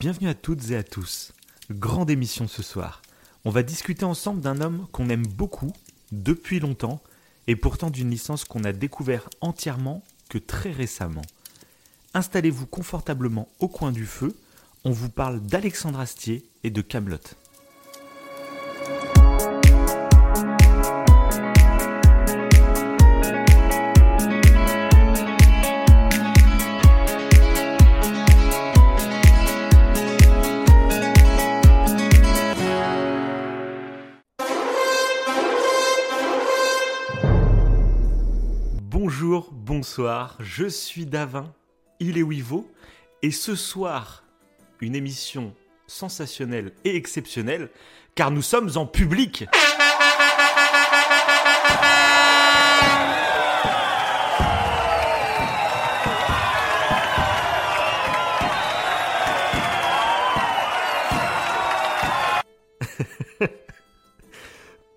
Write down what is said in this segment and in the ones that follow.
Bienvenue à toutes et à tous. Grande émission ce soir. On va discuter ensemble d'un homme qu'on aime beaucoup depuis longtemps et pourtant d'une licence qu'on a découvert entièrement que très récemment. Installez-vous confortablement au coin du feu. On vous parle d'Alexandre Astier et de Camelot. Bonsoir, je suis Davin, il est Wivo, et ce soir, une émission sensationnelle et exceptionnelle, car nous sommes en public.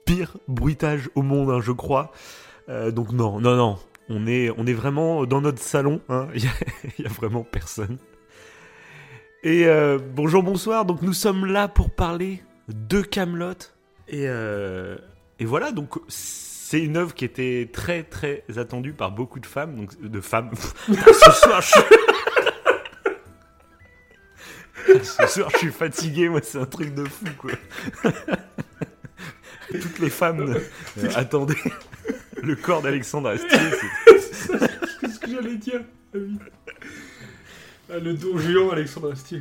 Pire bruitage au monde, hein, je crois. Euh, donc non, non, non. On est, vraiment dans notre salon. hein. Il n'y a, vraiment personne. Et euh, bonjour, bonsoir. Donc nous sommes là pour parler de Camelot. Et, euh, et voilà. Donc c'est une œuvre qui était très très attendue par beaucoup de femmes. Donc de femmes. Ce soir, je suis... Ce soir, je suis fatigué. Moi, c'est un truc de fou. Toutes les femmes euh, attendaient le corps d'Alexandre Astier. Qu'est-ce que j'allais dire Ah oui. Ah, Le don géant Alexandre Astier.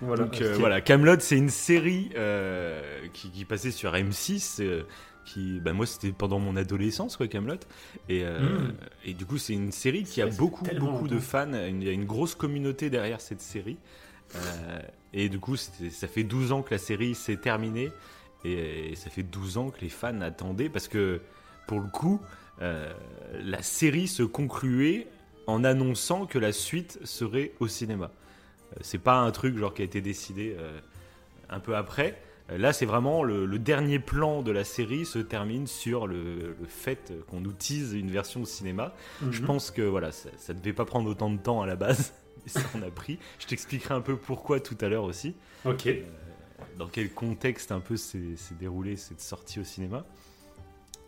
Voilà. Donc euh, Astier. voilà, Camelot, c'est une série euh, qui, qui passait sur M6. euh, qui, bah moi, c'était pendant mon adolescence, quoi, Camelot. Et, euh, Mm. et du coup, c'est une série qui a beaucoup, beaucoup de fans. Il y a une grosse communauté derrière cette série. Euh, et du coup, ça fait 12 ans que la série s'est terminée. Et, et ça fait 12 ans que les fans attendaient parce que, pour le coup, euh, la série se concluait en annonçant que la suite serait au cinéma. Euh, C'est pas un truc genre qui a été décidé euh, un peu après. Euh, Là, c'est vraiment le, le dernier plan de la série se termine sur le, le fait qu'on nous tease une version au cinéma. Je Mhm. pense que voilà, ça, ça devait pas prendre autant de temps à la base. Ça en a pris. Je t'expliquerai un peu pourquoi tout à l'heure aussi. Ok. Dans quel contexte un peu s'est s'est déroulé cette sortie au cinéma.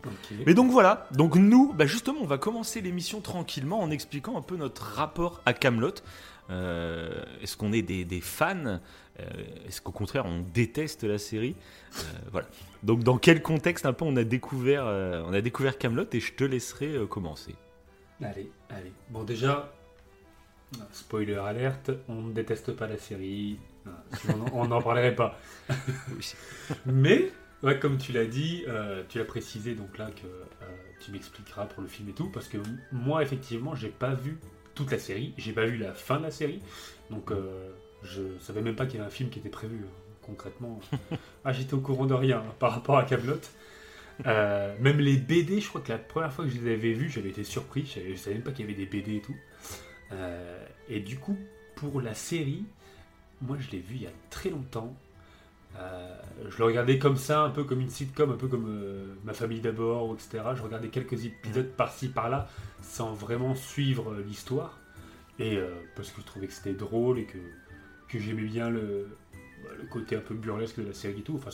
ok. Mais donc voilà, donc nous, bah justement, on va commencer l'émission tranquillement en expliquant un peu notre rapport à Camelot. Est-ce qu'on est des, des fans? Euh, Est-ce qu'au contraire on déteste la série? Euh, Voilà. Donc dans quel contexte un peu on a découvert, euh, on a découvert Camelot et je te laisserai euh, commencer. Allez, allez. Bon, déjà, spoiler alerte, on ne déteste pas la série. Ah, On n'en parlerait pas. Mais, ouais, comme tu l'as dit, euh, tu l'as précisé donc là que euh, tu m'expliqueras pour le film et tout, parce que moi, effectivement, j'ai pas vu toute la série, j'ai pas vu la fin de la série, donc euh, je savais même pas qu'il y avait un film qui était prévu. hein. Concrètement, ah, j'étais au courant de rien hein, par rapport à Camelot. Euh, même les BD, je crois que la première fois que je les avais vus, j'avais été surpris. Je savais, même pas qu'il y avait des BD et tout. Et du coup, pour la série, moi je l'ai vu il y a très longtemps. Euh, je le regardais comme ça, un peu comme une sitcom, un peu comme euh, Ma famille d'abord, etc. Je regardais quelques épisodes par-ci par-là, sans vraiment suivre euh, l'histoire. Et parce que je trouvais que c'était drôle et que, que j'aimais bien le, bah, le côté un peu burlesque de la série et tout. Enfin,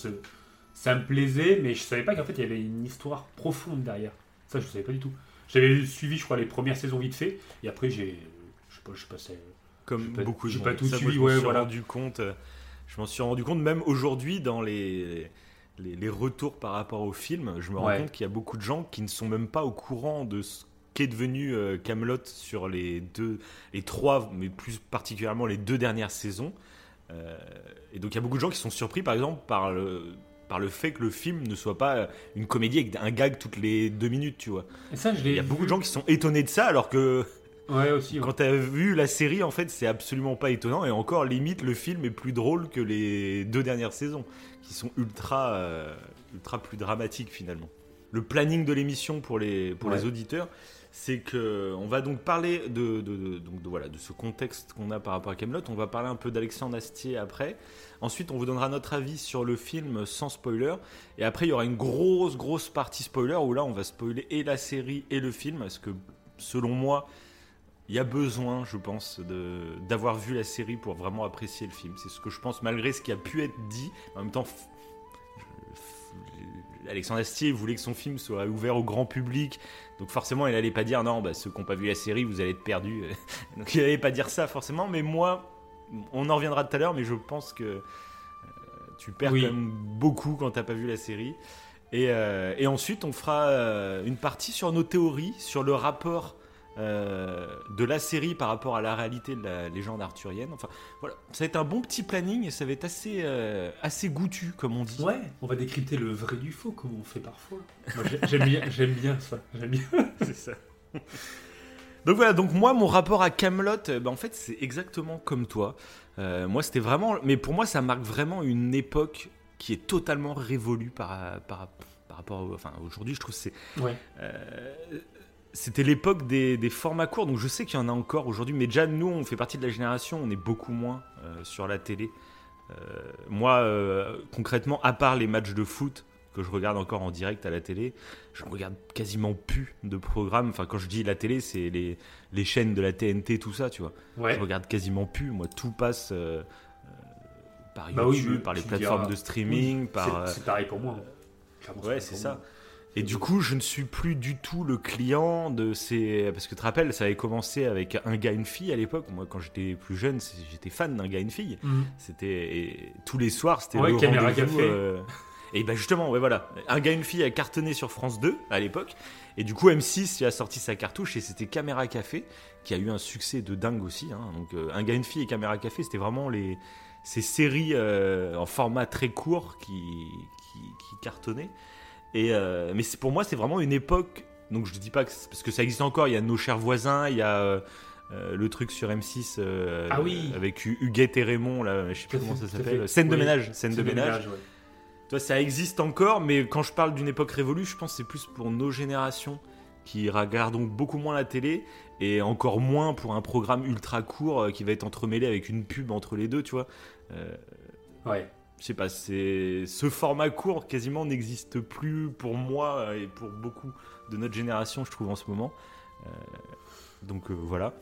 ça me plaisait, mais je savais pas qu'en fait il y avait une histoire profonde derrière. Ça, je savais pas du tout. J'avais suivi, je crois, les premières saisons vite fait, et après j'ai, je sais pas, je passais. Comme pas- beaucoup de j'ai pas tout suivi, je m'en ouais, suis voilà. rendu compte. euh, Je m'en suis rendu compte même aujourd'hui dans les, les, les retours par rapport au film. Je me rends Ouais. compte qu'il y a beaucoup de gens qui ne sont même pas au courant de ce qu'est devenu euh, Camelot sur les deux, les trois, mais plus particulièrement les deux dernières saisons. Euh, et donc il y a beaucoup de gens qui sont surpris, par exemple, par le par le fait que le film ne soit pas une comédie avec un gag toutes les deux minutes, tu vois. Et ça, je l'ai. Il y a beaucoup de gens qui sont étonnés de ça, alors que Ouais, aussi. ouais. quand t'as vu la série, en fait, c'est absolument pas étonnant. Et encore, limite, le film est plus drôle que les deux dernières saisons, qui sont ultra, euh, ultra plus dramatiques finalement. Le planning de l'émission pour les, pour les auditeurs, c'est que on va donc parler de, de- de- donc de, voilà, de ce contexte qu'on a par rapport à Camelot. On va parler un peu d'Alexandre Astier après. Ensuite, on vous donnera notre avis sur le film sans spoiler. Et après, il y aura une grosse, grosse partie spoiler où là, on va spoiler et la série et le film. Parce que, selon moi, il y a besoin, je pense, d'avoir vu la série pour vraiment apprécier le film. C'est ce que je pense, malgré ce qui a pu être dit. En même temps, Alexandre Astier voulait que son film soit ouvert au grand public, donc forcément, il allait pas dire non, bah, ceux qui n'ont pas vu la série, vous allez être perdus. donc il allait pas dire ça forcément, mais moi, on en reviendra tout à l'heure, mais je pense que euh, tu perds Oui. quand même beaucoup quand t'as pas vu la série. Et, euh, et ensuite, on fera euh, une partie sur nos théories, sur le rapport euh, de la série par rapport à la réalité de la légende arthurienne. Enfin, voilà, ça va être un bon petit planning et ça va être assez, euh, assez goûtu, comme on dit. Ouais, on va décrypter le vrai du faux, comme on fait parfois. Moi, j'aime bien, j'aime bien ça. J'aime bien. c'est ça. Donc voilà, donc moi mon rapport à Camelot, en fait c'est exactement comme toi. Euh, moi c'était vraiment, mais pour moi ça marque vraiment une époque qui est totalement révolue par, par, par rapport, au- enfin aujourd'hui je trouve que c'est Ouais. Euh, c'était l'époque des, des formats courts, donc je sais qu'il y en a encore aujourd'hui, mais déjà nous on fait partie de la génération, on est beaucoup moins euh, sur la télé. Euh, moi euh, concrètement, à part les matchs de foot que je regarde encore en direct à la télé, je regarde quasiment plus de programmes. Enfin quand je dis la télé, c'est les, les chaînes de la TNT, tout ça, tu vois. Ouais. Je regarde quasiment plus, moi tout passe par Bah oui, YouTube, par les plateformes diras- de streaming, Oui, par... c'est- pareil pour moi. Clairement, Ouais, c'est ça. moi. Et du coup, je ne suis plus du tout le client de ces. Parce que tu te rappelles, ça avait commencé avec un gars, une fille à l'époque. Moi, quand j'étais plus jeune, j'étais fan d'un gars, une fille. Mhm. C'était tous les soirs, c'était Ouais, le Caméra Café. euh, Et ben justement, ouais, voilà, un gars, une fille a cartonné sur France 2 à l'époque. Et du coup, M6 a sorti sa cartouche et c'était Caméra Café qui a eu un succès de dingue aussi. hein. Donc, euh, un gars, une fille et Caméra Café, c'était vraiment les ces séries euh, en format très court qui qui, qui cartonnaient. Et euh, mais pour moi, c'est vraiment une époque. Donc je dis pas que c'est- parce que ça existe encore. Il y a nos chers voisins, il y a euh, euh, le truc sur M6 euh, Ah oui. avec Hu- Huguette et Raymond là, je sais plus comment ça s'appelle. Scène de ménage, scène de ménage. ouais. Tu vois, ça existe encore, mais quand je parle d'une époque révolue, je pense que c'est plus pour nos générations qui regardons beaucoup moins la télé et encore moins pour un programme ultra court qui va être entremêlé avec une pub entre les deux, tu vois. Euh, Ouais. Je sais pas, c'est ce format court quasiment n'existe plus pour moi euh, et pour beaucoup de notre génération, je trouve en ce moment. Euh, donc euh, voilà.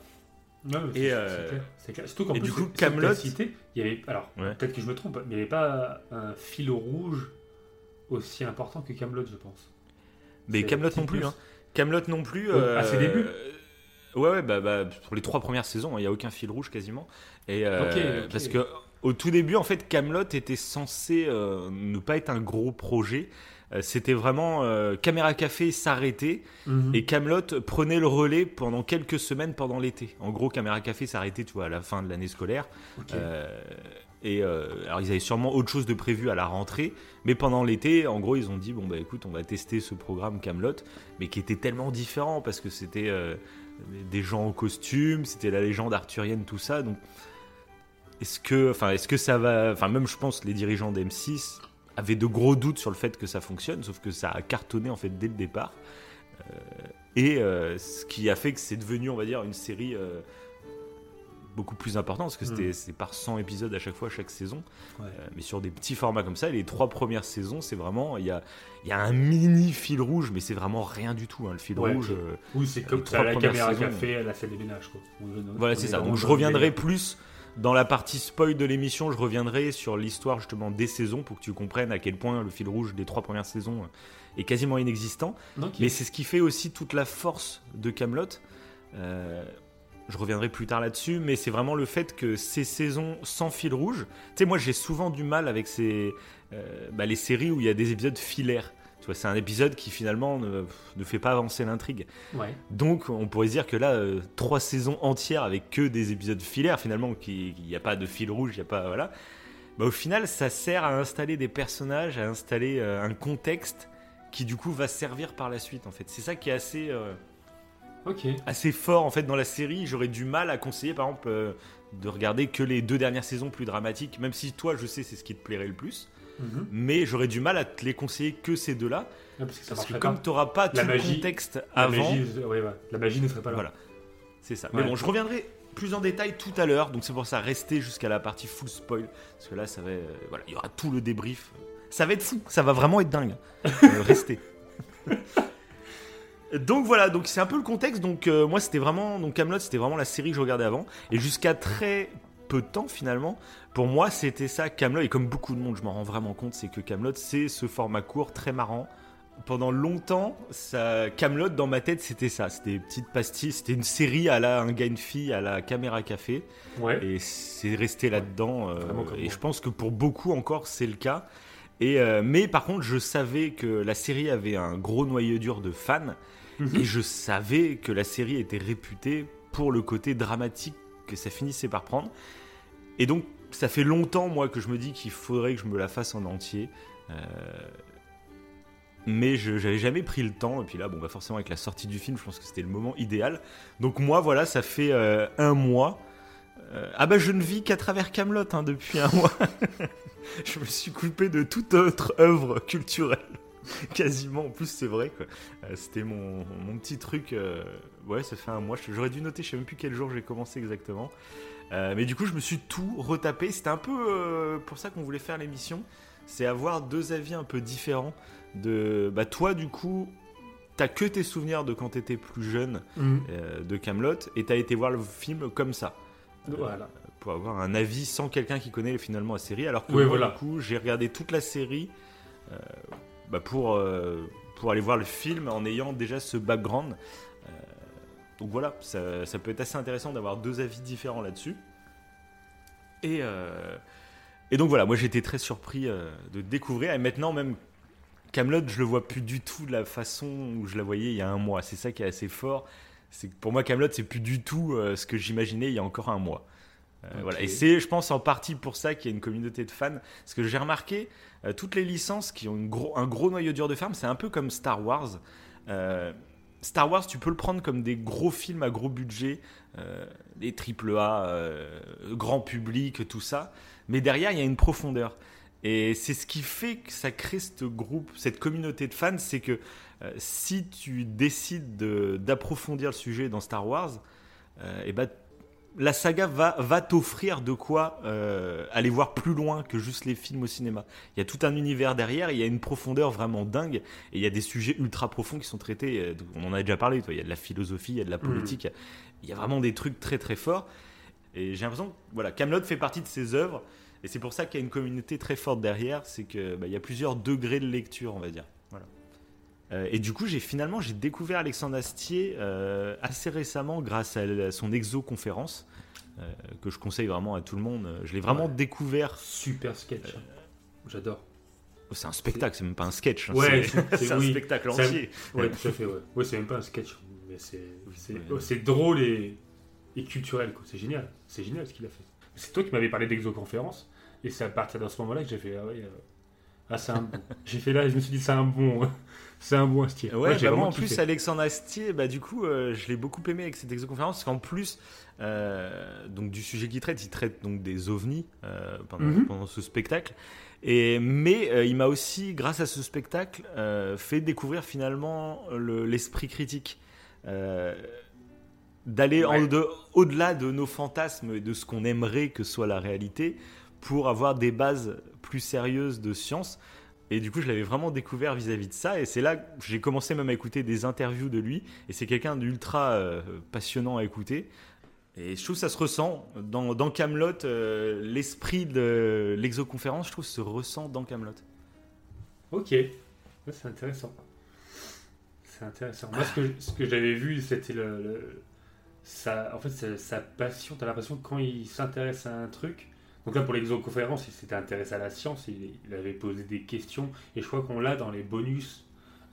Ouais, mais Et, c'est- euh, clair. Surtout qu'en plus, du coup, Kaamelott- cité, il y avait, alors Ouais. peut-être que je me trompe, mais il n'y avait pas un fil rouge aussi important que Camelot, je pense. Mais Camelot non plus, hein. Camelot non plus. Ouais, à ses débuts Ouais, ouais, bah, bah, pour les trois premières saisons, il n'y a aucun fil rouge quasiment. Et euh, Ok, ok. parce que au tout début, en fait, Camelot était censé euh, ne pas être un gros projet. Euh, C'était vraiment euh, Caméra Café s'arrêter Mhm. et Camelot prenait le relais pendant quelques semaines pendant l'été. En gros, Caméra Café s'arrêtait, tu vois, à la fin de l'année scolaire. Et alors ils avaient sûrement autre chose de prévu à la rentrée, mais pendant l'été, en gros, ils ont dit bon bah écoute, on va tester ce programme Camelot, mais qui était tellement différent parce que c'était des gens en costume, c'était la légende arthurienne, tout ça. Donc est-ce que, enfin, est-ce que ça va, enfin même je pense les dirigeants d'M6 avaient de gros doutes sur le fait que ça fonctionne, sauf que ça a cartonné en fait dès le départ. Euh, et euh, ce qui a fait que c'est devenu, on va dire, une série euh, beaucoup plus importante, parce que c'était c'est par 100 épisodes à chaque fois, chaque saison. Ouais. Mais sur des petits formats comme ça, les trois premières saisons, c'est vraiment, il y a, y a un mini fil rouge, mais c'est vraiment rien du tout. hein, le fil Ouais, rouge. Oui, c'est comme trois la caméra saisons. café à la salle des ménages. Quoi. Voilà, c'est est ça. Donc je reviendrai plus dans la partie spoil de l'émission, je reviendrai sur l'histoire justement des saisons pour que tu comprennes à quel point le fil rouge des trois premières saisons est quasiment inexistant. Mais c'est ce qui fait aussi toute la force de Camelot. je reviendrai plus tard là-dessus, mais c'est vraiment le fait que ces saisons sans fil rouge. Tu sais, moi j'ai souvent du mal avec ces, euh, bah, les séries où il y a des épisodes filaires. C'est un épisode qui finalement ne, ne fait pas avancer l'intrigue. Ouais. Donc, on pourrait se dire que là, euh, trois saisons entières avec que des épisodes filaires, finalement, qui- il n'y a pas de fil rouge, il n'y a pas. Voilà. Bah, au final, ça sert à installer des personnages, à installer euh, un contexte qui, du coup, va servir par la suite, en fait. C'est ça qui est assez, euh, assez fort, en fait, dans la série. J'aurais du mal à conseiller, par exemple, de regarder que les deux dernières saisons plus dramatiques, même si toi, je sais, c'est ce qui te plairait le plus. Mhm. Mais j'aurais du mal à te les conseiller que ces deux-là, parce que parce comme tu n'auras pas tout La le magie- contexte La avant. magie, ouais, ouais. la magie ne serait pas là. Voilà. C'est ça. Mais bon, je reviendrai plus en détail tout à l'heure, donc c'est pour ça restez jusqu'à la partie full spoil, parce que là, ça va, euh, voilà, il y aura tout le débrief. Ça va être fou, ça va vraiment être dingue. Euh, restez. Donc voilà, donc c'est un peu le contexte. Donc euh, moi c'était vraiment donc Camelot, c'était vraiment la série que je regardais avant et jusqu'à très peu de temps finalement. Pour moi, c'était ça Camelot et comme beaucoup de monde, je m'en rends vraiment compte, c'est que Camelot c'est ce format court très marrant. Pendant longtemps, ça Camelot dans ma tête, c'était ça, c'était des petites pastilles, c'était une série à la un gars une fille à la caméra café Ouais. et c'est resté là-dedans. euh, et moi. je pense que pour beaucoup encore, c'est le cas. Et euh, mais par contre, je savais que la série avait un gros noyau dur de fans, Mhm. et je savais que la série était réputée pour le côté dramatique que ça finissait par prendre. Et donc, ça fait longtemps, moi, que je me dis qu'il faudrait que je me la fasse en entier. Euh, mais je j'avais jamais pris le temps. Et puis là, bon, bah forcément, avec la sortie du film, je pense que c'était le moment idéal. Donc moi, voilà, ça fait euh, un mois. Euh, ah bah je ne vis qu'à travers Camelot depuis un mois. je me suis coupé de toute autre œuvre culturelle. Quasiment, en plus c'est vrai quoi. Euh, C'était mon, mon petit truc. euh, ouais, ça fait un mois. J'aurais dû noter, je sais même plus quel jour j'ai commencé exactement. Euh, mais du coup, je me suis tout retapé. C'était un peu pour ça qu'on voulait faire l'émission. C'est avoir deux avis un peu différents. De bah toi, du coup, t'as que tes souvenirs de quand t'étais plus jeune Mhm. de Camelot et t'as été voir le film comme ça Voilà. pour avoir un avis sans quelqu'un qui connaît finalement la série. Alors que Oui, moi, voilà. du coup, j'ai regardé toute la série euh, bah, pour, euh, pour aller voir le film en ayant déjà ce background. Euh, donc voilà, ça, ça peut être assez intéressant d'avoir deux avis différents là-dessus. Et, euh, et donc voilà, moi j'étais très surpris de découvrir. Et maintenant, même Camelot, je le vois plus du tout de la façon où je la voyais il y a un mois. C'est ça qui est assez fort. C'est pour moi, Camelot, c'est plus du tout ce que j'imaginais il y a encore un mois. Euh, voilà. Et c'est, je pense, en partie pour ça qu'il y a une communauté de fans. Parce que j'ai remarqué, euh, toutes les licences qui ont une gros, un gros noyau dur de fans, c'est un peu comme Star Wars. Euh, Star Wars, tu peux le prendre comme des gros films à gros budget, euh, des triple A, euh, grand public, tout ça. Mais derrière, il y a une profondeur. Et c'est ce qui fait que ça crée ce groupe, cette communauté de fans, c'est que euh, si tu décides de- d'approfondir le sujet dans Star Wars, et ben, la saga va, va t'offrir de quoi euh, aller voir plus loin que juste les films au cinéma. Il y a tout un univers derrière, il y a une profondeur vraiment dingue, et il y a des sujets ultra profonds qui sont traités. euh, on en a déjà parlé, toi, il y a de la philosophie, il y a de la politique, il y a vraiment des trucs très très forts. Et j'ai l'impression que voilà, Camelot fait partie de ces œuvres, et c'est pour ça qu'il y a une communauté très forte derrière, c'est que bah, il y a plusieurs degrés de lecture, on va dire. Euh, et du coup, j'ai finalement j'ai découvert Alexandre Astier euh, assez récemment grâce à son exoconférence euh, que je conseille vraiment à tout le monde. Je l'ai vraiment Ouais. découvert. Super sketch. J'adore. C'est un spectacle, c'est même pas un sketch. hein, Ouais, c'est un oui. spectacle un- entier. Ouais, tout à fait, ouais. Ouais, c'est même pas un sketch, mais c'est oh, drôle et, et culturel. C'est génial. C'est génial ce qu'il a fait. C'est toi qui m'avais parlé d'exoconférence, et c'est à partir de ce moment-là que j'ai fait, ah ouais, ah, c'est un bon. j'ai fait là, et je me suis dit, c'est un bon, c'est un bon style. Ouais, j'ai bah, moi en plus. Alexandre Astier, bah du coup euh, je l'ai beaucoup aimé avec cette exoconférence parce qu'en plus euh, donc du sujet qu'il traite, il traite donc des ovnis euh, pendant, Mhm. pendant ce spectacle. Et mais il m'a aussi grâce à ce spectacle fait découvrir finalement le- l'esprit critique. D'aller Ouais. au-delà de nos fantasmes et de ce qu'on aimerait que soit la réalité pour avoir des bases plus sérieuses de science. Et du coup, je l'avais vraiment découvert vis-à-vis de ça. Et c'est là que j'ai commencé même à écouter des interviews de lui. Et c'est quelqu'un d'ultra euh, passionnant à écouter. Et je trouve que ça se ressent dans, dans Camelot. L'esprit de l'exoconférence, je trouve, se ressent dans Camelot. Ok, c'est intéressant. C'est intéressant. Moi, ce que, ce que j'avais vu, c'était le, le- sa, en fait, sa, sa passion. T'as l'impression que quand il s'intéresse à un truc, donc là pour l'exoconférence, il s'était intéressé à la science, il, il avait posé des questions, et je crois qu'on l'a dans les bonus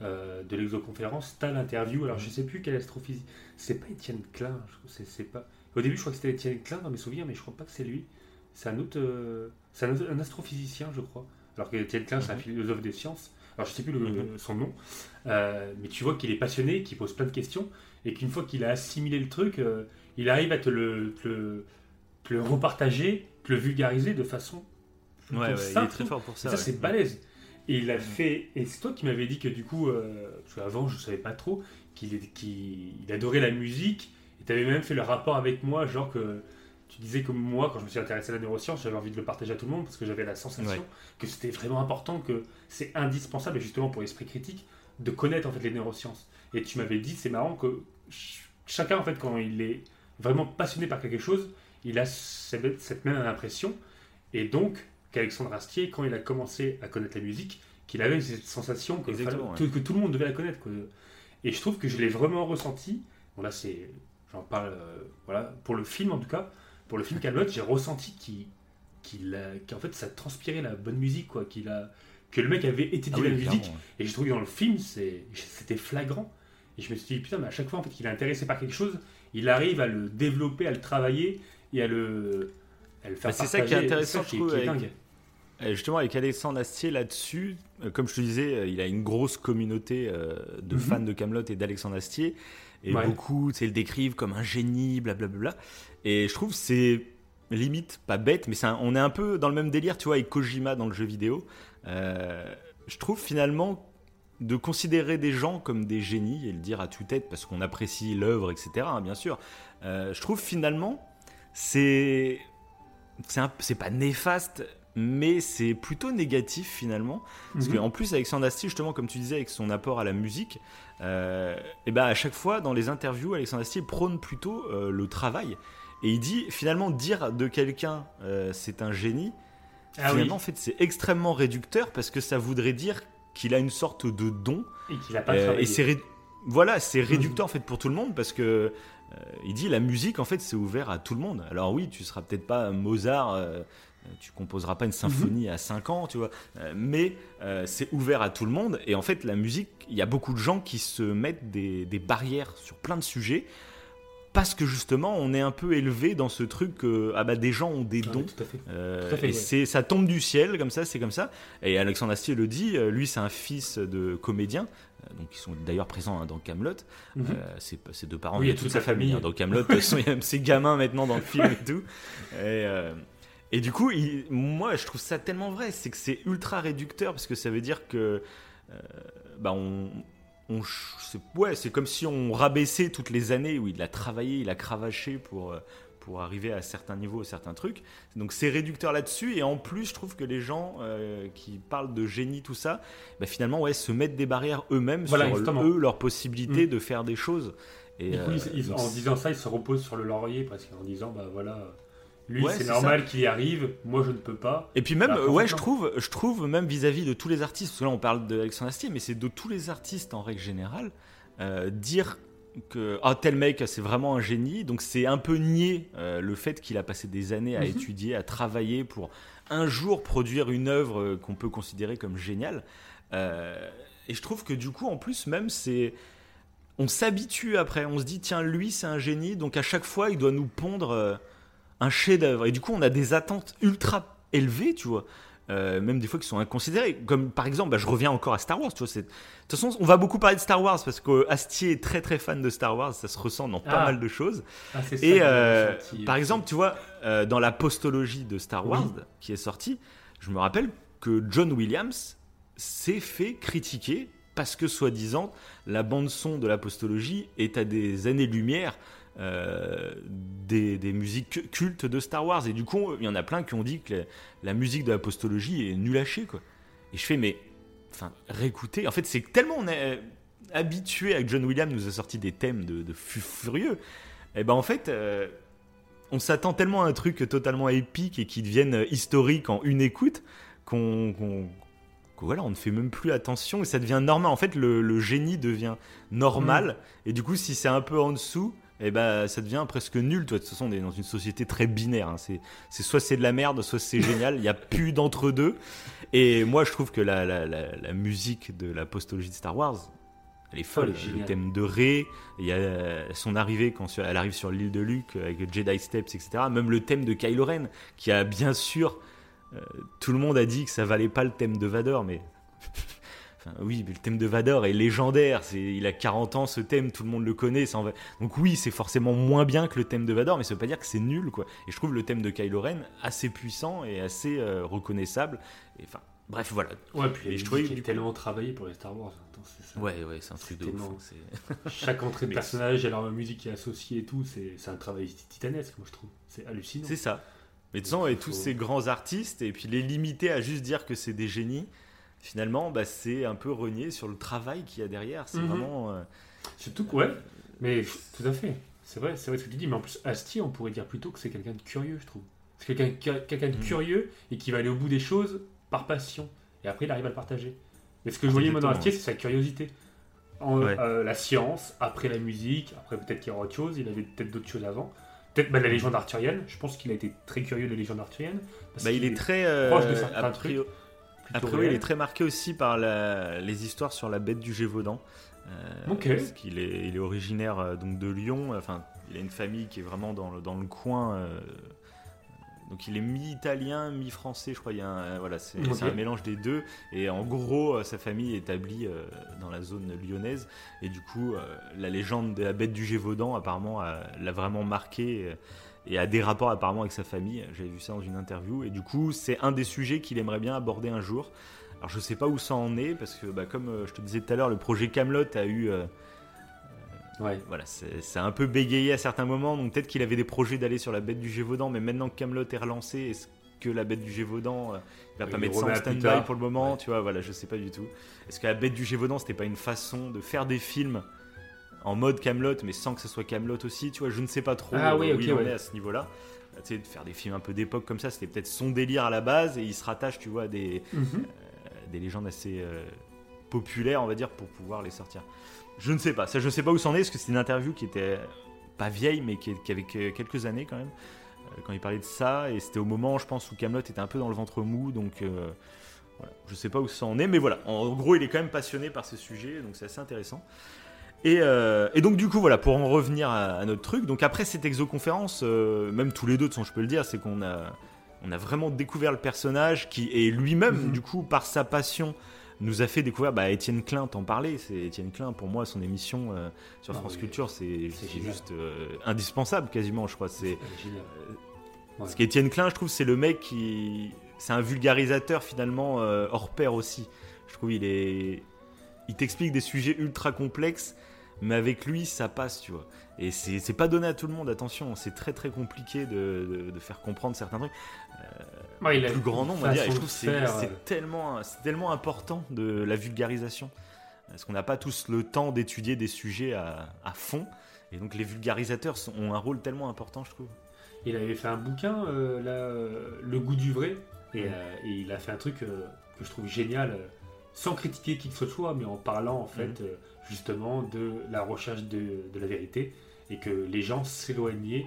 euh, de l'exoconférence. T'as l'interview. Alors je sais plus quel astrophysicien. C'est pas Étienne Klein. Je crois, c'est, pas. Au début, je crois que c'était Étienne Klein dans mes souvenirs, mais je crois pas que c'est lui. C'est un autre, euh, c'est un, astrophysicien, je crois. Alors que Étienne Klein, c'est un Mhm. philosophe des sciences. Alors je sais plus le- Mhm. son nom, Euh, mais tu vois qu'il est passionné, qu'il pose plein de questions, et qu'une fois qu'il a assimilé le truc, il arrive à te le, te le, te le repartager, le vulgariser de façon Ouais, ouais, il est simple. très fort pour Et ça. ça, ouais. c'est balèze. Et il a fait. Et c'est toi qui m'avais dit que du coup, euh, parce qu'avant je savais pas trop, qu'il adorait la musique. Et tu avais même fait le rapport avec moi, genre que tu disais que moi, quand je me suis intéressé à la neuroscience, j'avais envie de le partager à tout le monde parce que j'avais la sensation Ouais. que c'était vraiment important, que c'est indispensable, justement pour l'esprit critique, de connaître en fait les neurosciences. Et tu m'avais dit, c'est marrant que chacun en fait quand il est vraiment passionné par quelque chose, il a cette, même impression. Et donc, qu'Alexandre Astier, quand il a commencé à connaître la musique, qu'il avait cette sensation que, que, tout le monde devait la connaître. Et je trouve que je l'ai vraiment ressenti. Bon, là, c'est. J'en parle. Euh, voilà, pour le film en tout cas. Pour le film Camelot, j'ai ressenti qu'il qu'en fait ça transpirait la bonne musique quoi qu'il a que le mec avait étudié ah la musique et j'ai trouvé dans le film c'était flagrant et je me suis dit putain mais à chaque fois en fait qu'il est intéressé par quelque chose il arrive à le développer à le travailler et à le, à le faire bah, c'est ça qui est intéressant je trouve Justement, avec Alexandre Astier là-dessus, euh, comme je te disais, euh, il a une grosse communauté euh, de mhm. fans de Camelot et d'Alexandre Astier. Et beaucoup, tu le décrivent comme un génie, blablabla. Et je trouve c'est limite pas bête, mais on est un peu dans le même délire, tu vois, avec Kojima dans le jeu vidéo. je trouve finalement de considérer des gens comme des génies et le dire à tue-tête parce qu'on apprécie l'œuvre, etc., hein, bien sûr. je trouve finalement, c'est. C'est pas néfaste, mais c'est plutôt négatif finalement. Parce mhm. qu'en plus, Alexandre Astier, justement, comme tu disais, avec son apport à la musique, euh, et ben à chaque fois dans les interviews, Alexandre Astier prône plutôt euh, le travail. Et il dit finalement dire de quelqu'un euh, c'est un génie, ah finalement en fait c'est extrêmement réducteur parce que ça voudrait dire qu'il a une sorte de don. Et qu'il n'a pas travaillé. Et c'est voilà, c'est réducteur en fait pour tout le monde parce que il dit la musique en fait c'est ouvert à tout le monde. Alors oui, tu seras peut-être pas Mozart euh, tu composeras pas une symphonie à 5 ans, tu vois. Euh, mais euh, c'est ouvert à tout le monde. Et en fait, la musique, il y a beaucoup de gens qui se mettent des, barrières sur plein de sujets parce que justement, on est un peu élevé dans ce truc que ah bah, des gens ont des dons. et c'est, ça tombe du ciel, comme ça, c'est comme ça. Et Alexandre Astier le dit, lui, c'est un fils de comédien. Donc, ils sont d'ailleurs présents hein, dans Camelot. Mhm. ses, deux parents, il y a toute, sa famille. Hein, dans Camelot. il y a ses gamins maintenant dans le film et tout. Et, et du coup, moi, je trouve ça tellement vrai. C'est que c'est ultra réducteur parce que ça veut dire que. Euh, bah, on. ouais, c'est comme si on rabaissait toutes les années où il a travaillé, il a cravaché pour, euh, pour arriver à certains niveaux, certains trucs. Donc c'est réducteur là-dessus. Et en plus, je trouve que les gens euh, qui parlent de génie, tout ça, bah, finalement, ouais, se mettent des barrières eux-mêmes sur eux, leur possibilité mm. de faire des choses. Et, en disant ça, ils se reposent sur le laurier parce qu'en disant, bah voilà lui, c'est normal qu'il y arrive, moi je ne peux pas. Et puis même, bah, ouais, je trouve, je trouve même vis-à-vis de tous les artistes, parce que là on parle d'Alexandre Astier, mais c'est de tous les artistes en règle générale, euh, dire que ah, tel mec c'est vraiment un génie, donc c'est un peu nier euh, le fait qu'il a passé des années à mhm. étudier, à travailler pour un jour produire une œuvre euh, qu'on peut considérer comme géniale. et je trouve que du coup, en plus, même c'est on s'habitue après, on se dit tiens lui c'est un génie, donc à chaque fois il doit nous pondre un chef-d'œuvre. Et du coup, on a des attentes ultra élevées, tu vois. Euh, même des fois qui sont inconsidérées. Comme par exemple, bah, je reviens encore à Star Wars. Tu vois, de toute façon, on va beaucoup parler de Star Wars parce qu'Astier est très très fan de Star Wars. Ça se ressent dans pas ah. mal de choses. Ah, et euh, par exemple, tu vois, euh, dans la postologie de Star Wars qui est sortie, je me rappelle que John Williams s'est fait critiquer parce que soi-disant la bande son de la postologie est à des années-lumière euh, des, musiques cultes de Star Wars. Et du coup, il y en a plein qui ont dit que la, musique de la postologie est nulle à chier, quoi. Et je fais, mais, enfin, réécouter. En fait, c'est tellement on est habitué avec John Williams nous a sorti des thèmes de, de furieux. Et ben en fait, euh, on s'attend tellement à un truc totalement épique et qui devienne historique en une écoute qu'on voilà, on ne fait même plus attention et ça devient normal. En fait, le, génie devient normal. Mm. Et du coup, si c'est un peu en dessous, et eh ben ça devient presque nul. Toi, de toute façon, on est dans une société très binaire. Hein. C'est, soit c'est de la merde, soit c'est génial. Il n'y a plus d'entre deux. Et moi, je trouve que la, la, la, musique de la postologie de Star Wars, elle est folle. le thème de Rey, il y a son arrivée quand elle arrive sur l'île de Luke avec Jedi Steps, etc. Même le thème de Kylo Ren, qui a bien sûr, euh, tout le monde a dit que ça valait pas le thème de Vador, mais oui, mais le thème de Vador est légendaire. C'est, il a 40 ans, ce thème, tout le monde le connaît. Donc oui, c'est forcément moins bien que le thème de Vador, mais ça veut pas dire que c'est nul, quoi. Et je trouve le thème de Kylo Ren assez puissant et assez euh, reconnaissable. Et enfin, bref, voilà. Ouais, puis et je trouve qu'il est tellement travaillé pour les Star Wars. ça. Ouais, ouais, c'est un truc de ouf. Chaque entrée de personnage, alors la musique qui est associée et tout, c'est, un travail titanesque, moi je trouve. C'est hallucinant. C'est ça. Mais de toute façon, et tous ces grands artistes, et puis les limiter à juste dire que c'est des génies, finalement, bah, c'est un peu renier sur le travail qu'il y a derrière. C'est Mhm. vraiment. euh, Surtout que, ouais, mais tout à fait. C'est vrai, c'est vrai ce que tu dis, mais en plus, Astier, on pourrait dire plutôt que c'est quelqu'un de curieux, je trouve. C'est quelqu'un de Mhm. curieux et qui va aller au bout des choses par passion. Et après, il arrive à le partager. Mais ce que je voyais, moi, dans. Astier, c'est sa curiosité. En, Ouais. euh, la science, après la musique, après peut-être qu'il y aura autre chose, il avait peut-être d'autres choses avant. Peut-être bah, la légende arthurienne, je pense qu'il a été très curieux de la légende arthurienne. parce bah, il est très. euh, proche de certains a trucs, priori- plutôt a priori, il est très marqué aussi par la- les histoires sur la bête du Gévaudan. Euh, Ok. Parce qu'il est, il est originaire euh, donc de Lyon. Enfin, il a une famille qui est vraiment dans le, dans le coin. euh, donc il est mi-italien, mi-français, je crois. Il y a un- voilà, c'est un mélange des deux. Et en gros, sa famille est établie dans la zone lyonnaise. Et du coup, la légende de la bête du Gévaudan, apparemment, l'a vraiment marqué. Et a des rapports apparemment avec sa famille. J'avais vu ça dans une interview. Et du coup, c'est un des sujets qu'il aimerait bien aborder un jour. Alors je sais pas où ça en est parce que bah, comme euh, je te disais tout à l'heure, le projet Camelot a eu euh, Ouais. voilà, c'est un peu bégayé à certains moments. Donc peut-être qu'il avait des projets d'aller sur la bête du Gévaudan, mais maintenant que Camelot est relancé, est-ce que la bête du Gévaudan euh, il va pas mettre ça en stand-by pour le moment Ouais. Tu vois, voilà, je sais pas du tout. Est-ce que la bête du Gévaudan c'était pas une façon de faire des films en mode Camelot, mais sans que ce soit Camelot aussi Tu vois, je ne sais pas trop Ah oui, où il en ouais. est à ce niveau-là. Euh, Tu sais, de faire des films un peu d'époque comme ça, c'était peut-être son délire à la base et il se rattache, tu vois, à des, Mhm. euh, des légendes assez euh, populaires, on va dire, pour pouvoir les sortir. Je ne sais pas, ça je ne sais pas où c'en est, parce que c'est une interview qui était pas vieille, mais qui, qui avait que quelques années quand même, euh, quand il parlait de ça, et c'était au moment, je pense, où Camelot était un peu dans le ventre mou, donc voilà, je sais pas où ça en est, mais voilà, en gros, il est quand même passionné par ce sujet, donc c'est assez intéressant. Et, euh, et donc du coup voilà pour en revenir à, à notre truc donc après cette exoconférence euh, même tous les deux de façon je peux le dire c'est qu'on a on a vraiment découvert le personnage qui est lui-même Mhm. du coup par sa passion nous a fait découvrir bah, Étienne Klein t'en parlais c'est Étienne Klein pour moi son émission euh, sur Ah France oui, Culture c'est juste indispensable quasiment je crois c'est parce qu'Étienne Klein je trouve c'est le mec qui c'est un vulgarisateur finalement hors pair aussi. Je trouve il est il t'explique des sujets ultra complexes mais avec lui ça passe tu vois. Et c'est pas donné à tout le monde attention c'est très très compliqué de, de- de faire comprendre certains trucs. Ouais, il a plus grand nombre on va dire et je trouve c'est euh, tellement tellement important de la vulgarisation. Parce qu'on n'a pas tous le temps d'étudier des sujets à, à fond. Et donc les vulgarisateurs sont- ont un rôle tellement important je trouve. Il avait fait un bouquin, euh, là, euh, Le goût du vrai, et, euh, et il a fait un truc euh, que je trouve génial, euh, sans critiquer qui que ce soit, mais en parlant en fait euh, justement de la recherche de, de la vérité, et que les gens s'éloignaient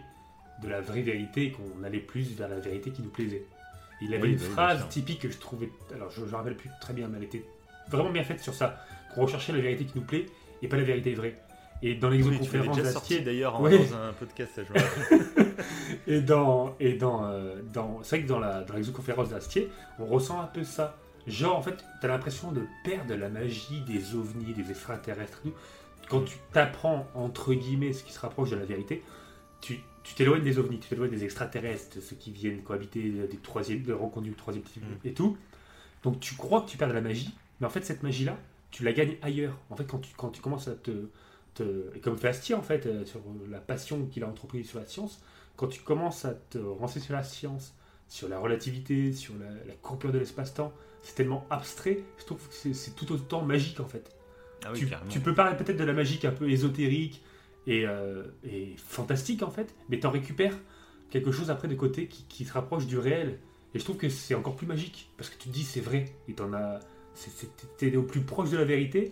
de la vraie vérité et qu'on allait plus vers la vérité qui nous plaisait. Il avait Oui, une oui, phrase typique que je trouvais, alors je ne me rappelle plus très bien, mais elle était vraiment bien faite sur ça, qu'on recherchait la vérité qui nous plaît et pas la vérité vraie. Et dans oui, l'exoconférence déjà sorti d'Astier, d'ailleurs Oui. dans un podcast ça, je. Et dans, et dans, euh, dans c'est vrai que dans la dans l'exoconférence d'Astier, on ressent un peu ça. Genre, en fait, t'as l'impression de perdre la magie des ovnis, des extraterrestres et tout. Quand tu t'apprends, entre guillemets, ce qui se rapproche de la vérité, tu t'éloignes des ovnis, tu t'éloignes des extraterrestres, ceux qui viennent cohabiter, euh, des troisièmes, de reconduits du troisième type Mm. et tout. Donc tu crois que tu perds de la magie, mais en fait, cette magie-là, tu la gagnes ailleurs. En fait, quand tu, quand tu commences à te, te- et comme fait Astier, en fait, euh, sur la passion qu'il a entreprise sur la science, quand tu commences à te renseigner sur la science, sur la relativité, sur la, la courbure de l'espace-temps, c'est tellement abstrait, je trouve que c'est- tout autant magique en fait. Ah oui, tu, peux parler peut-être de la magique un peu ésotérique et, euh, et fantastique en fait, mais t'en récupères quelque chose après de côté qui, qui se rapproche du réel. Et je trouve que c'est encore plus magique parce que tu te dis c'est vrai et t'en as, t'es au plus proche de la vérité.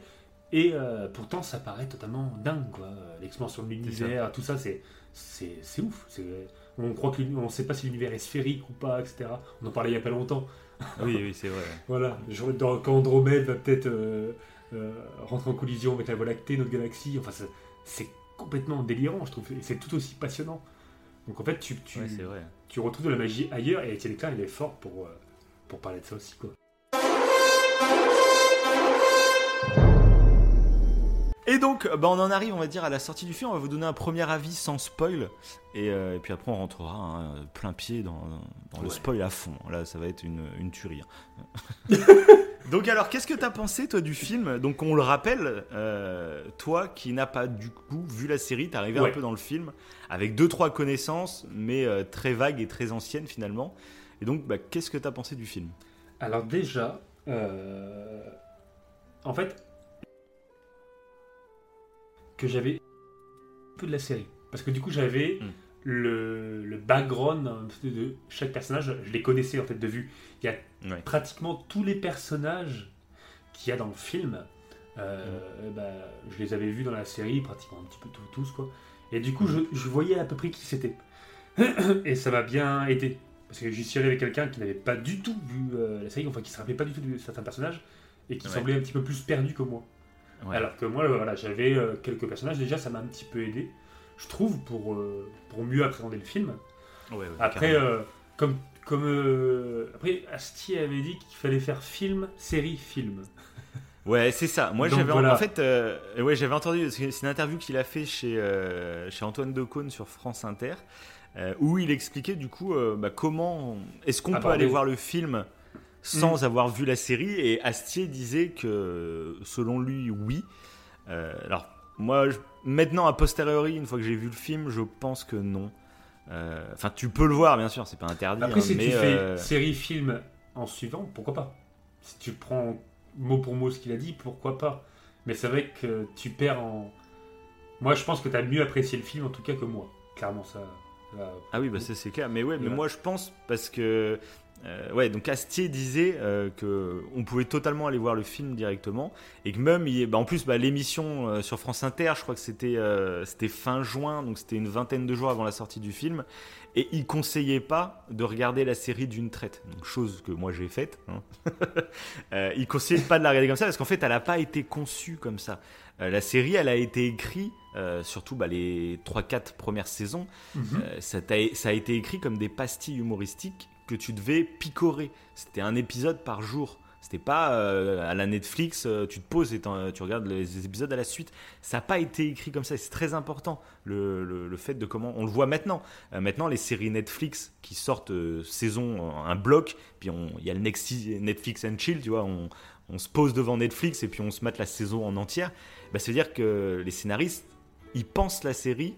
Et euh, pourtant, ça paraît totalement dingue, quoi. L'expansion de l'univers, tout ça, c'est ouf. On croit que on sait pas si l'univers est sphérique ou pas, etc. On en parlait il y a pas longtemps. Oui oui c'est vrai Voilà, dans- quand Andromède va peut-être euh, euh, rentrer en collision avec la Voie lactée, notre galaxie, enfin, c'est- c'est complètement délirant, je trouve, et c'est tout aussi passionnant. Donc en fait, tu, tu, Ouais, c'est vrai tu retrouves de la magie ailleurs, et Étienne Klein, il est fort pour, euh, pour parler de ça aussi, quoi. Et donc, bah, on en arrive, on va dire, à la sortie du film. On va vous donner un premier avis sans spoil. Et, euh, et puis après, on rentrera hein, plein pied dans, dans le spoil à fond. Là, ça va être une, une tuerie. hein. donc, alors, qu'est-ce que t'as pensé, toi, du film? Donc, on le rappelle, euh, toi qui n'as pas, du coup, vu la série, t'es arrivé Ouais. un peu dans le film avec deux, trois connaissances, mais euh, très vagues et très anciennes, finalement. Et donc, bah, qu'est-ce que t'as pensé du film? Alors déjà, en fait, que j'avais un peu de la série. Parce que du coup, j'avais Mm. le, le background de chaque personnage. Je les connaissais en fait de vue. Il y a Ouais. pratiquement tous les personnages qu'il y a dans le film. euh, bah, je les avais vus dans la série, pratiquement un petit peu tous, tous quoi. Et du coup, je, je voyais à peu près qui c'était. Et ça m'a bien aidé. Parce que j'y suis allé avec quelqu'un qui n'avait pas du tout vu euh, la série, enfin qui se rappelait pas du tout de certains personnages, et qui Ouais. semblait un petit peu plus perdu que moi. Ouais. Alors que moi, voilà, j'avais euh, quelques personnages, déjà ça m'a un petit peu aidé, je trouve, pour, euh, pour mieux appréhender le film. Ouais, ouais, Après, euh, comme, comme euh, après, Astier avait dit qu'il fallait faire film, série, film. Ouais, c'est ça. Moi, j'avais voilà. en fait, euh, ouais, j'avais entendu. C'est une interview qu'il a fait chez chez Antoine Decaune sur France Inter, où il expliquait du coup bah, comment est-ce qu'on peut Aborder. aller voir le film sans Mm. avoir vu la série. Et Astier disait que selon lui, oui. Euh, alors moi, je- maintenant a posteriori, une fois que j'ai vu le film, je pense que non. Euh, Enfin, tu peux le voir, bien sûr, c'est pas interdit. Après, hein, si mais, tu fais euh, série, film en suivant, pourquoi pas? Si tu prends mot pour mot ce qu'il a dit, pourquoi pas? Mais c'est vrai que tu perds en. Moi, je pense que tu as mieux apprécié le film en tout cas que moi. Clairement, ça. ça- Ah oui, bah ça c'est clair. Mais ouais, mais moi je pense parce que euh, ouais, donc Astier disait euh, que on pouvait totalement aller voir le film directement et que même il, bah, en plus bah, l'émission euh, sur France Inter, je crois que c'était euh, c'était fin juin, donc c'était une vingtaine de jours avant la sortie du film et il conseillait pas de regarder la série d'une traite, donc chose que moi j'ai faite. Hein. Il conseillait pas de la regarder comme ça parce qu'en fait elle n'a pas été conçue comme ça. La série, elle a été écrite, surtout bah, les 3-4 premières saisons, ça, t'a- ça a été écrit comme des pastilles humoristiques que tu devais picorer. C'était un épisode par jour. C'était pas euh, à la Netflix, euh, tu te poses et tu regardes les épisodes à la suite. Ça n'a pas été écrit comme ça. C'est très important le, fait de comment on le voit maintenant. Euh, maintenant, les séries Netflix qui sortent saison un bloc, puis il y a le Netflix and chill, tu vois. On, se pose devant Netflix et puis on se mate la saison en entière. Bah, ça veut dire que les scénaristes, ils pensent la série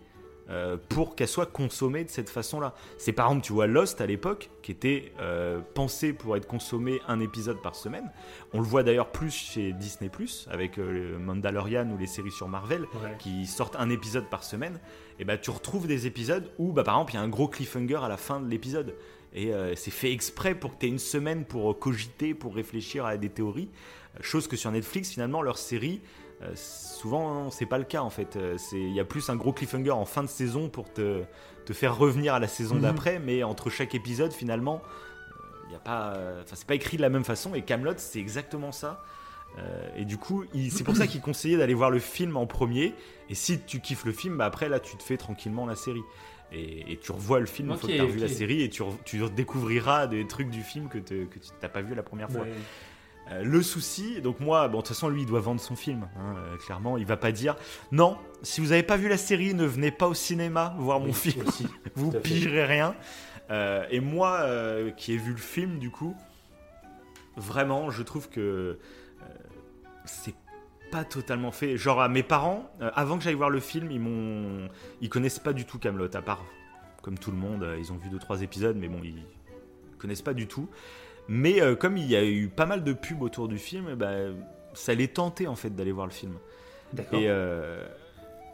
euh, pour qu'elle soit consommée de cette façon-là. C'est par exemple, tu vois, Lost à l'époque, qui était euh, pensé pour être consommé un épisode par semaine. On le voit d'ailleurs plus chez Disney, avec euh, Mandalorian ou les séries sur Marvel, Ouais. qui sortent un épisode par semaine. Et bah, tu retrouves des épisodes où, bah, par exemple, il y a un gros cliffhanger à la fin de l'épisode. Et c'est fait exprès pour que tu aies une semaine pour cogiter, pour réfléchir à des théories. Chose que sur Netflix, finalement, leurs séries, euh, souvent, c'est pas le cas en fait. Euh, Il y a plus un gros cliffhanger en fin de saison pour te, te faire revenir à la saison Mhm. d'après, mais entre chaque épisode, finalement, il y a pas, euh, c'est pas écrit de la même façon. Et Camelot, c'est exactement ça. Euh, et du coup, il- c'est pour ça qu'il conseillait d'aller voir le film en premier. Et si tu kiffes le film, bah après là, tu te fais tranquillement la série. Et, et tu revois le film une fois que tu as vu la série et tu, tu découvriras des trucs du film que, te- que tu n'as pas vu la première fois. Ouais. Euh, le souci, donc moi, bon, de toute façon, lui, il doit vendre son film. hein, euh, clairement, il va pas dire non. Si vous n'avez pas vu la série, ne venez pas au cinéma voir mon film. aussi. vous pigerez rien. Euh, et moi, qui ai vu le film, du coup, vraiment, je trouve que c'est pas totalement fait. Genre, à mes parents, avant que j'aille voir le film, ils m'ont, ils connaissent pas du tout Camelot, à part comme tout le monde, ils ont vu deux trois épisodes, mais bon, ils connaissent pas du tout. Mais euh, comme il y a eu pas mal de pubs autour du film, ben, ça les tentait en fait d'aller voir le film. D'accord. Et, euh,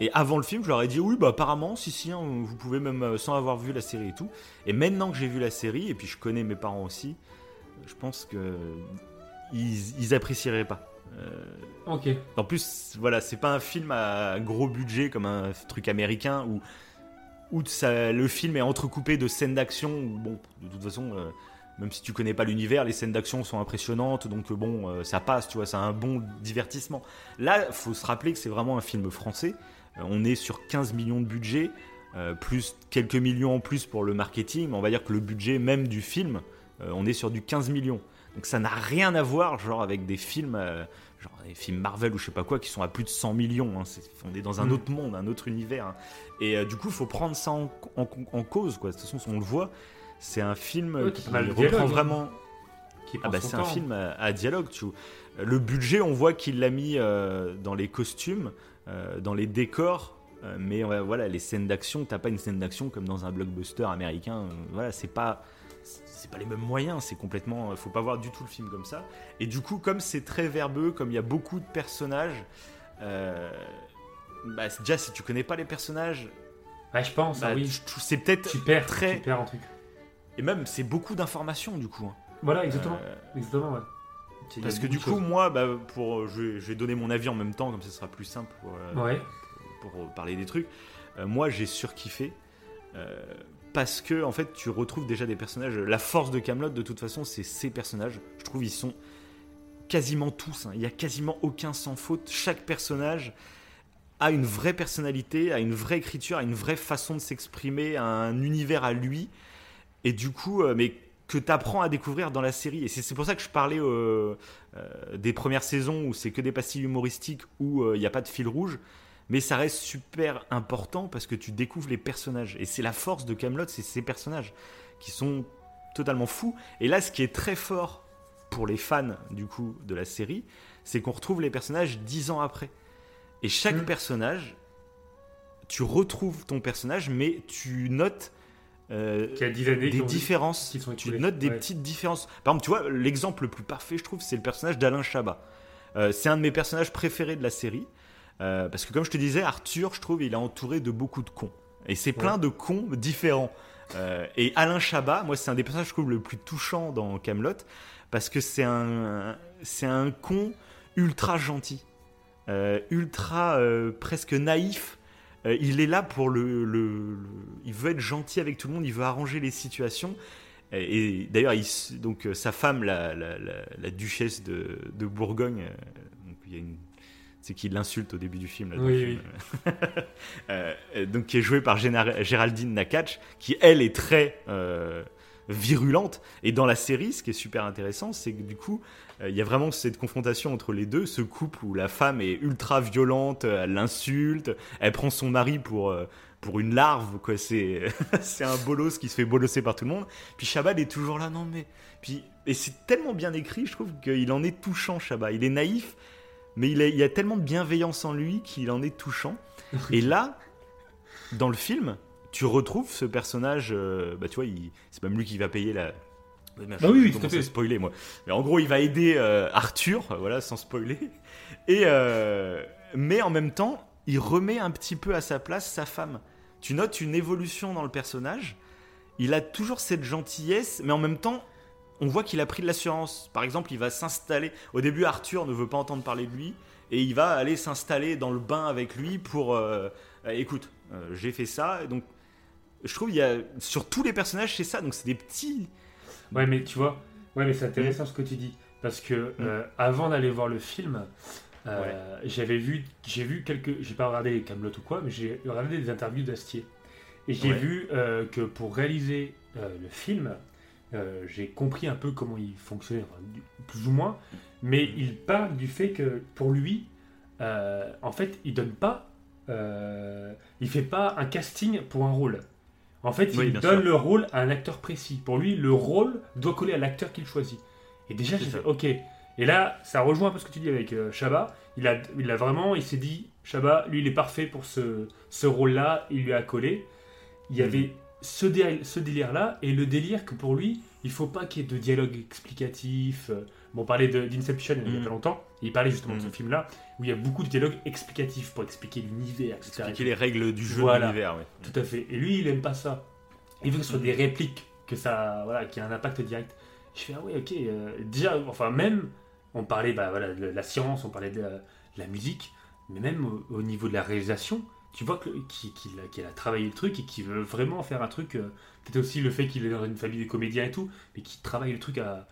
et avant le film, je leur ai dit oui, bah apparemment, si, si, hein, vous pouvez même euh, sans avoir vu la série et tout. Et maintenant que j'ai vu la série, et puis je connais mes parents aussi, je pense que ils, ils apprécieraient pas. Ok. en plus, voilà, c'est pas un film à gros budget comme un truc américain où, où ça, le film est entrecoupé de scènes d'action. où, Bon, de toute façon, même si tu connais pas l'univers, les scènes d'action sont impressionnantes, donc euh, bon, euh, ça passe, tu vois, c'est un bon divertissement. Là, faut se rappeler que c'est vraiment un film français. Euh, on est sur 15 millions de budget, euh, plus quelques millions en plus pour le marketing. On va dire que le budget même du film, on est sur du 15 millions. Donc ça n'a rien à voir, genre avec des films, genre des films Marvel ou je sais pas quoi, qui sont à plus de 100 millions. hein. On est dans un Mm. autre monde, un autre univers. hein. Et du coup, il faut prendre ça en, en- en cause, quoi. De toute façon, on le voit, c'est un film Ouais, qui reprend dialogue, hein. vraiment. Qui Ah bah c'est un film à, à dialogue. Tu... Le budget, on voit qu'il l'a mis euh, dans les costumes, euh, dans les décors, euh, mais voilà, les scènes d'action, t'as pas une scène d'action comme dans un blockbuster américain. voilà, c'est pas c'est pas les mêmes moyens, c'est complètement. Faut pas voir du tout le film comme ça. Et du coup, comme c'est très verbeux, comme il y a beaucoup de personnages, euh, bah, déjà si tu connais pas les personnages, Ouais, je pense, bah, ah oui. c'est peut-être Tu perds, très. tu perds un truc. Et même, c'est beaucoup d'informations du coup. hein. Voilà, exactement. Euh, Exactement, ouais. Il y a parce que du coup, choses. moi, bah, pour, je, vais, je vais donner mon avis en même temps, comme ça sera plus simple pour, euh, Ouais. pour, pour parler des trucs. Euh, moi, j'ai surkiffé. euh, parce que, en fait, tu retrouves déjà des personnages. La force de Camelot, de toute façon, c'est ces personnages. Je trouve ils sont quasiment tous. hein. Il y a quasiment aucun sans faute. Chaque personnage a une vraie personnalité, a une vraie écriture, a une vraie façon de s'exprimer, a un univers à lui. Et du coup, euh, mais que tu apprends à découvrir dans la série. Et c'est pour ça que je parlais euh, euh, des premières saisons où c'est que des pastilles humoristiques, où euh, il n'y a pas de fil rouge. Mais ça reste super important parce que tu découvres les personnages. Et c'est la force de Camelot, c'est ces personnages qui sont totalement fous. Et là, ce qui est très fort pour les fans du coup de la série, c'est qu'on retrouve les personnages dix ans après. Et chaque Mm. personnage, tu retrouves ton personnage, mais tu notes euh, Qui a 10 années. des différences. qui sont Tu notes des Ouais. petites différences. Par exemple, tu vois, l'exemple le plus parfait, je trouve, c'est le personnage d'Alain Chabat. Euh, c'est un de mes personnages préférés de la série. Euh, parce que, comme je te disais, Arthur, je trouve, il est entouré de beaucoup de cons. Et c'est plein Ouais. de cons différents. Et Alain Chabat, moi, c'est un des personnages, je trouve, le plus touchant dans Camelot. Parce que c'est un, c'est un con ultra gentil. Ultra presque naïf. Euh, il est là pour le, le- le- Il veut être gentil avec tout le monde, il veut arranger les situations. Et, et d'ailleurs, donc, euh, sa femme, la, la- la- la duchesse de, de Bourgogne, euh, donc, il y a une. C'est qui l'insulte au début du film. là, Oui, film. Euh, donc, qui est jouée par Géna- Géraldine Nakache, qui elle est très euh, virulente. Et dans la série, ce qui est super intéressant, c'est que du coup, il y a vraiment cette confrontation entre les deux, ce couple où la femme est ultra violente, euh, elle l'insulte, elle prend son mari pour, euh, pour une larve, quoi. C'est, c'est un bolos qui se fait bolosser par tout le monde. Puis Shabbat est toujours là, non mais. Puis, et c'est tellement bien écrit, je trouve qu'il en est touchant, Shabbat. Il est naïf, mais il, y a tellement de bienveillance en lui qu'il en est touchant. Et là, dans le film, tu retrouves ce personnage, euh, bah tu vois, c'est même lui qui va payer la. Bah je- oui, oui, tout à fait. spoiler moi. Mais en gros, il va aider euh, Arthur, euh, voilà, sans spoiler. Et euh, mais en même temps, il remet un petit peu à sa place sa femme. Tu notes une évolution dans le personnage. Il a toujours cette gentillesse, mais en même temps, on voit qu'il a pris de l'assurance. Par exemple, il va s'installer. Au début, Arthur ne veut pas entendre parler de lui, et il va aller s'installer dans le bain avec lui pour. euh, écoute, j'ai fait ça. Donc, je trouve il y a sur tous les personnages, c'est ça. Donc, c'est des petits. Ouais, mais tu vois, ouais, mais c'est Mm. intéressant ce que tu dis. Parce que euh, avant d'aller voir le film, euh, Ouais. j'avais vu, j'ai vu quelques, j'ai pas regardé Camelot ou quoi, mais j'ai regardé des interviews d'Astier. Et j'ai Ouais. vu euh, que pour réaliser le film, j'ai compris un peu comment il fonctionnait, enfin, plus ou moins. Mais il parle du fait que pour lui, en fait, il donne pas, il fait pas un casting pour un rôle. En fait, Oui, il donne sûr. le rôle à un acteur précis. Pour lui, le rôle doit coller à l'acteur qu'il choisit. Et déjà, j'ai fait. OK. Et là, ça rejoint un peu ce que tu dis avec euh, Chabat. Il a, il a vraiment, il s'est dit, Chabat, lui, il est parfait pour ce, ce rôle-là. Il lui a collé. Il y Mhm. avait ce, dé- ce délire-là et le délire que pour lui, il faut pas qu'il y ait de dialogue explicatif. Euh, Bon, on parlait de- d'Inception il y a Mhm. pas longtemps. Il parlait justement de ce Mhm. film-là où il y a beaucoup de dialogues explicatifs pour expliquer l'univers, etc. Expliquer les règles du jeu Voilà. de l'univers. Ouais. Tout à fait. Et lui, il aime pas ça. Il veut que ce soit des répliques, que ça, voilà, qu'il y ait un impact direct. Je fais ah ouais, ok. euh, déjà, enfin même, on parlait, bah voilà, de la science, on parlait de la, de la musique, mais même au, au niveau de la réalisation, tu vois qu'il a, travaillé le truc et qu'il veut vraiment faire un truc. euh, Peut-être aussi le fait qu'il est dans une famille de comédiens et tout, mais qu'il travaille le truc à,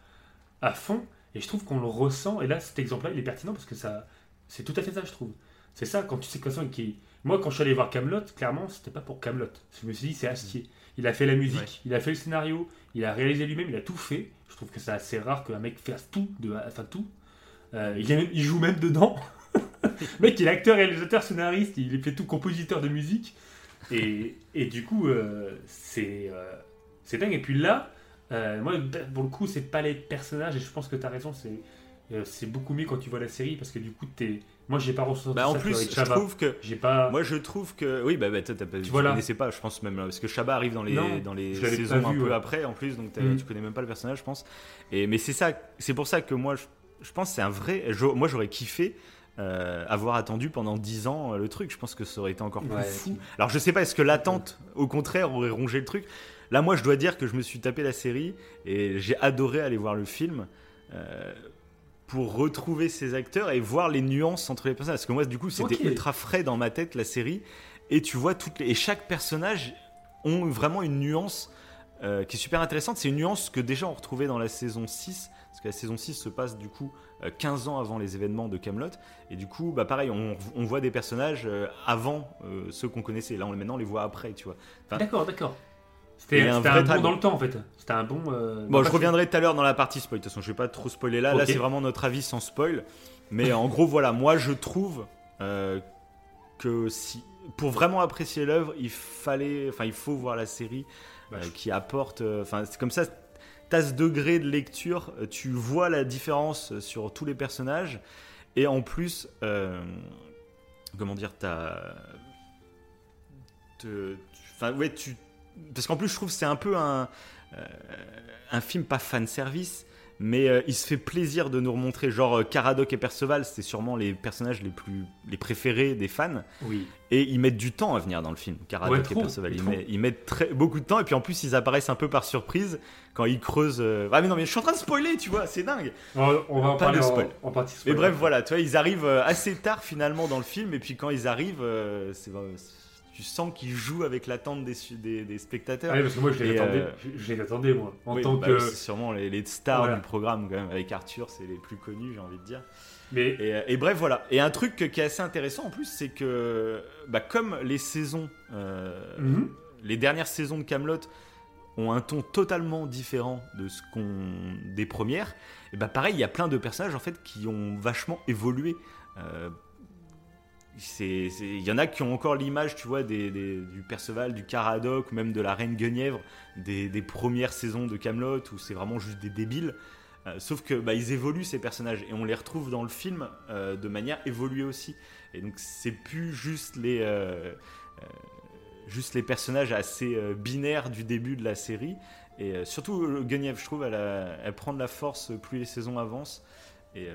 à fond. Et je trouve qu'on le ressent. Et là, cet exemple-là, il est pertinent parce que ça, c'est tout à fait ça, je trouve. C'est ça quand tu sais que quelqu'un qui moi, quand je suis allé voir Camelot, clairement, c'était pas pour Camelot. Je me suis dit, c'est Astier. Il a fait la musique, Ouais. il a fait le scénario, il a réalisé lui-même, il a tout fait. Je trouve que c'est assez rare qu'un mec fasse tout, de, enfin tout. Euh, il, est même- il joue même dedans. le mec, il est acteur, réalisateur, scénariste, il est fait tout compositeur de musique. Et, et du coup, euh, c'est euh, c'est dingue. Et puis là, euh, moi, pour le coup, c'est pas les personnages, et je pense que tu as raison, c'est euh, c'est beaucoup mieux quand tu vois la série, parce que du coup, t'es Moi, j'ai pas ressenti Bah, ça en plus, je trouve que J'ai pas. Moi, je trouve que. Oui, bah, bah toi, t'as pas, tu Voilà. connaissais pas, je pense même, parce que Shabba arrive dans les, Non, dans les saisons pas un vu, peu ouais. après, en plus, donc t'as- Mhm. tu connais même pas le personnage, je pense. Et, mais c'est ça, c'est pour ça que moi, je, je pense que c'est un vrai. je- moi, j'aurais kiffé. euh, avoir attendu pendant 10 ans euh, le truc, je pense que ça aurait été encore plus Ouais, fou. Alors je sais pas, est-ce que l'attente, au contraire, aurait rongé le truc? Là, moi, je dois dire que je me suis tapé la série et j'ai adoré aller voir le film euh, pour retrouver ces acteurs et voir les nuances entre les personnages. Parce que moi, du coup, c'était ultra frais dans ma tête la série et tu vois toutes les et chaque personnage ont vraiment une nuance euh, qui est super intéressante. C'est une nuance que déjà on retrouvait dans la saison 6 parce que la saison 6 se passe du coup euh, 15 ans avant les événements de Camelot et du coup bah pareil on, on voit des personnages euh, avant euh, ceux qu'on connaissait là on maintenant on les voit après tu vois enfin, D'accord, d'accord. C'était un un, bon dans le temps en fait. C'était un bon. euh, Bon, je reviendrai tout à l'heure dans la partie spoil. De toute façon, je vais pas trop spoiler là. Là, c'est vraiment notre avis sans spoil. Mais en gros, voilà, moi, je trouve euh, que si, pour vraiment apprécier l'œuvre, il fallait, enfin, il faut voir la série euh, qui apporte. Enfin, c'est comme ça. T'as ce degré de lecture, tu vois la différence sur tous les personnages, et en plus, comment dire, t'as, enfin, ouais, tu, parce qu'en plus, je trouve que c'est un peu un, euh, un film pas fan service, mais euh, il se fait plaisir de nous remontrer. Genre euh, Caradoc et Perceval, c'est sûrement les personnages les plus les préférés des fans, Oui. et ils mettent du temps à venir dans le film. Caradoc Ouais, et Perceval, ils, trop. met- ils mettent très, beaucoup de temps, et puis en plus, ils apparaissent un peu par surprise quand ils creusent. Ah mais non, mais je suis en train de spoiler, tu vois, c'est dingue. On, on va en Pas parler de en, spoil. en partie Mais spoil. bref, voilà, tu vois, ils arrivent assez tard finalement dans le film, et puis quand ils arrivent, c'est, tu sens qu'ils jouent avec l'attente des, su- des, des spectateurs. Oui, parce que moi, je les attendais, euh, je, je les attendais, moi. En Oui, tant bah que. c'est sûrement les, les stars Voilà. du programme quand même. Avec Arthur, c'est les plus connus, j'ai envie de dire. Mais. Et, et bref, voilà. Et un truc qui est assez intéressant en plus, c'est que bah, comme les saisons, euh, Mhm. les dernières saisons de Camelot ont un ton totalement différent de ce qu'on des premières. Et bah pareil, il y a plein de personnages en fait qui ont vachement évolué. Euh, Il y en a qui ont encore l'image, tu vois, du Perceval, du Caradoc, même de la Reine Guenièvre, des, premières saisons de Camelot où c'est vraiment juste des débiles. Euh, sauf que bah, ils évoluent ces personnages et on les retrouve dans le film euh, de manière évoluée aussi. Et donc c'est plus juste les euh, personnages assez binaires du début de la série. Et surtout Guenièvre, je trouve, elle, elle prend de la force plus les saisons avancent. Et,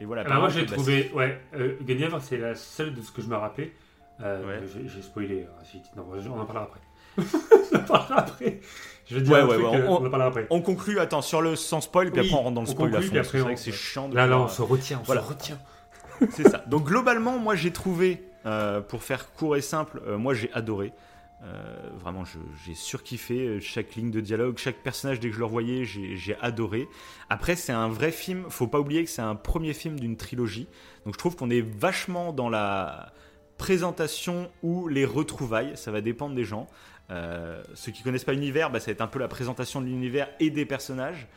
et voilà. Alors moi, j'ai bah, trouvé. Ouais, euh, Guenièvre, c'est la seule de ce que je me rappelais. Euh, Ouais. j'ai- spoilé. hein, si- non, on en parlera après. on en parlera après. Je vais dire Ouais, un ouais, truc, ouais, euh, on- on en parlera après. On conclut, attends, sur le sans spoil, puis Oui, après on rentre dans le spoil C'est vrai on- que c'est chiant de Là, là, on se retient, on Voilà. se retient. C'est ça. Donc globalement, moi j'ai trouvé, euh, pour faire court et simple, euh, moi j'ai adoré. Euh, vraiment, j'ai surkiffé euh, chaque ligne de dialogue, chaque personnage dès que je le revoyais, j'ai adoré. Après, c'est un vrai film. Faut pas oublier que c'est un premier film d'une trilogie. Donc je trouve qu'on est vachement dans la présentation ou les retrouvailles. Ça va dépendre des gens. Euh, ceux qui connaissent pas l'univers, bah, ça va être un peu la présentation de l'univers et des personnages.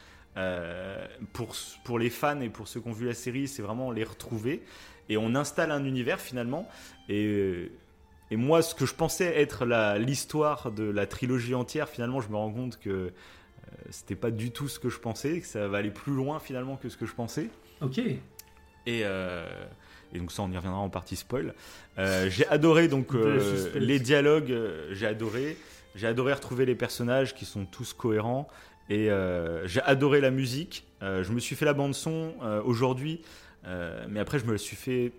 Pour, pour les fans et pour ceux qui ont vu la série, c'est vraiment les retrouver. Et on installe un univers finalement. Et, et moi, ce que je pensais être l'histoire de la trilogie entière, finalement, je me rends compte que euh, c'était pas du tout ce que je pensais, que ça va aller plus loin finalement que ce que je pensais. Ok. Et, euh, et donc ça, on y reviendra en partie spoil. Euh, j'ai adoré donc euh, les dialogues, j'ai adoré. J'ai adoré retrouver les personnages qui sont tous cohérents. Et j'ai adoré la musique. Je me suis fait la bande son aujourd'hui, mais après je me la suis fait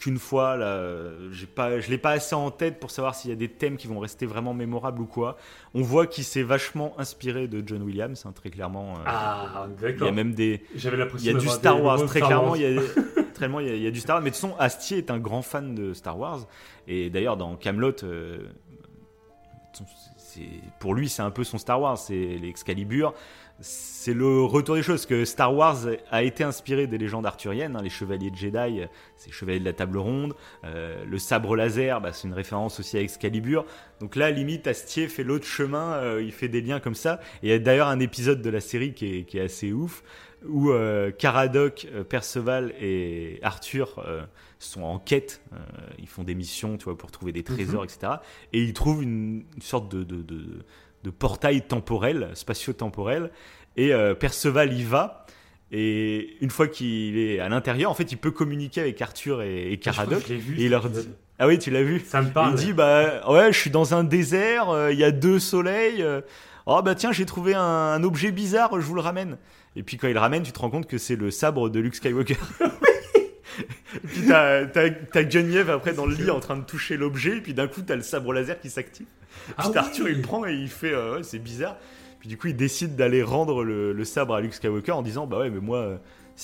qu'une fois. Là, j'ai pas, je l'ai pas assez en tête pour savoir s'il y a des thèmes qui vont rester vraiment mémorables ou quoi. On voit qu'il s'est vachement inspiré de John Williams, hein, très clairement. euh, Ah, il y a d'accord. même des, J'avais il y l'impression a du Star Wars, très clairement, il y a, il y, a, il y a du Star Wars. Mais de toute façon, Astier est un grand fan de Star Wars. Et d'ailleurs, dans Camelot, pour lui, c'est un peu son Star Wars, c'est l'Excalibur. C'est le retour des choses, que Star Wars a été inspiré des légendes arthuriennes, hein, les chevaliers de Jedi, c'est les chevaliers de la table ronde, euh, le sabre laser, bah, c'est une référence aussi à Excalibur. Donc là, limite, Astier fait l'autre chemin, euh, il fait des liens comme ça. Et il y a d'ailleurs un épisode de la série qui est, qui est assez ouf, où euh, Caradoc, euh, Perceval et Arthur euh, sont en quête. euh, ils font des missions, tu vois, pour trouver des trésors, etc. Et ils trouvent une, une sorte de, de, de, de portail temporel, spatio-temporel. Et euh, Perceval y va. Et une fois qu'il est à l'intérieur, en fait, il peut communiquer avec Arthur et, et Caradoc. Je vu, et il leur dit-. Ah oui, tu l'as vu Ça me Il parle. dit bah ouais, je suis dans un désert, euh, il y a deux soleils. euh, oh bah tiens, j'ai trouvé un, un objet bizarre, je vous le ramène. Et puis quand il le ramène, tu te rends compte que c'est le sabre de Luke Skywalker. et puis t'as, t'as, t'as Geneviève après dans le lit en train de toucher l'objet, et puis d'un coup t'as le sabre laser qui s'active. Puis Ah t'as oui. Arthur il le prend et il fait euh, ouais, c'est bizarre. Puis du coup il décide d'aller rendre le, le sabre à Luke Skywalker en disant bah ouais mais moi euh,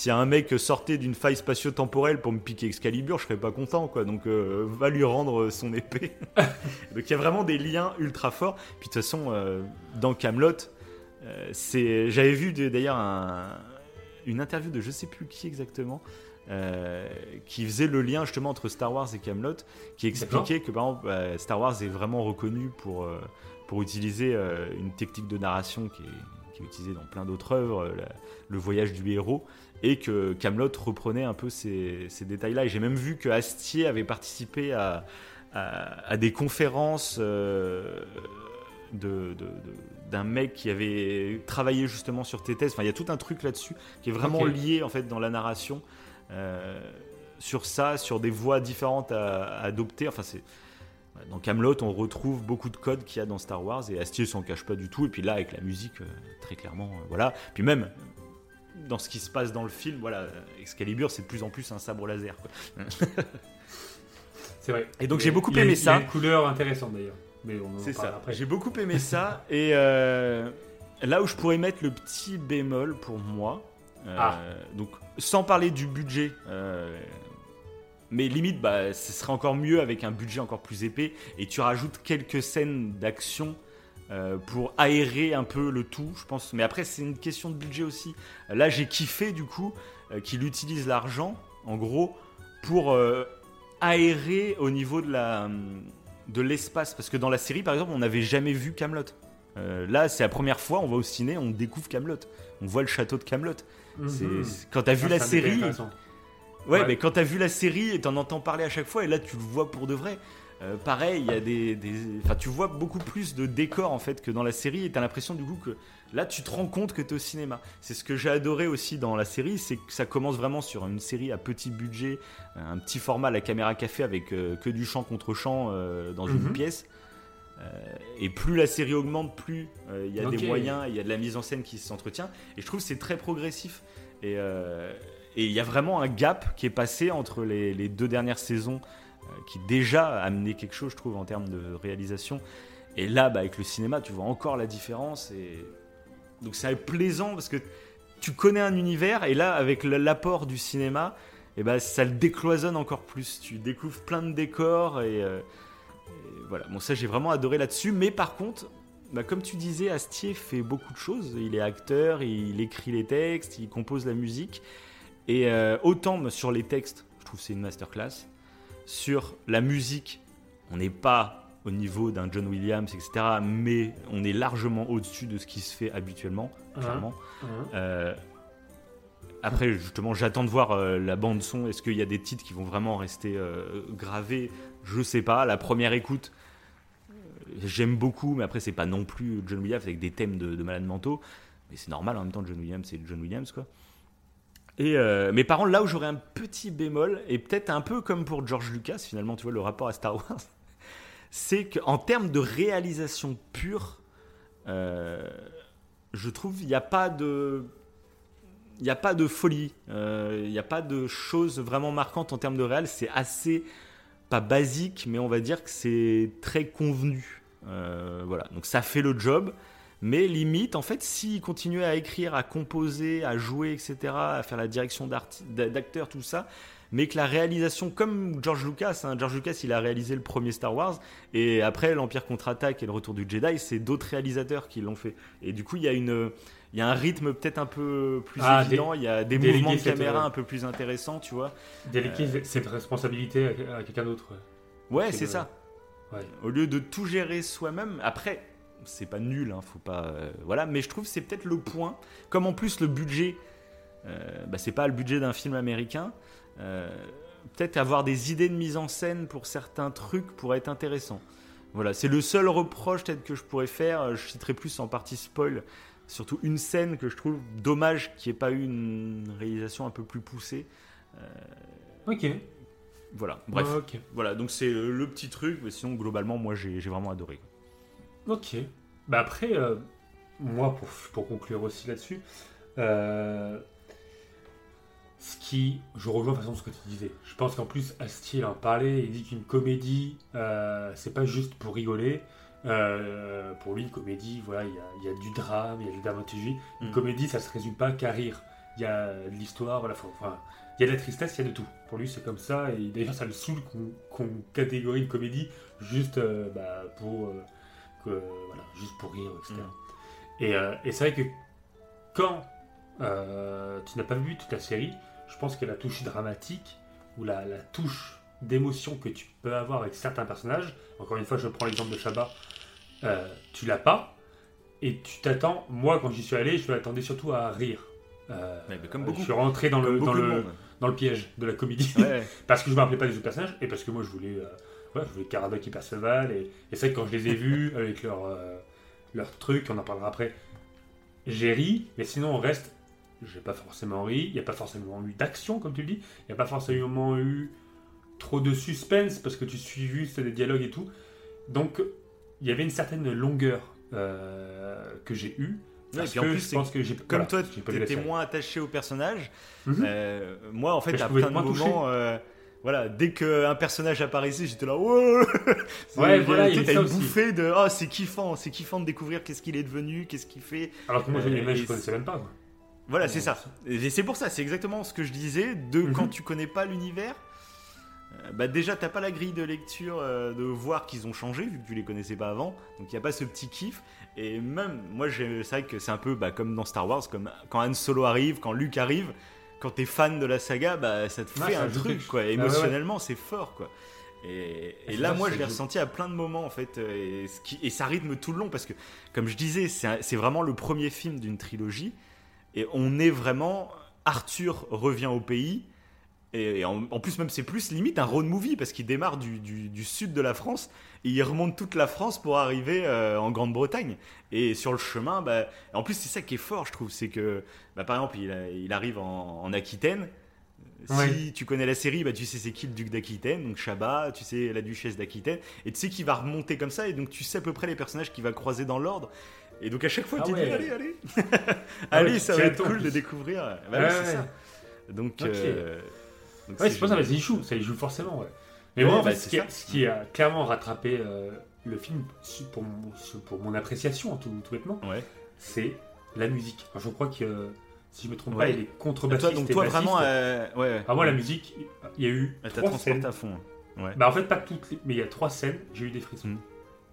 a un mec sortait d'une faille spatio-temporelle pour me piquer Excalibur, je serais pas content quoi. Donc euh, va lui rendre son épée. Donc il y a vraiment des liens ultra forts. Puis de toute façon euh, dans Camelot, c'est j'avais vu d'ailleurs un- une interview de je sais plus qui exactement. Euh, qui faisait le lien justement entre Star Wars et Camelot, qui expliquait que par exemple euh, Star Wars est vraiment reconnu pour, euh, pour utiliser une technique de narration qui est, qui est utilisée dans plein d'autres œuvres, la- le voyage du héros, et que Camelot reprenait un peu ces, ces détails-là. Et j'ai même vu que Astier avait participé à, à, à des conférences de, de- de- d'un mec qui avait travaillé justement sur tes thèses. Enfin, il y a tout un truc là-dessus qui est vraiment lié en fait dans la narration sur ça, sur des voies différentes à, à adopter. Enfin, c'est dans Camelot, on retrouve beaucoup de codes qu'il y a dans Star Wars et Astier s'en cache pas du tout. Et puis là, avec la musique, euh, très clairement, euh, voilà. Puis même dans ce qui se passe dans le film, voilà, Excalibur, c'est de plus en plus un sabre laser. C'est vrai. Et donc, Il j'ai beaucoup il aimé Il y a ça. une couleur intéressante d'ailleurs. Mais on en C'est ça. J'ai beaucoup aimé ça. Et euh, là où je pourrais mettre le petit bémol pour moi, euh, Ah. donc sans parler du budget, euh, mais limite, bah, ce serait encore mieux avec un budget encore plus épais et tu rajoutes quelques scènes d'action. euh, pour aérer un peu le tout, je pense. Mais après, c'est une question de budget aussi. Là, j'ai kiffé du coup euh, qu'il utilise l'argent, en gros, pour aérer au niveau de la de l'espace parce que dans la série par exemple on n'avait jamais vu Camelot là c'est la première fois on va au ciné on découvre Camelot on voit le château de Camelot Mhm. quand t'as vu la série ouais, Ouais. mais quand t'as vu la série et t'en entends parler à chaque fois et là tu le vois pour de vrai Euh, pareil il y a des, des- enfin tu vois beaucoup plus de décors en fait que dans la série et t'as l'impression du coup que là tu te rends compte que t'es au cinéma c'est ce que j'ai adoré aussi dans la série c'est que ça commence vraiment sur une série à petit budget un petit format la caméra café avec euh, que du champ contre champ euh, dans une Mhm. pièce et plus la série augmente, plus euh, il y a des moyens, il y a de la mise en scène qui s'entretient. Et je trouve que c'est très progressif. Et euh, il y a vraiment un gap qui est passé entre les, les deux dernières saisons, euh, qui déjà amenaient quelque chose, je trouve, en termes de réalisation. Et là, bah, avec le cinéma, tu vois encore la différence. Et donc c'est plaisant parce que tu connais un univers, et là, avec l'apport du cinéma, et ben ça le décloisonne encore plus. Tu découvres plein de décors et, euh, et voilà. Bon, ça j'ai vraiment adoré là-dessus. Mais par contre, bah, comme tu disais, Astier fait beaucoup de choses. Il est acteur, il écrit les textes, il compose la musique. Et euh, autant sur les textes, je trouve c'est une masterclass. Sur la musique, on n'est pas au niveau d'un John Williams, etc. Mais on est largement au-dessus de ce qui se fait habituellement, clairement. Euh, après, justement, j'attends de voir euh, la bande son. Est-ce qu'il y a des titres qui vont vraiment rester euh, gravés? Je sais pas. La première écoute, j'aime beaucoup, mais après, c'est pas non plus John Williams avec des thèmes de, de malades mentaux. Mais c'est normal en même temps, John Williams, c'est John Williams, quoi. Et euh, mais par contre, là où j'aurais un petit bémol, et peut-être un peu comme pour George Lucas, finalement, tu vois, le rapport à Star Wars, c'est qu'en termes de réalisation pure, euh, je trouve il n'y a pas de il n'y a pas de folie, euh, il n'y a pas de choses vraiment marquantes en termes de réel. C'est assez, pas basique, mais on va dire que c'est très convenu. Euh, voilà, donc ça fait le job. Mais limite, en fait, s'il continuait à écrire, à composer, à jouer, etc., à faire la direction d'arti- d'a- d'acteurs, tout ça, mais que la réalisation, comme George Lucas, hein, George Lucas, il a réalisé le premier Star Wars, et après l'Empire contre-attaque et le Retour du Jedi, c'est d'autres réalisateurs qui l'ont fait. Et du coup, il y a une, il y a un rythme peut-être un peu plus Ah, évident, il y a des mouvements de caméra euh, un peu plus intéressants, tu vois. Déléguer cette responsabilité à, à quelqu'un d'autre. ouais. Ouais, C'est le- ça. Ouais. Au lieu de tout gérer soi-même, après, c'est pas nul, hein, faut pas. euh, voilà, mais je trouve que c'est peut-être le point. Comme en plus le budget, euh, bah, c'est pas le budget d'un film américain. euh, peut-être avoir des idées de mise en scène pour certains trucs pourrait être intéressant. Voilà, c'est le seul reproche peut-être que je pourrais faire. Je citerai plus en partie spoil surtout une scène que je trouve dommage qu'il n'y ait pas eu une réalisation un peu plus poussée. Ok. Voilà, bref. Voilà, donc c'est le petit truc, mais sinon, globalement, moi, j'ai vraiment adoré. Ok. Bah après, euh, moi, pour, pour conclure aussi là-dessus, euh, ce qui, je rejoins de toute façon ce que tu disais. Je pense qu'en plus, Astier en parlait, il dit qu'une comédie, euh, c'est pas juste pour rigoler. Euh, pour lui, une comédie, voilà, il y a, il y a du drame, il y a la dramaturgie. Une Mm. comédie, ça se résume pas qu'à rire. Il y a de l'histoire, voilà, enfin, il y a de la tristesse, il y a de tout. Pour lui, c'est comme ça, et d'ailleurs, ça le saoule qu'on qu'on catégorie une comédie juste euh, bah, pour, euh, que, voilà, juste pour rire, etc. Et, euh, et c'est vrai que quand euh, tu n'as pas vu toute la série, je pense que la touche dramatique ou la, la touche d'émotion que tu peux avoir avec certains personnages, encore une fois, je prends l'exemple de Shabba, euh, tu l'as pas, et tu t'attends, moi quand j'y suis allé, je m'attendais surtout à rire. Euh, mais comme beaucoup. Je suis rentré dans, le, dans, le, dans le piège de la comédie. Ouais, parce que je me rappelais pas des autres personnages et parce que moi je voulais, euh, ouais, je voulais Caradoc et Perceval et, et c'est vrai que quand je les ai vus avec leur, euh, leur truc, on en parlera après, j'ai ri, mais sinon on reste, j'ai pas forcément ri, il n'y a pas forcément eu d'action comme tu le dis, il n'y a pas forcément eu trop de suspense parce que tu suis juste des dialogues et tout, donc il y avait une certaine longueur euh, que j'ai eue. Ouais, Parce et puis en que plus, je pense que j'ai Comme voilà, toi, tu étais moins attaché au personnage. Mhm. euh, moi, en fait, à plein de moments, euh, voilà, dès qu'un personnage apparaissait, j'étais là, C'est- Ouais, voilà, il y une bouffée de, oh, c'est kiffant, c'est kiffant de découvrir qu'est-ce qu'il est devenu, qu'est-ce qu'il fait. Alors que moi je Euh, et je connaissais même pas. Voilà, c'est ça. Et c'est pour ça, c'est exactement ce que je disais, de Mhm. quand tu connais pas l'univers. Euh, Bah déjà, t'as pas la grille de lecture euh, de voir qu'ils ont changé, vu que tu les connaissais pas avant. Donc il y a pas ce petit kiff. Et même, moi, c'est vrai que c'est un peu bah, comme dans Star Wars, comme quand Han Solo arrive, quand Luke arrive, quand t'es fan de la saga, bah ça te fait un truc, quoi. ouais, ouais. Émotionnellement, c'est fort, quoi. Et, et c'est là, moi, je l'ai ressenti à plein de moments, en fait. euh, Et, ce qui- et ça rythme tout le long, parce que, comme je disais, c'est vraiment le premier film d'une trilogie. Et on est vraiment. Arthur revient au pays. Et, et en, en plus, même, c'est plus limite un road movie parce qu'il démarre du, du- du sud de la France et il remonte toute la France pour arriver euh, en Grande-Bretagne. Et sur le chemin, bah, en plus, c'est ça qui est fort, je trouve. C'est que, bah, par exemple, il, arrive en, en Aquitaine. Si Ouais. tu connais la série, bah, tu sais c'est qui le duc d'Aquitaine, donc Chabat, tu sais la duchesse d'Aquitaine, et tu sais qu'il va remonter comme ça, et donc tu sais à peu près les personnages qu'il va croiser dans l'ordre. Et donc à chaque fois, Ah tu ouais. dis allez, allez, Ah allez, ouais, ça va être cool de découvrir. Bah oui, Ouais, c'est ouais. ça. Donc, euh, donc Ouais, c'est pour ça, mais génial. ça y joue, ça y joue forcément. Ouais. Mais Ouais, moi, en bah, fait, ce qui, ça. ce qui a clairement rattrapé euh, le film pour mon, pour mon appréciation, tout, tout bêtement, c'est la musique. Je crois que, si je me trompe pas, il est contrebassiste. donc toi vraiment, euh, ouais. Ah, moi, la musique, il y a eu Elle t'a transporté scènes. à fond. Ouais. Bah, en fait, pas toutes, les- mais il y a trois scènes, j'ai eu des frissons. Hmm.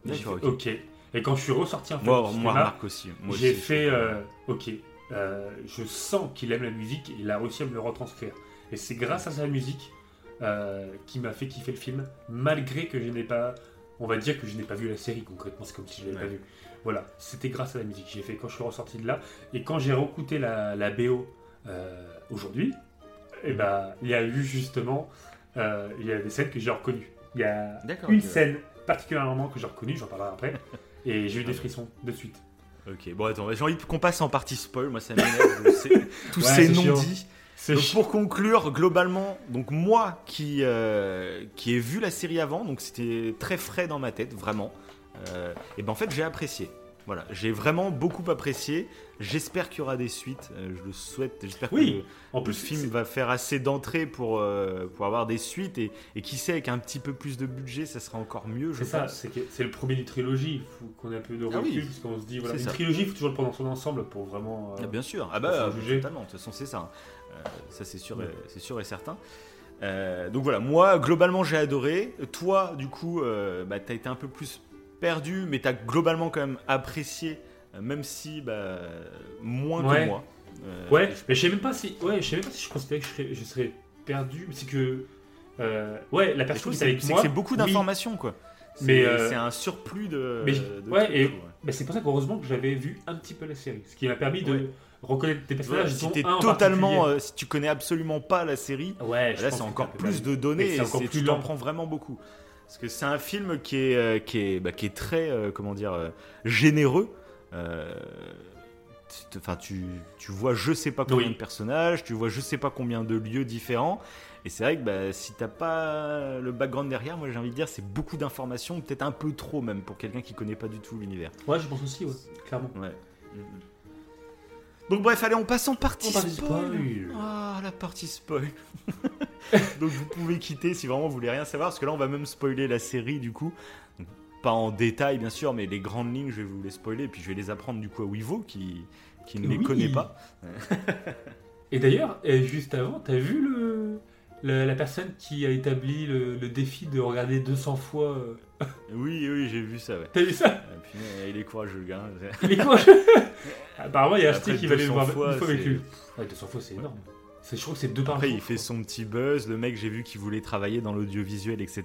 D'accord, ok. Et quand je suis ressorti en fait, Moi, du moi, remarque aussi. J'ai fait, euh, ok, euh, je sens qu'il aime la musique et il a réussi à me le retranscrire. Et c'est grâce à sa musique euh, qui m'a fait kiffer le film, malgré que je n'ai pas, on va dire que je n'ai pas vu la série concrètement, c'est comme si je l'avais Ouais. pas vu. Voilà, c'était grâce à la musique. J'ai fait quand je suis ressorti de là et quand j'ai réécouté la, la BO euh, aujourd'hui, et ben il y a eu justement, euh, il y a des scènes que j'ai reconnues. Il y a une scène particulièrement que j'ai reconnue, j'en parlerai après, et j'ai eu des frissons de suite. Ok, bon, attends, j'ai envie qu'on passe en partie spoil. Moi, ça m'énerve. Tous Ouais, ces c'est Donc pour conclure, globalement, donc moi qui, euh, qui ai vu la série avant, donc c'était très frais dans ma tête, vraiment, euh, et ben en fait j'ai apprécié. Voilà, j'ai vraiment beaucoup apprécié. J'espère qu'il y aura des suites. euh, je le souhaite. J'espère Oui, que en le plus, film va faire assez d'entrées pour, euh, pour avoir des suites. Et, et qui sait, avec un petit peu plus de budget, ça sera encore mieux, C'est ça, c'est le premier d'une trilogie. Il faut qu'on ait un peu de Ah recul, oui, parce qu'on se dit, voilà, une ça. trilogie, il faut toujours le prendre dans son ensemble pour vraiment. euh, Ah, bien sûr. Ah bah, totalement. De toute façon, c'est ça. Euh, ça, c'est sûr, c'est sûr et certain. Euh, donc voilà, moi, globalement, j'ai adoré. Toi, du coup, euh, bah, t'as été un peu plus perdu, mais t'as globalement quand même apprécié, même si bah, moins Ouais. que moi. Euh, Ouais, je- mais je sais même pas si, ouais, je sais même pas si je considérais que je serais, je serais perdu. C'est que, euh, ouais, la personne qui est c'est avec moi. c'est beaucoup oui, d'informations, quoi. Mais, euh, c'est un surplus de. mais de ouais, trucs, et- c'est pour ça qu'heureusement que j'avais vu un petit peu la série, ce qui m'a permis de Ouais. Reconnaître des personnages. si dont t'es totalement, euh, si tu connais absolument pas la série, ouais, Là, c'est encore plus de données et plus tu t'en prends vraiment beaucoup. Parce que c'est un film qui est, euh, qui est, bah, qui est très, euh, comment dire, généreux. Enfin, tu, tu vois je sais pas combien Oui. de personnages, tu vois je sais pas combien de lieux différents. Et c'est vrai que bah, si t'as pas le background derrière, moi j'ai envie de dire, c'est beaucoup d'informations, peut-être un peu trop même pour quelqu'un qui connaît pas du tout l'univers. Ouais, je pense aussi, ouais, clairement. Ouais. Mhm. Donc bref, allez, on passe en partie spoil. spoil. Ah, la partie spoil. Donc vous pouvez quitter si vraiment vous voulez rien savoir, parce que là on va même spoiler la série du coup. Donc, pas en détail bien sûr, mais les grandes lignes je vais vous les spoiler, et puis je vais les apprendre du coup à Wivo qui, qui ne les connaît pas. Et d'ailleurs, juste avant, t'as vu le, le- la personne qui a établi le, le défi de regarder 200 fois euh, Oui, oui, j'ai vu ça, ouais. T'as vu ça? Et puis, euh, il est courageux le gars. Il est quoi Apparemment, il y a Après, Acheté qui va aller le 200 voir fois, une fois avec c'est- lui. Ouais, 200 fois, c'est énorme. C'est- Je crois que c'est deux par Après, jour, il fait son petit buzz. Le mec, j'ai vu qu'il voulait travailler dans l'audiovisuel, etc.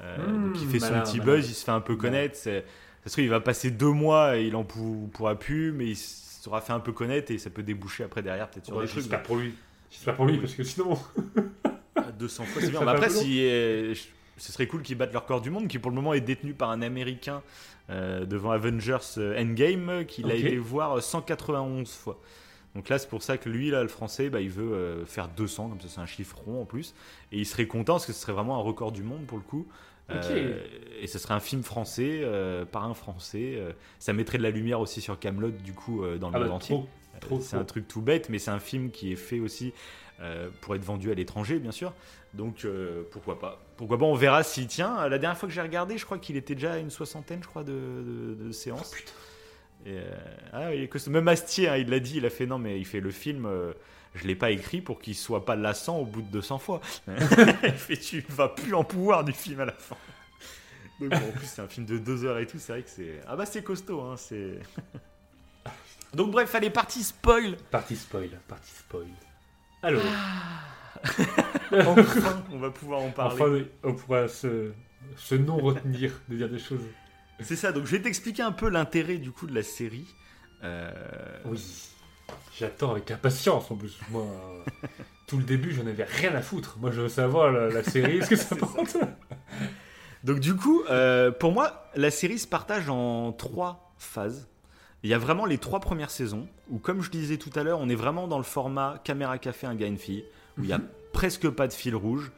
Euh, Mmh, donc, il fait malin, son petit malin. buzz, il se fait un peu connaître. C'est- Ça se trouve, il va passer deux mois et il en pou- pourra plus, mais il sera fait un peu connaître et ça peut déboucher après derrière, peut-être sur Ouais, des trucs. J'espère pour lui. J'espère pour lui, parce que sinon. À 200 fois, c'est bien. Mais un après, si, euh, ce serait cool qu'ils battent leur corps du monde, qui pour le moment est détenu par un Américain euh, devant Avengers euh, Endgame, qu'il a Ok. été voir euh, 191 fois. Donc là, c'est pour ça que lui, là, le français, bah, il veut euh, faire 200, comme ça c'est un chiffre rond en plus. Et il serait content parce que ce serait vraiment un record du monde pour le coup. Et ce serait un film français par un français. ça mettrait de la lumière aussi sur Camelot du coup dans le Ah monde bah, entier. trop. Trop, C'est un truc tout bête, mais c'est un film qui est fait aussi euh, pour être vendu à l'étranger, bien sûr. Donc euh, pourquoi pas Pourquoi pas On verra s'il tient. La dernière fois que j'ai regardé, je crois qu'il était déjà à une soixantaine, je crois, de, de- de séances. Oh, putain. Et, euh, ah. Même Astier, hein, il l'a dit, il a fait non, mais il fait le film. euh, je l'ai pas écrit pour qu'il soit pas lassant au bout de 200 fois. il fait tu vas plus en pouvoir du film à la fin. Donc, bon, en plus, c'est un film de deux heures et tout. C'est vrai que c'est ah bah c'est costaud. Hein, c'est donc bref, allez partie spoil. Partie spoil, partie spoil. Alors, Enfin, on va pouvoir en parler. enfin, on pourra se, se non retenir de dire des choses. C'est ça, donc je vais t'expliquer un peu l'intérêt du coup de la série. Euh, Oui. J'attends avec impatience en plus. Moi, euh, tout le début, j'en avais rien à foutre. Moi, je veux savoir la, la série. Est-ce que ça porte Donc du coup, euh, pour moi, la série se partage en trois phases. Il y a vraiment les trois premières saisons, où comme je disais tout à l'heure, on est vraiment dans le format caméra café, un gars, une fille, où il y a presque pas de fil rouge.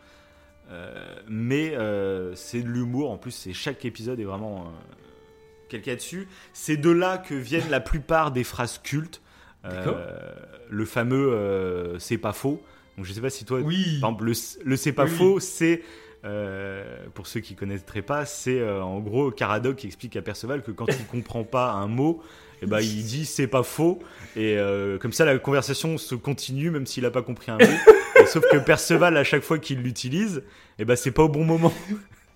Euh, mais euh, c'est de l'humour, en plus c'est chaque épisode est vraiment euh, quelqu'un dessus. C'est de là que viennent la plupart des phrases cultes. Le fameux c'est pas faux. Donc je sais pas si toi Oui. par exemple, le, le c'est pas Oui. faux, c'est pour ceux qui connaîtraient pas, c'est en gros Caradoc qui explique à Perceval que quand il comprend pas un mot, et ben il dit c'est pas faux et euh, comme ça la conversation se continue même s'il a pas compris un mot. Sauf que Perceval à chaque fois qu'il l'utilise, et ben c'est pas au bon moment.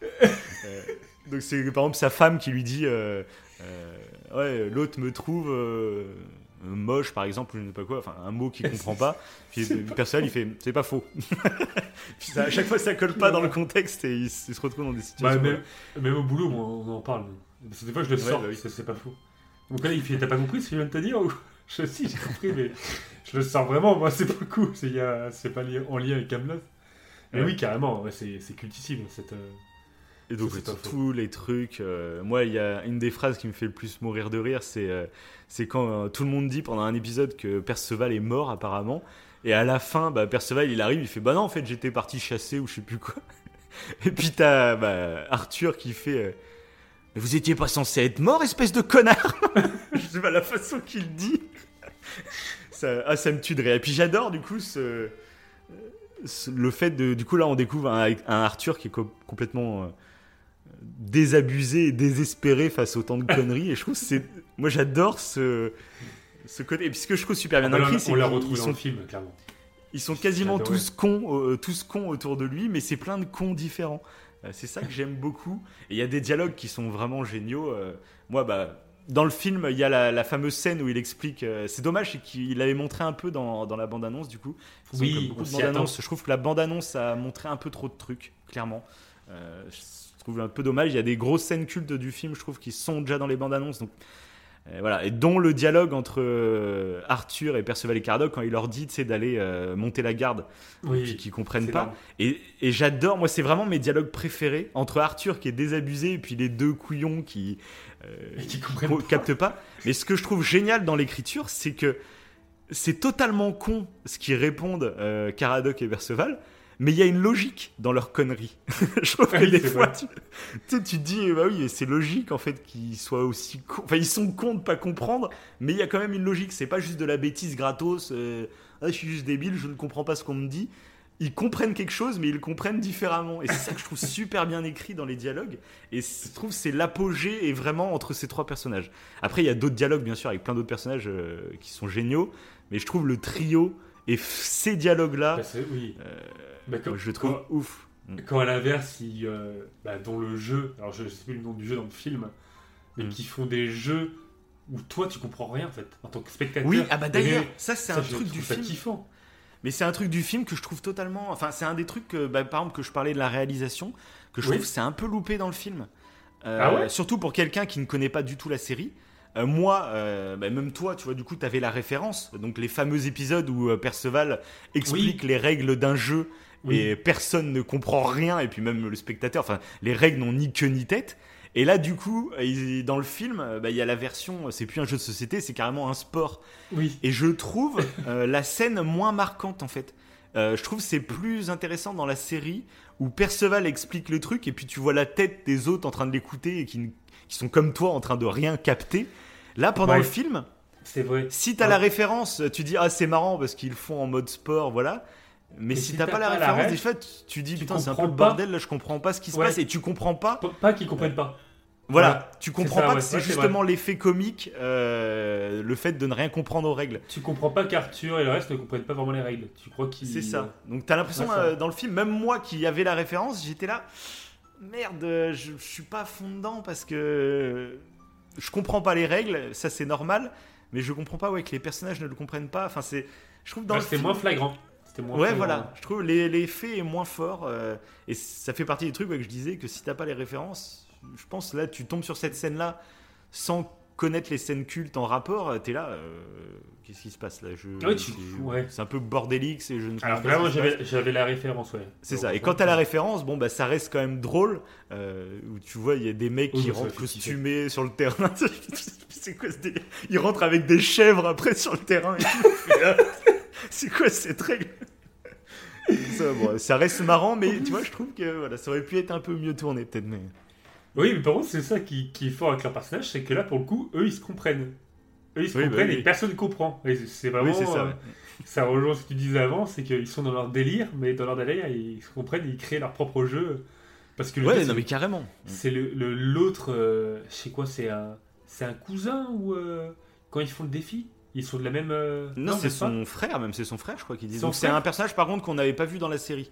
Donc c'est par exemple sa femme qui lui dit euh, euh, ouais l'autre me trouve moche par exemple ou je ne sais pas quoi enfin un mot qu'il comprend pas puis Perceval il fait c'est pas faux puis ça, à chaque fois ça colle pas dans le contexte et il, se retrouve dans des Bah, situations même, même au boulot, on en parle. Parce que des fois, je le Ouais, sors, bah oui. c'est pas faux. Mon collègue, il fait T'as pas compris ce que je viens de te dire ou... Je si, j'ai compris, mais je le sors vraiment, moi, c'est pas cool. C'est, a- c'est pas lié- en lien avec Camelot. Mais oui, carrément, ouais, c'est, c'est cultissime. Cette, euh, Et donc, Ça, tous les trucs. euh, moi, il y a une des phrases qui me fait le plus mourir de rire, c'est euh, c'est quand euh, tout le monde dit pendant un épisode que Perceval est mort, apparemment. Et à la fin, bah, Perceval, il arrive, il fait Bah non, en fait, j'étais parti chasser ou je sais plus quoi. Et puis, t'as bah, Arthur qui fait Mais vous étiez pas censé être mort, espèce de connard Je sais pas la façon qu'il dit. ça, ah, ça me tue de rire. Et puis, j'adore, du coup, ce. ce- le fait de. Du coup, là, on découvre un, un Arthur qui est co- complètement. euh, désabusé et désespéré face à autant de conneries et je trouve que c'est moi j'adore ce ce côté et puis ce que je trouve super bien écrit c'est on l'a retrouvé dans le film, clairement. ils sont quasiment tous cons euh, tous cons autour de lui mais c'est plein de cons différents c'est ça que j'aime beaucoup et il y a des dialogues qui sont vraiment géniaux Euh, moi bah dans le film, il y a la, la fameuse scène où il explique. euh, c'est dommage, c'est qu'il l'avait montré un peu dans, dans la bande-annonce, du coup. Ils Oui, beaucoup de bandes-annonces. Je trouve que la bande-annonce a montré un peu trop de trucs, clairement. Euh, je trouve un peu dommage. Il y a des grosses scènes cultes du film, je trouve, qui sont déjà dans les bandes annonces. Donc, Euh, voilà, et dont le dialogue entre euh, Arthur et Perceval et Caradoc quand il leur dit d'aller euh, monter la garde, Oui, qui comprennent pas. Et, et j'adore, moi c'est vraiment mes dialogues préférés entre Arthur qui est désabusé et puis les deux couillons qui euh, qui comprennent co- pas. captent pas. Mais ce que je trouve génial dans l'écriture, c'est que c'est totalement con ce qu'ils répondent Caradoc et Perceval. Mais il y a une logique dans leurs conneries. je trouve que Oui, des fois, tu, tu dis, bah oui, c'est logique en fait qu'ils soient aussi cons. Enfin, ils sont cons de pas comprendre, mais il y a quand même une logique. C'est pas juste de la bêtise gratos. euh, ah, je suis juste débile, je ne comprends pas ce qu'on me dit. Ils comprennent quelque chose, mais ils le comprennent différemment. Et c'est ça que je trouve super bien écrit dans les dialogues. Et je trouve que c'est l'apogée et vraiment entre ces trois personnages. Après, il y a d'autres dialogues, bien sûr, avec plein d'autres personnages euh, qui sont géniaux. Mais je trouve le trio et ces dialogues-là, Bah, oui. euh, Bah, quand- je le trouve quand- ouf. Quand à l'inverse, euh, bah, dans le jeu, alors je sais plus le nom du jeu dans le film, mais Mm. qui font des jeux où toi tu comprends rien en fait, en tant que spectateur. Oui, ah bah d'ailleurs, ça c'est un je truc du film. kiffant. Mais c'est un truc du film que je trouve totalement. Enfin, c'est un des trucs, que, par exemple, que je parlais de la réalisation, que je Oui. trouve c'est un peu loupé dans le film. Euh, Ah ouais? Surtout pour quelqu'un qui ne connaît pas du tout la série. Euh, moi, euh, bah, même toi, tu vois, du coup, tu avais la référence. Donc, les fameux épisodes où euh, Perceval explique les règles d'un jeu Oui. et personne ne comprend rien, et puis même le spectateur, enfin, les règles n'ont ni queue ni tête. Et là, du coup, dans le film, bah, il y a la version, c'est plus un jeu de société, c'est carrément un sport. Oui. Et je trouve euh, la scène moins marquante en fait. Euh, je trouve c'est plus intéressant dans la série où Perceval explique le truc et puis tu vois la tête des autres en train de l'écouter et qui, n- qui sont comme toi en train de rien capter. Là, pendant Ouais. le film, C'est vrai. si t'as Ouais. la référence, tu dis ah c'est marrant parce qu'ils font en mode sport, voilà. Mais, si, t'as pas la référence, ref, des fois tu, dis putain c'est un peu le bordel là, je comprends pas ce qui se Ouais. passe et tu comprends pas. Pas- qu'ils comprennent pas. Voilà, Voilà. tu comprends ça, pas que c'est justement l'effet comique, euh, le fait de ne rien comprendre aux règles. Tu comprends pas qu'Arthur et le reste ne comprennent pas vraiment les règles. Tu crois qu'ils. C'est ça. Donc t'as l'impression euh, dans le film, même moi qui avais la référence, j'étais là, merde, je, je suis pas à fond dedans parce que je comprends pas les règles, ça c'est normal, mais je comprends pas ouais, que les personnages ne le comprennent pas. Enfin c'est, je trouve dans Bah, le C'était film- moins flagrant. Moins Ouais flagrant. voilà, je trouve les- l'effet est moins fort euh, et ça fait partie des trucs ouais, que je disais que si t'as pas les références, je pense là tu tombes sur cette scène là sans connaître les scènes cultes en rapport, euh, t'es là, euh, qu'est-ce qui se passe là? Je, tu- c'est, ouais. un peu bordélique, c'est je ne Alors se passe. j'avais la référence, ouais. C'est ça. Et quand t'as la référence, bon bah ça reste quand même drôle. euh, où tu vois, il y a des mecs Oui, qui rentrent costumés sur le terrain. c'est quoi ce délire Ils rentrent avec des chèvres après sur le terrain. là, c'est quoi cette règle? Ça, bon, ça reste marrant, mais tu vois, je trouve que voilà, ça aurait pu être un peu mieux tourné peut-être. Mais Oui, mais par contre, c'est ça qui, qui est fort avec leur personnage, c'est que là, pour le coup, eux, ils se comprennent. Eux, ils se Oui, bah comprennent oui. et personne ne comprend. C'est- vraiment. oui, ça. euh, ça rejoint ce que tu disais avant, c'est qu'ils sont dans leur délire, mais dans leur délire, ils se comprennent et ils créent leur propre jeu. Parce que le Ouais, jeu, non mais carrément. c'est le le- l'autre. euh, je sais quoi, c'est un, c'est un cousin ou. euh, quand ils font le défi Ils sont de la même. euh, Non, c'est son frère, même c'est son frère, je crois qu'il dit. Donc c'est un personnage par contre qu'on n'avait pas vu dans la série.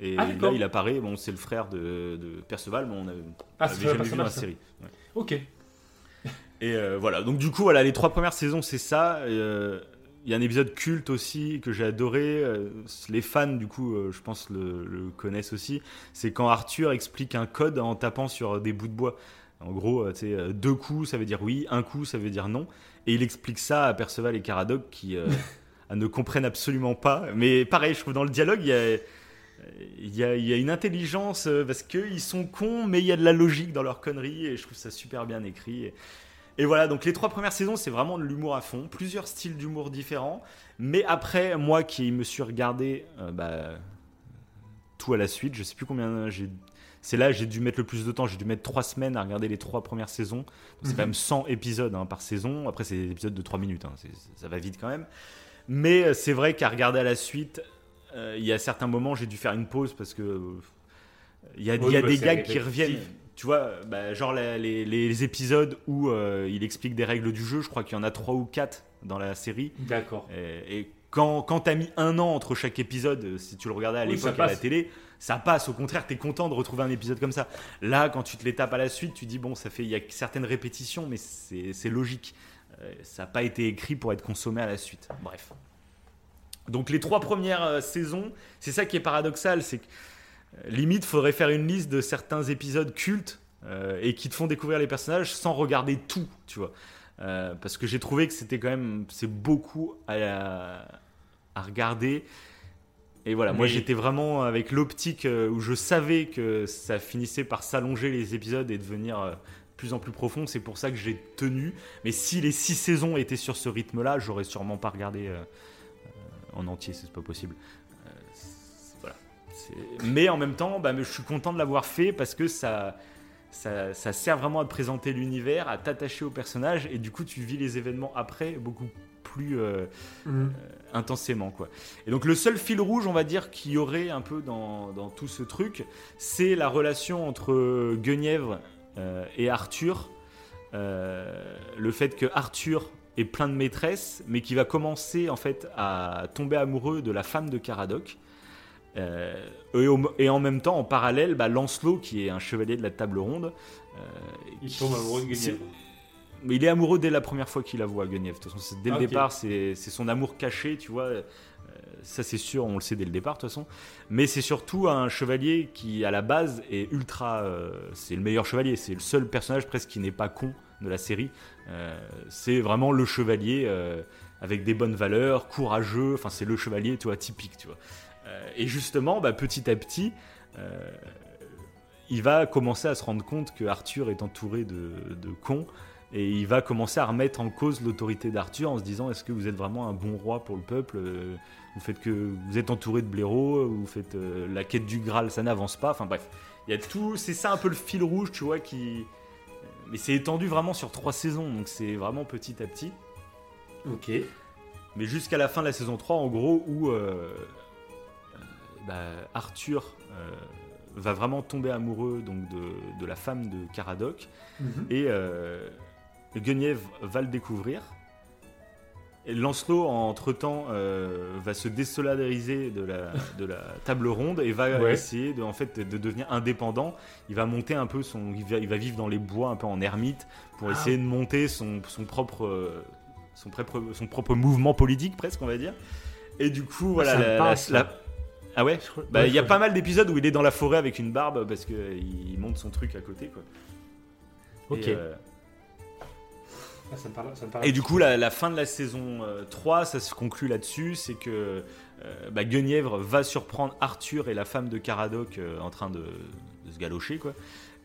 Et Ah, là, il apparaît. Bon, c'est le frère de, de Perceval, mais on n'avait Ah, jamais vu dans la série. Ouais. Ok. Et euh, voilà, donc du coup, voilà, les trois premières saisons, c'est ça. Euh, Il y a un épisode culte aussi que j'ai adoré. euh, les fans, du coup, je pense, le, le connaissent aussi. C'est quand Arthur explique un code en tapant sur des bouts de bois. En gros, deux coups, ça veut dire oui, un coup, ça veut dire non. Et il explique ça à Perceval et Caradoc qui ne comprennent absolument pas. Mais pareil, je trouve dans le dialogue, il y a, il y a, il y a une intelligence euh, parce qu'ils sont cons, mais il y a de la logique dans leurs conneries et je trouve ça super bien écrit. Et, et voilà, donc les trois premières saisons, c'est vraiment de l'humour à fond, plusieurs styles d'humour différents. Mais après, moi qui me suis regardé euh, bah, tout à la suite, je sais plus combien j'ai. C'est là j'ai dû mettre le plus de temps, j'ai dû mettre trois semaines à regarder les trois premières saisons. C'est Mhm. quand même 100 épisodes hein, par saison. Après, c'est des épisodes de 3 minutes, hein, ça va vite quand même. Mais euh, c'est vrai qu'à regarder à la suite, il y a certains moments, j'ai dû faire une pause parce que euh, il y a, Oui, il y a bah, des gags qui reviennent. Tu vois, bah, genre la- les, les épisodes où euh, il explique des règles du jeu, je crois qu'il y en a 3 ou 4 dans la série. D'accord. Et, et quand, quand t'as mis un an entre chaque épisode, euh, si tu le regardais à l'époque à la télé, ça passe. Au contraire, t'es content de retrouver un épisode comme ça. Là, quand tu te les tapes à la suite, tu dis bon, ça fait, il y a certaines répétitions, mais c'est c'est logique. Euh, ça n'a pas été écrit pour être consommé à la suite. Bref. Donc les trois premières euh, saisons, c'est ça qui est paradoxal, c'est que euh, limite, faudrait faire une liste de certains épisodes cultes euh, et qui te font découvrir les personnages sans regarder tout, tu vois. parce que j'ai trouvé que c'était quand même c'est beaucoup à, à regarder. Et voilà, moi j'étais vraiment avec l'optique où je savais que ça finissait par s'allonger les épisodes et devenir plus en plus profond. C'est pour ça que j'ai tenu. Mais si les six saisons étaient sur ce rythme-là, j'aurais sûrement pas regardé en entier. C'est pas possible. voilà. Mais en même temps, bah, je suis content de l'avoir fait parce que ça, ça, sert vraiment à te présenter l'univers, à t'attacher au personnage, et du coup, tu vis les événements après beaucoup plus euh, mhm. euh, intensément. Quoi. Et donc, le seul fil rouge, on va dire, qu'il y aurait un peu dans, dans tout ce truc, c'est la relation entre Guenièvre euh, et Arthur. le fait que Arthur est plein de maîtresses, mais qui va commencer en fait à tomber amoureux de la femme de Caradoc. Euh, et, en même temps, en parallèle, bah, Lancelot, qui est un chevalier de la table ronde, euh, il tombe amoureux de Guenièvre. Mais il est amoureux dès la première fois qu'il la voit, Guenièvre. De toute façon, dès le ah, départ, c'est son amour caché, tu vois. Euh, ça, c'est sûr, on le sait dès le départ, de toute façon. Mais c'est surtout un chevalier qui, à la base, est ultra. c'est le meilleur chevalier. C'est le seul personnage presque qui n'est pas con de la série. c'est vraiment le chevalier avec des bonnes valeurs, courageux. Enfin, c'est le chevalier, tu vois, typique, tu vois. Euh, et justement, bah, petit à petit, euh, il va commencer à se rendre compte que Arthur est entouré de, cons et il va commencer à remettre en cause l'autorité d'Arthur en se disant est-ce que vous êtes vraiment un bon roi pour le peuple? Vous faites que vous êtes entouré de blaireaux, vous faites euh, la quête du Graal, ça n'avance pas. Enfin bref, il y a tout, c'est ça un peu le fil rouge, tu vois, qui mais c'est étendu vraiment sur trois saisons, donc c'est vraiment petit à petit. Ok. Mais jusqu'à la fin de la saison 3, en gros, où bah, Arthur euh, va vraiment tomber amoureux donc, de, la femme de Caradoc. Mhm. Et euh, Guenièvre va le découvrir. Et Lancelot, entre-temps, euh, va se désolidariser de la, de la table ronde et va essayer de, en fait, de devenir indépendant. Il va monter un peu son... Il va, vivre dans les bois, un peu en ermite, pour ah. essayer de monter son, son propre... Son, propre, son propre mouvement politique, presque, on va dire. Et du coup, voilà, la, ah ouais bah, Il y a pas mal d'épisodes où il est dans la forêt avec une barbe parce qu'il monte son truc à côté. Quoi. Ok. Et, euh, ah, du coup, la, fin de la saison 3, euh, ça se conclut là-dessus c'est que euh, bah, Guenièvre va surprendre Arthur et la femme de Caradoc en train de, se galocher. Quoi.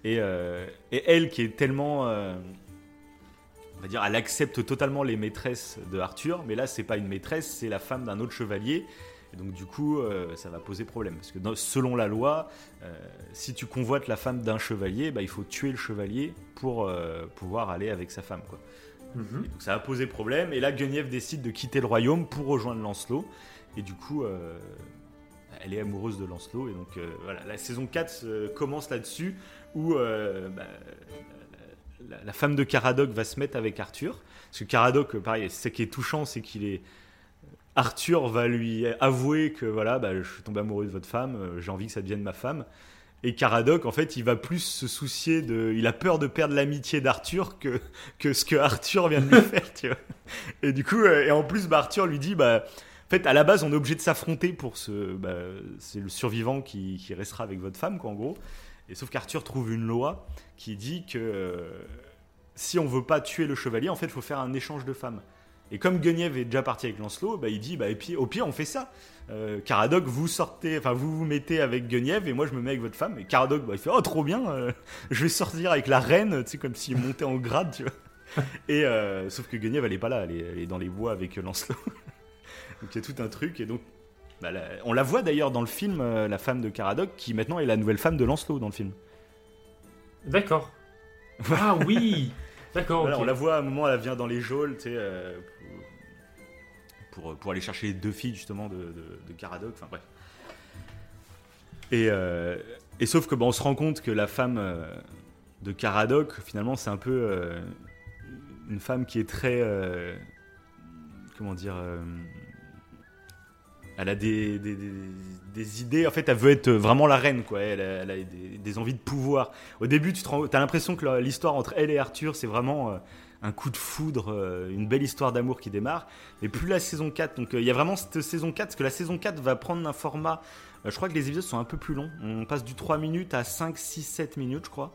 Et, et, elle qui est tellement. on va dire, elle accepte totalement les maîtresses de Arthur, mais là, c'est pas une maîtresse, c'est la femme d'un autre chevalier et donc du coup, euh, ça va poser problème. Parce que selon la loi, euh, si tu convoites la femme d'un chevalier, bah, il faut tuer le chevalier pour euh, pouvoir aller avec sa femme. Quoi. Mhm. donc ça va poser problème. Et là, Guenièvre décide de quitter le royaume pour rejoindre Lancelot. Et du coup, elle est amoureuse de Lancelot. Et donc voilà, la saison 4 commence là-dessus, où bah, la, femme de Caradoc va se mettre avec Arthur. Parce que Caradoc, pareil, ce qui est touchant, c'est qu'il est Arthur va lui avouer que voilà, bah, je suis tombé amoureux de votre femme, euh, j'ai envie que ça devienne ma femme. Et Caradoc, en fait, il va plus se soucier de. Il a peur de perdre l'amitié d'Arthur que, que ce que Arthur vient de lui faire, tu vois. Et du coup, euh, et en plus, bah, Arthur lui dit bah, en fait, à la base, on est obligé de s'affronter pour ce. Bah, c'est le survivant qui, qui, restera avec votre femme, quoi, en gros. Et sauf qu'Arthur trouve une loi qui dit que euh, si on veut pas tuer le chevalier, en fait, il faut faire un échange de femmes. Et comme Guenièvre est déjà parti avec Lancelot, bah, il dit bah, et puis, au pire, on fait ça. Euh, Caradoc, vous sortez, enfin, vous vous mettez avec Guenièvre et moi je me mets avec votre femme. Et Caradoc, bah, il fait oh, trop bien, euh, je vais sortir avec la reine, tu sais, comme s'il montait en grade, tu vois. Et euh, sauf que Guenièvre, elle est pas là, elle est, dans les bois avec Lancelot. donc il y a tout un truc. Et donc, bah, on la voit d'ailleurs dans le film, la femme de Caradoc, qui maintenant est la nouvelle femme de Lancelot dans le film. D'accord. ah oui D'accord. On la voit à un moment, elle vient dans les geôles, tu sais, pour, pour aller chercher les deux filles justement de, de, Caradoc. Enfin bref. Et, euh, et sauf que bon, on se rend compte que la femme euh, de Caradoc, finalement, c'est un peu euh, une femme qui est très. comment dire elle a des, des, des, idées. En fait, elle veut être vraiment la reine, quoi. Elle, a, des, envies de pouvoir. Au début, tu as l'impression que l'histoire entre elle et Arthur, c'est vraiment un coup de foudre, euh, une belle histoire d'amour qui démarre. Et plus la saison 4, donc euh, il y a vraiment cette saison 4, parce que la saison 4 va prendre un format, euh, je crois que les épisodes sont un peu plus longs. On passe du 3 minutes à 5, 6, 7 minutes, je crois.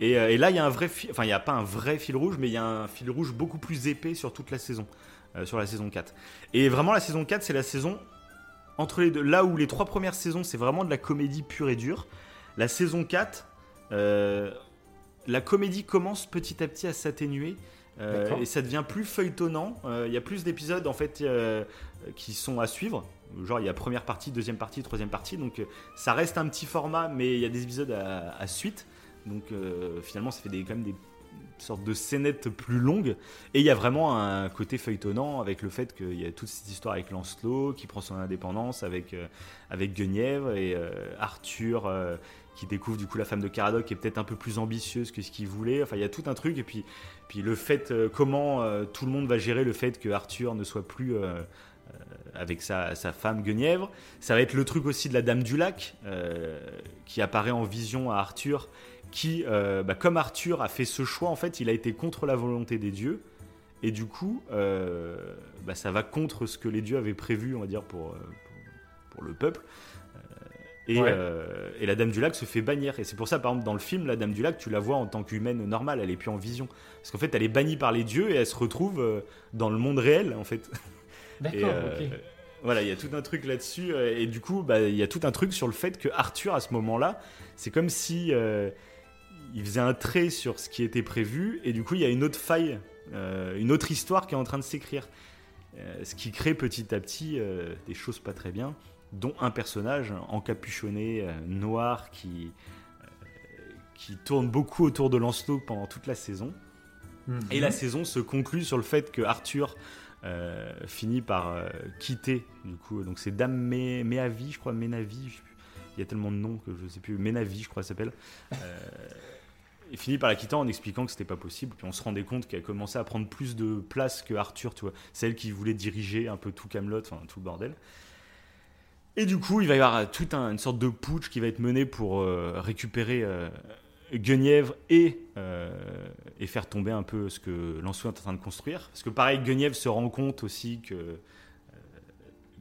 Et, euh, là, il y a un vrai enfin, il n'y a pas un vrai fil rouge, mais il y a un fil rouge beaucoup plus épais sur toute la saison, euh, sur la saison 4. Et vraiment, la saison 4, c'est la saison entre les deux. Là où les trois premières saisons, c'est vraiment de la comédie pure et dure. La saison 4, euh, la comédie commence petit à petit à s'atténuer. euh, et ça devient plus feuilletonnant. Euh, Il y a plus d'épisodes en fait qui sont à suivre. Genre il y a première partie, deuxième partie, troisième partie. Donc ça reste un petit format, mais il y a des épisodes à, à suite. Donc finalement ça fait des, quand même des sortes de scénettes plus longues. Et il y a vraiment un côté feuilletonnant avec le fait qu'il y a toute cette histoire avec Lancelot qui prend son indépendance, avec, euh, avec Guenièvre et euh, Arthur euh, qui découvre du coup la femme de Caradoc qui est peut-être un peu plus ambitieuse que ce qu'il voulait. Enfin il y a tout un truc. Et puis, puis le fait, comment tout le monde va gérer le fait que Arthur ne soit plus... avec sa, sa femme Guenièvre. Ça va être le truc aussi de la Dame du Lac, qui apparaît en vision à Arthur, qui, euh, bah, comme Arthur a fait ce choix, en fait, il a été contre la volonté des dieux, et du coup, euh, bah, ça va contre ce que les dieux avaient prévu, on va dire, pour, euh, pour, pour le peuple. Et, Ouais. euh, et la Dame du Lac se fait bannir. Et c'est pour ça, par exemple, dans le film, la Dame du Lac, tu la vois en tant qu'humaine normale, elle est plus en vision. Parce qu'en fait, elle est bannie par les dieux et elle se retrouve dans le monde réel, en fait. D'accord, euh, ok. Voilà, il y a tout un truc là-dessus. Et du coup, bah, il y a tout un truc sur le fait que Arthur, à ce moment-là, c'est comme si euh, il faisait un trait sur ce qui était prévu. Et du coup, il y a une autre faille, euh, une autre histoire qui est en train de s'écrire. Euh, ce qui crée petit à petit euh, des choses pas très bien, dont un personnage encapuchonné, noir, qui, qui tourne beaucoup autour de Lancelot pendant toute la saison. Mhm. Et la saison se conclut sur le fait que Arthur finit par quitter, du coup, donc c'est Dame Mé- Méavi, je crois, Ménavi, je sais plus. il y a tellement de noms que je sais plus, Ménavi, je crois, s'appelle. Euh, il finit par la quitter en expliquant que c'était pas possible, puis on se rendait compte qu'elle commençait à prendre plus de place que Arthur, tu vois. C'est elle qui voulait diriger un peu tout Camelot, enfin tout le bordel. Et du coup, il va y avoir toute un- une sorte de putsch qui va être mené pour euh, récupérer euh, Guenièvre et, euh, et faire tomber un peu ce que Lancelot est en train de construire. Parce que pareil, Guenièvre se rend compte aussi que,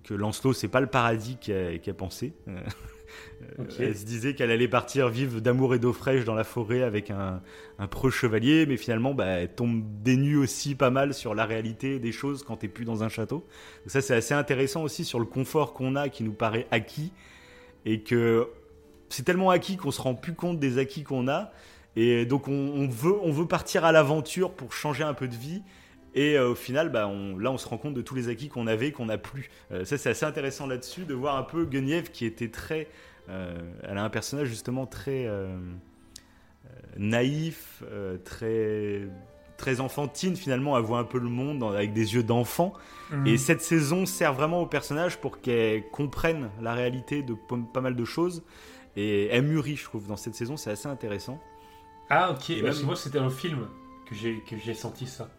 que Lancelot, c'est pas le paradis qu'elle qu'elle pensait. Euh, Ok. Elle se disait qu'elle allait partir vivre d'amour et d'eau fraîche dans la forêt avec un, un preux chevalier, mais finalement, bah, elle tombe des nues aussi pas mal sur la réalité des choses quand t'es plus dans un château. Donc ça, c'est assez intéressant aussi sur le confort qu'on a qui nous paraît acquis et que c'est tellement acquis qu'on se rend plus compte des acquis qu'on a. Et donc on, on veut, on veut partir à l'aventure pour changer un peu de vie. Et euh, au final, bah, on- là, on se rend compte de tous les acquis qu'on avait, qu'on n'a plus. Euh, ça, c'est assez intéressant là-dessus, de voir un peu Guenièvre qui était très... euh, elle a un personnage justement très euh, euh, naïf, euh, très, très enfantine finalement. Elle voit un peu le monde avec des yeux d'enfant. Mhm. Et cette saison sert vraiment au personnage pour qu'elle comprenne la réalité de pas mal de choses. Et elle mûrit, je trouve, dans cette saison, c'est assez intéressant. Ah, ok. Et Parce même- que moi, c'était un film que j'ai que j'ai senti ça.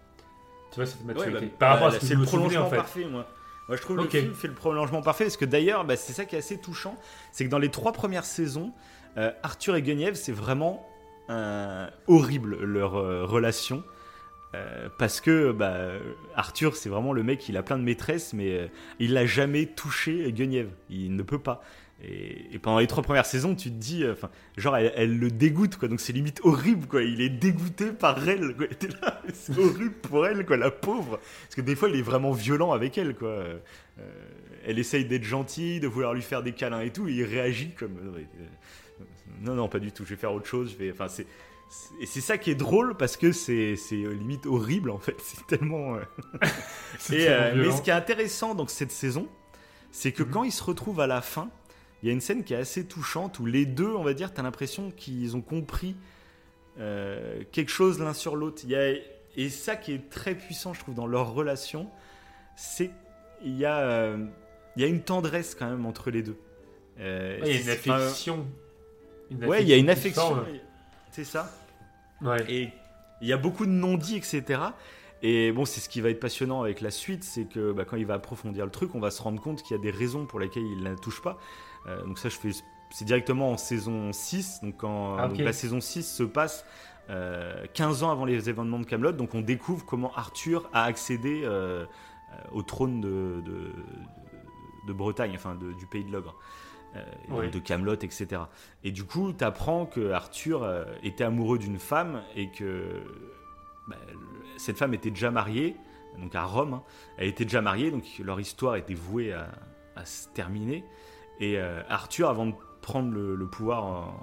Tu vois, cette maturité. bah, Par rapport à bah, ce que c'est je le me souvenais, prolongement en fait. parfait, moi. Moi, je trouve le film fait le prolongement parfait parce que d'ailleurs, bah, c'est ça qui est assez touchant, c'est que dans les trois premières saisons, euh, Arthur et Guenièvre, c'est vraiment euh, horrible leur euh, relation. Parce que bah, Arthur, c'est vraiment le mec, il a plein de maîtresses, mais il n'a jamais touché Guenièvre. Il ne peut pas. Et, et pendant les trois premières saisons, tu te dis, euh, genre, elle, elle le dégoûte, quoi. Donc c'est limite horrible, quoi. Il est dégoûté par elle, quoi. T'es là, c'est horrible pour elle, quoi, la pauvre. Parce que des fois, il est vraiment violent avec elle, quoi. Euh, elle essaye d'être gentille, de vouloir lui faire des câlins et tout, et il réagit comme. euh, euh, non, non, pas du tout. Je vais faire autre chose. Je vais. Enfin, c'est. Et c'est ça qui est drôle parce que c'est euh, limite horrible en fait. C'est tellement. euh, C'est et, tellement euh, mais ce qui est intéressant dans cette saison, c'est que Mhm. quand ils se retrouvent à la fin, il y a une scène qui est assez touchante où les deux, on va dire, tu as l'impression qu'ils ont compris euh, quelque chose l'un sur l'autre. Il y a- Et ça qui est très puissant, je trouve, dans leur relation, c'est il y, a, euh, il y a une tendresse quand même entre les deux. Euh, Ouais, il y a une affection. Une Ouais, il y a une affection. C'est ça. Ouais. Et il y a beaucoup de non-dits, etc. Et bon, c'est ce qui va être passionnant avec la suite, c'est que bah, quand il va approfondir le truc, on va se rendre compte qu'il y a des raisons pour lesquelles il ne la touche pas. Euh, donc ça, je fais, c'est directement en saison 6. Donc, Ah, donc la saison 6 se passe euh, 15 ans avant les événements de Camelot. Donc on découvre comment Arthur a accédé euh, euh, au trône de, de, de Bretagne, enfin de- du pays de l'ogre. de Camelot, etc. Et du coup, tu apprends que Arthur était amoureux d'une femme et que bah, cette femme était déjà mariée, donc à Rome. Hein. Elle était déjà mariée, donc leur histoire était vouée à, se terminer. Et Arthur, avant de prendre le, pouvoir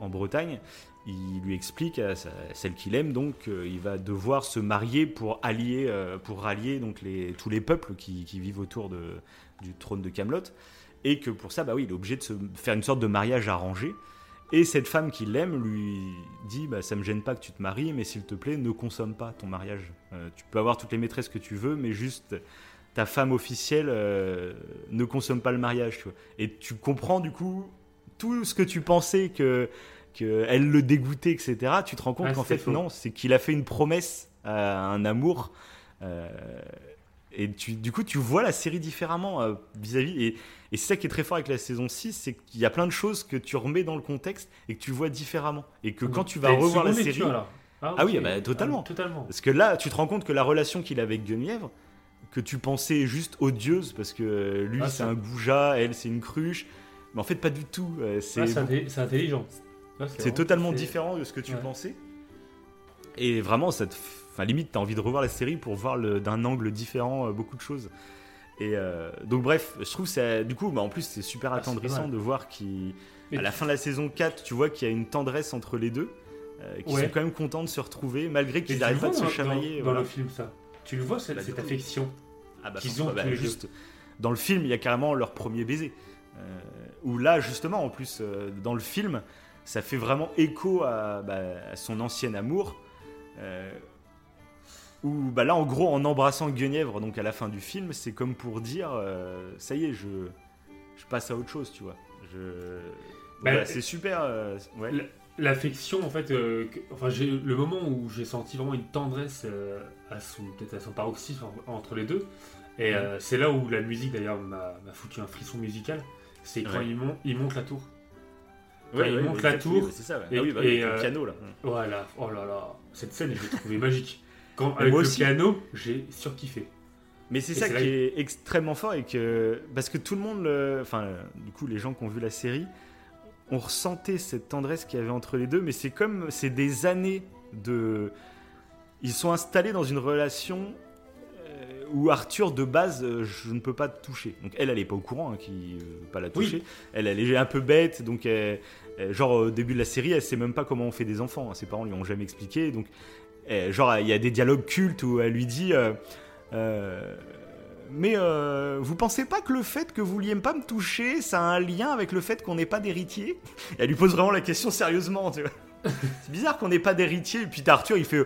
en, Bretagne, il lui explique à, celle qu'il aime donc qu'il va devoir se marier pour allier euh, pour rallier donc tous les peuples qui, vivent autour du trône de Camelot. Et que pour ça bah oui il est obligé de se faire une sorte de mariage arrangé. Et cette femme qui l'aime lui dit bah ça me gêne pas que tu te maries mais s'il te plaît ne consomme pas ton mariage. Euh, tu peux avoir toutes les maîtresses que tu veux mais juste ta femme officielle euh, ne consomme pas le mariage et tu comprends du coup tout ce que tu pensais que qu'elle le dégoûtait, etc. Tu te rends compte qu'en fait, non, c'est qu'il a fait une promesse à un amour. Euh, et tu, du coup, tu vois la série différemment euh, vis-à-vis. et, et c'est ça qui est très fort avec la saison 6, c'est qu'il y a plein de choses que tu remets dans le contexte et que tu vois différemment. Et que quand tu vas revoir la série. ah, ah, oui, bah, totalement. Ah, totalement. Parce que là, tu te rends compte que la relation qu'il a avec Guenièvre, que tu pensais juste odieuse, parce que lui, c'est un goujat, elle, c'est une cruche mais en fait, pas du tout. Euh, c'est intelligent. C'est totalement différent de ce que tu pensais. Et vraiment, cette, enfin, limite, tu as envie de revoir la série pour voir d'un angle différent euh, beaucoup de choses. Et euh, donc, bref, je trouve ça. Du coup, bah, en plus, c'est super ah, attendrissant de voir qu'à la fin de la saison 4, tu vois qu'il y a une tendresse entre les deux, qui sont quand même contents de se retrouver, malgré qu'ils n'arrivent pas de se chamailler. Dans, le film, ça? Tu le vois, cette, bah, affection ah bah, qu'ils ont bah, juste, Dans le film, il y a carrément leur premier baiser. Euh, où là, justement, en plus, euh, dans le film, ça fait vraiment écho à, bah, son ancien amour. Euh, où là, en gros, en embrassant Guenièvre, donc à la fin du film, c'est comme pour dire, ça y est, je, je passe à autre chose, tu vois. Je... C'est super. L'affection, en fait, enfin, j'ai le moment où j'ai senti vraiment une tendresse à son, peut-être à son paroxysme entre les deux, et c'est là où la musique d'ailleurs m'a foutu un frisson musical c'est quand il, monte, la tour. Quand il monte la tour. C'est ça, Et, ah oui, bah, le euh, piano là. Voilà, oh là là, cette scène, je l'ai trouvée magique. Quand, avec le piano, j'ai surkiffé. Mais c'est ça qui est extrêmement fort et que parce que tout le monde, enfin, du coup, les gens qui ont vu la série, on ressentait cette tendresse qu'il y avait entre les deux. Mais c'est comme, c'est des années de, ils sont installés dans une relation où Arthur de base euh, je ne peux pas toucher. Donc elle elle est pas au courant hein, qui veut pas la toucher. Elle elle est un peu bête donc genre au début de la série elle sait même pas comment on fait des enfants. Hein. Ses parents lui ont jamais expliqué donc genre il y a des dialogues cultes où elle lui dit euh, euh, mais vous pensez pas que le fait que vous vouliez pas me toucher, ça a un lien avec le fait qu'on n'ait pas d'héritier? Elle lui pose vraiment la question sérieusement, tu vois. C'est bizarre qu'on n'ait pas d'héritier. Et puis Arthur, il fait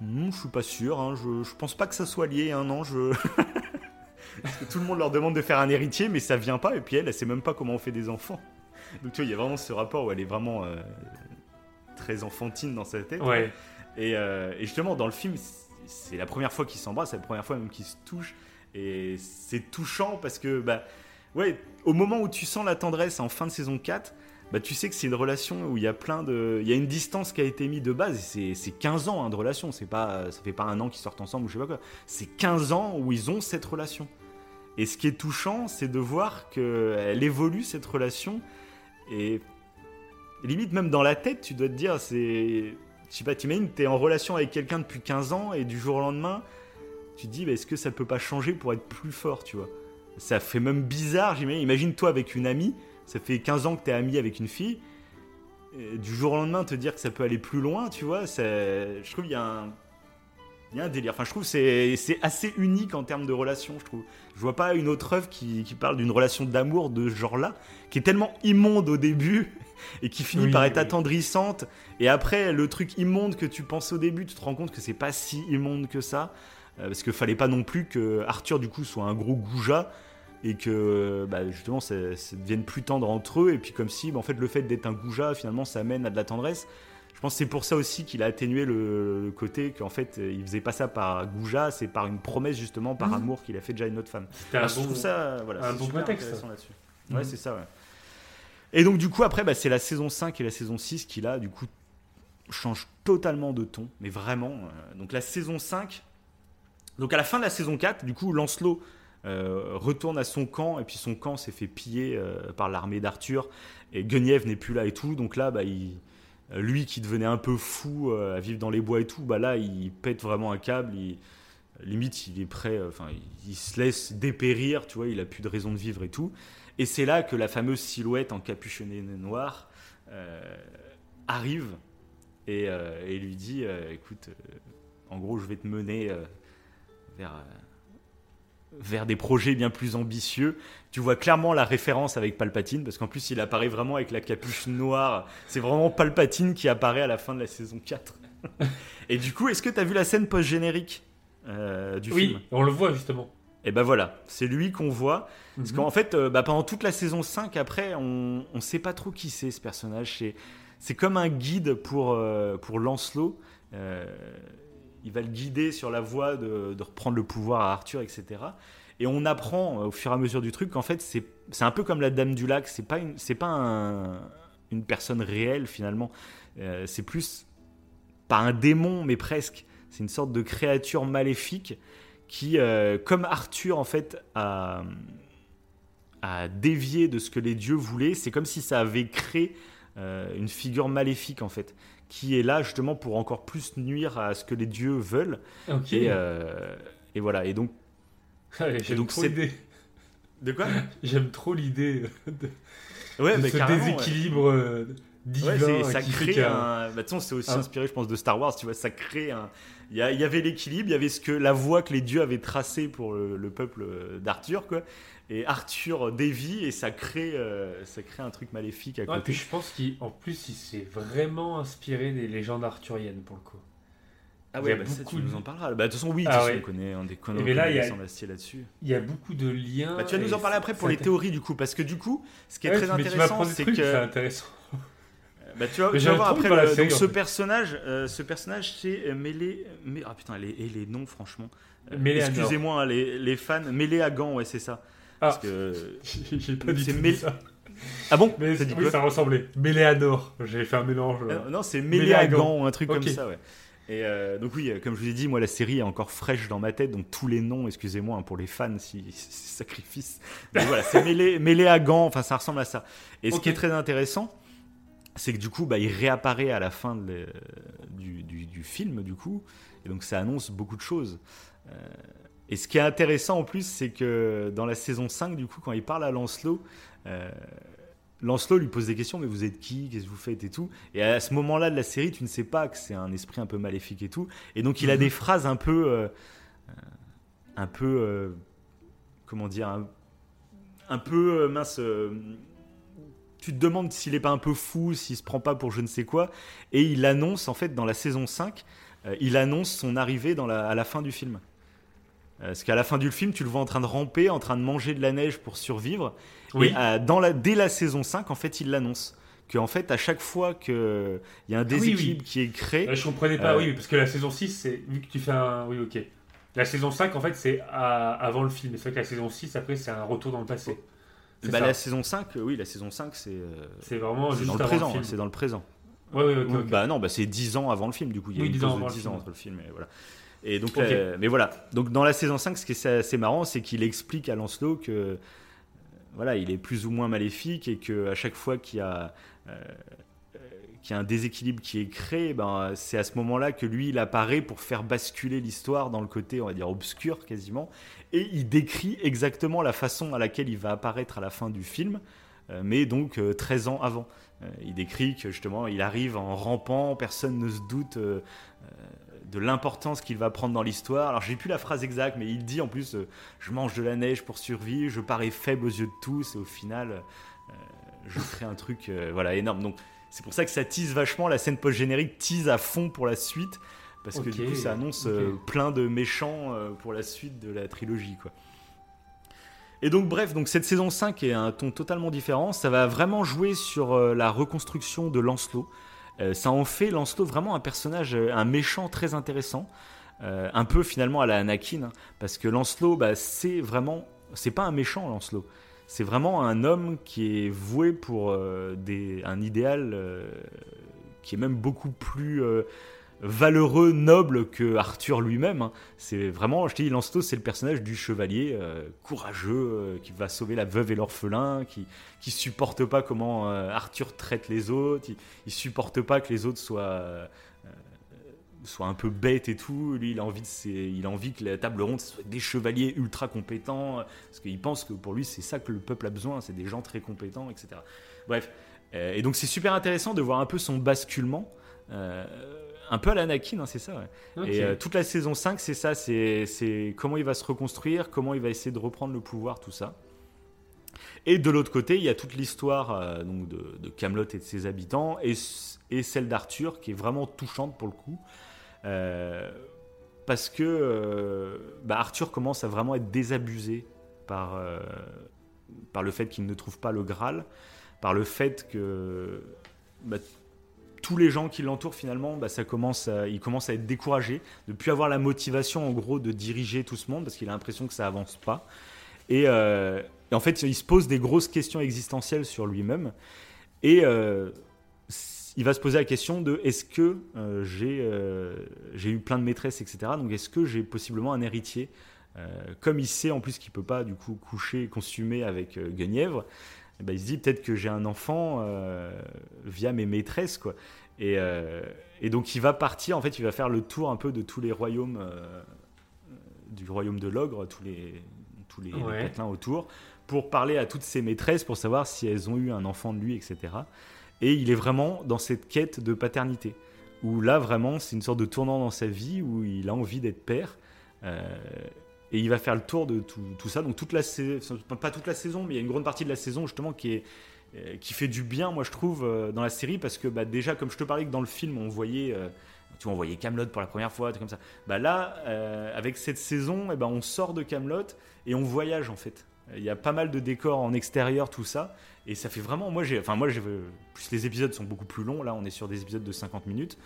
Hmm, je suis pas sûr, hein, je, je pense pas que ça soit lié, hein, non, je... Parce que tout le monde leur demande de faire un héritier, mais ça vient pas, et puis elle, elle sait même pas comment on fait des enfants. Donc tu vois, il y a vraiment ce rapport où elle est vraiment euh, très enfantine dans sa tête. Ouais. Euh, et, justement, dans le film, c'est la première fois qu'ils s'embrassent, c'est la première fois même qu'ils se touchent, et c'est touchant parce que, bah, ouais, au moment où tu sens la tendresse en fin de saison 4, bah, tu sais que c'est une relation où il y a plein de. Il y a une distance qui a été mise de base, c'est 15 ans hein, de relation, pas, ça fait pas un an qu'ils sortent ensemble ou je sais pas quoi. C'est 15 ans où ils ont cette relation. Et ce qui est touchant, c'est de voir qu'elle évolue cette relation. Et limite, même dans la tête, tu dois te dire, c'est. Je sais pas, t'imagines, t'es en relation avec quelqu'un depuis 15 ans et du jour au lendemain, tu te dis, bah, est-ce que ça peut pas changer pour être plus fort, tu vois? Ça fait même bizarre, j'imagine. Imagine-toi avec une amie ça fait 15 ans que tu es ami avec une fille, du jour au lendemain te dire que ça peut aller plus loin, tu vois, je trouve qu'il y a un il y a un délire. Enfin, je trouve c'est assez unique en termes de relation, je trouve. Je vois pas une autre œuvre qui, parle d'une relation d'amour de ce genre-là, qui est tellement immonde au début et qui finit par être attendrissante. Et après, le truc immonde que tu penses au début, tu te rends compte que c'est pas si immonde que ça. Euh, parce qu'il fallait pas non plus que Arthur, du coup, soit un gros goujat et que bah, justement ça, devienne plus tendre entre eux et puis comme si bah, en fait le fait d'être un goujat finalement ça amène à de la tendresse je pense que c'est pour ça aussi qu'il a atténué le, côté qu'en fait il faisait pas ça par goujat c'est par une promesse justement par mmh. amour qu'il a fait déjà à une autre femme un bon, ça voilà, un bon prétexte là-dessus ouais mmh. c'est ça ouais. et donc du coup après bah, c'est la saison 5 et la saison 6 qui là du coup change totalement de ton mais vraiment euh, donc la saison 5 donc à la fin de la saison 4 du coup Lancelot retourne à son camp et puis son camp s'est fait piller par l'armée d'Arthur et Guenièvre n'est plus là et tout. Donc là, bah, lui qui devenait un peu fou à vivre dans les bois et tout, bah là, il pète vraiment un câble. Il, limite, il est prêt, enfin, il, se laisse dépérir, tu vois, il a plus de raison de vivre et tout. Et c'est là que la fameuse silhouette en capuchonné noir arrive et, lui dit, écoute en gros, je vais te mener euh, vers, euh, vers des projets bien plus ambitieux. Tu vois clairement la référence avec Palpatine, parce qu'en plus, il apparaît vraiment avec la capuche noire. C'est vraiment Palpatine qui apparaît à la fin de la saison 4. Et du coup, est-ce que tu as vu la scène post-générique euh, du film? Oui, on le voit justement. Et ben voilà, c'est lui qu'on voit. Parce mhm. qu'en fait, bah, pendant toute la saison 5, après, on ne sait pas trop qui c'est ce personnage. C'est comme un guide pour, pour Lancelot il va le guider sur la voie de, reprendre le pouvoir à Arthur, etc. Et on apprend euh, au fur et à mesure du truc qu'en fait, c'est un peu comme la Dame du Lac, c'est pas, une, pas une personne réelle finalement. Euh, c'est plus, pas un démon, mais presque. C'est une sorte de créature maléfique qui, euh, comme Arthur en fait, a, a, dévié de ce que les dieux voulaient. C'est comme si ça avait créé une figure maléfique en fait qui est là justement pour encore plus nuire à ce que les dieux veulent. Et, euh, et, voilà. Et donc. J'aime trop l'idée. De quoi? J'aime trop l'idée de, ouais, ce déséquilibre euh, divin. ça crée un. Bah, c'est aussi inspiré, je pense, de Star Wars. Tu vois, ça crée un. Il y, avait l'équilibre, il y avait ce que la voie que les dieux avaient tracée pour le, le peuple d'Arthur, quoi et Arthur dévie et ça crée, euh, ça crée un truc maléfique à côté. puis je pense qu'en plus il s'est vraiment inspiré des légendes arthuriennes pour le coup. Ah ouais, bah ça, tu nous en parleras. Bah, de toute façon, oui, ah on connaît on des mais là, il y a, là-dessus. Il y a beaucoup de liens. Bah, tu vas nous en parler après pour les théories du coup, parce que du coup, ce qui est très intéressant, c'est que. C'est intéressant. Bah, tu vas, tu vas voir après le, donc, ce personnage, euh, ce personnage c'est euh, mêlé, mais ah putain, les, et les noms franchement. Euh, excusez-moi hein, les, les, fans, mêlé à gants, ouais c'est ça. Parce ah, que j'ai pas dit mél... ça. Ah bon mais, dit Oui, ça ressemblait. Méléanor. J'ai fait un mélange. Euh, non, c'est Méléagan ou un truc comme ça, ouais. Et euh, donc oui, comme je vous ai dit, moi la série est encore fraîche dans ma tête, donc tous les noms, excusez-moi hein, pour les fans si, si sacrifice. Mais voilà, c'est mêlé, mêlé à gants, enfin ça ressemble à ça. Et ce qui est très intéressant, c'est que du coup, bah, il réapparaît à la fin de du, du, du, film, du coup, et donc ça annonce beaucoup de choses. Euh, et ce qui est intéressant en plus, c'est que dans la saison 5, du coup, quand il parle à Lancelot, euh, Lancelot lui pose des questions, mais vous êtes qui? Qu'est-ce que vous faites? Et tout. Et à ce moment-là de la série, tu ne sais pas que c'est un esprit un peu maléfique et tout. Et donc il a mhm. des phrases un peu, euh, un peu, comment dire, un, peu mince. Tu te demandes s'il est pas un peu fou, s'il se prend pas pour je ne sais quoi. Et il annonce en fait dans la saison 5, il annonce son arrivée dans la, à la fin du film. Euh, parce qu'à la fin du film, tu le vois en train de ramper, en train de manger de la neige pour survivre. Et euh, dans la, dès la saison 5, en fait, il l'annonce. Qu'en fait, à chaque fois qu'il y a un ah déséquilibre qui est créé. Je comprenais pas, euh, oui, parce que la saison 6, c'est. Vu que tu fais un. Oui, ok. La saison 5, en fait, c'est avant le film. C'est vrai que la saison 6, après, c'est un retour dans le passé. Bah, la saison 5, oui, la saison 5, c'est. c'est vraiment juste dans le présent. C'est dans le présent. Ouais, ouais, okay, Bah non, bah c'est 10 ans avant le film, du coup. Il y a oui, une 10 ans, de 10 ans entre le film et voilà. Et donc, euh, mais voilà. Donc dans la saison 5, ce qui est assez marrant, c'est qu'il explique à Lancelot que euh, voilà, il est plus ou moins maléfique et que à chaque fois qu'il y a euh, qu'il y a un déséquilibre qui est créé, ben, c'est à ce moment-là que lui, il apparaît pour faire basculer l'histoire dans le côté, on va dire, obscur quasiment. Et il décrit exactement la façon à laquelle il va apparaître à la fin du film, mais donc 13 ans avant. il décrit que justement, il arrive en rampant, personne ne se doute de l'importance qu'il va prendre dans l'histoire. Alors j'ai plus la phrase exacte, mais il dit en plus euh, je mange de la neige pour survivre, je parais faible aux yeux de tous, et au final euh, je ferai un truc euh, voilà énorme. Donc c'est pour ça que ça tease vachement la scène post générique tease à fond pour la suite parce que du coup ça annonce plein de méchants pour la suite de la trilogie quoi. Et donc bref, donc cette saison 5 est un ton totalement différent, ça va vraiment jouer sur la reconstruction de Lancelot. Euh, ça en fait Lancelot vraiment un personnage, euh, un méchant très intéressant. Euh, un peu finalement à la Anakin, hein, parce que Lancelot, bah, c'est vraiment, c'est pas un méchant Lancelot, c'est vraiment un homme qui est voué pour des, un idéal qui est même beaucoup plus valeureux, noble que Arthur lui-même. hein. C'est vraiment, je te dis, Lancelot, c'est le personnage du chevalier euh, courageux euh, qui va sauver la veuve et l'orphelin, qui qui supporte pas comment euh, Arthur traite les autres, il, il supporte pas que les autres soient soient un peu bêtes et tout. Lui, il a envie de, ses- il a envie que la table ronde soit des chevaliers ultra compétents, parce qu'il pense que pour lui, c'est ça que le peuple a besoin, c'est des gens très compétents, etc. Bref, euh, et donc c'est super intéressant de voir un peu son basculement. euh, un peu à l'Anakin, hein, c'est ça. ouais. Et euh, toute la saison 5, c'est ça, c'est comment il va se reconstruire, comment il va essayer de reprendre le pouvoir, tout ça. Et de l'autre côté, il y a toute l'histoire euh, donc de, de Camelot et de ses habitants, et, et celle d'Arthur, qui est vraiment touchante pour le coup. Euh, parce que euh, bah, Arthur commence à vraiment être désabusé par, euh, par le fait qu'il ne trouve pas le Graal, par le fait que bah, tous les gens qui l'entourent finalement, bah, ça commence il commence à être découragé, de plus avoir la motivation en gros de diriger tout ce monde parce qu'il a l'impression que ça avance pas. Et, en fait, il se pose des grosses questions existentielles sur lui-même. Et il va se poser la question de est-ce que euh, j'ai euh, j'ai eu plein de maîtresses, etc. Donc est-ce que j'ai possiblement un héritier Euh, Comme il sait en plus qu'il peut pas du coup coucher, consumer avec Guenièvre, eh ben, il se dit peut-être que j'ai un enfant via mes maîtresses quoi. Et, et donc il va partir, en fait, il va faire le tour un peu de tous les royaumes, du royaume de l'ogre, tous les, tous les, les Ouais. patelins autour, pour parler à toutes ses maîtresses, pour savoir si elles ont eu un enfant de lui, etc. Et il est vraiment dans cette quête de paternité, où là vraiment c'est une sorte de tournant dans sa vie, où il a envie d'être père. euh, et il va faire le tour de tout, ça. Donc toute la saison, pas toute la saison, mais il y a une grande partie de la saison justement qui est euh, qui fait du bien, moi je trouve, euh, dans la série, parce que bah, déjà, comme je te parlais que dans le film, on voyait, euh, tu voyait Camelot pour la première fois, tout comme ça. Bah là, avec cette saison, eh ben, on sort de Camelot et on voyage en fait. Il y a pas mal de décors en extérieur, tout ça, et ça fait vraiment. Moi, j'ai, enfin moi, j'ai, plus les épisodes sont beaucoup plus longs. Là, on est sur des épisodes de 50 minutes.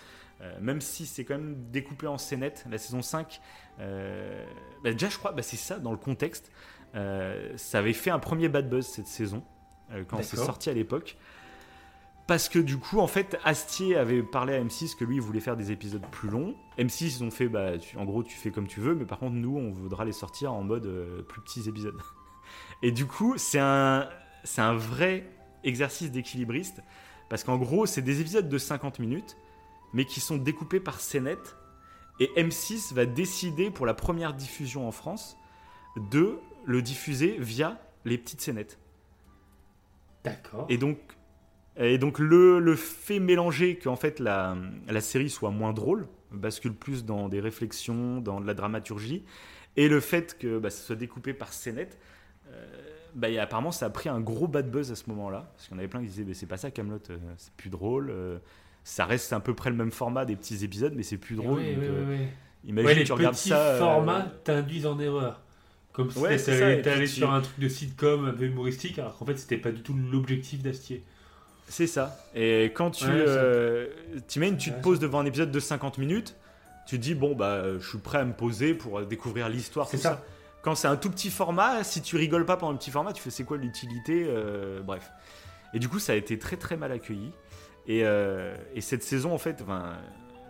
Euh, même si c'est quand même découpé en scénettes, la saison 5, euh, bah, déjà je crois, bah, c'est ça dans le contexte, euh, ça avait fait un premier bad buzz cette saison, quand c'est sorti à l'époque. Parce que du coup, en fait, Astier avait parlé à M6 que lui, il voulait faire des épisodes plus longs. M6, ils ont fait, bah, tu- en gros, tu fais comme tu veux, mais par contre, nous, on voudra les sortir en mode plus petits épisodes. Et du coup, c'est un, c'est un vrai exercice d'équilibriste, parce qu'en gros, c'est des épisodes de 50 minutes, mais qui sont découpés par scénettes. Et M6 va décider, pour la première diffusion en France, de le diffuser via les petites scénettes. D'accord. Et donc, et donc le, le fait mélanger qu'en fait la, la série soit moins drôle, bascule plus dans des réflexions, dans de la dramaturgie, et le fait que bah, ça soit découpé par scénette, euh, bah, et apparemment ça a pris un gros bad buzz à ce moment-là, parce qu'il y en avait plein qui disaient mais c'est pas ça Camelot, c'est plus drôle, euh, ça reste à peu près le même format des petits épisodes, mais c'est plus drôle. Oui, donc, oui, euh, oui. Imagine Ouais, les tu regardes ça. euh, formats t'induisent en erreur. Comme si Ouais, puis tu- sur un truc de sitcom un peu humoristique, alors qu'en fait c'était pas du tout l'objectif d'Astier. C'est ça. Et quand tu, Ouais, euh, t'imagines, tu te poses devant un épisode de 50 minutes, tu te dis, bon, bah, je suis prêt à me poser pour euh, découvrir l'histoire, C'est tout ça. ça. Quand c'est un tout petit format, si tu rigoles pas pendant le petit format, tu fais c'est quoi l'utilité euh, Bref. Et du coup, ça a été très très mal accueilli. Et, euh, et cette saison, en fait, enfin,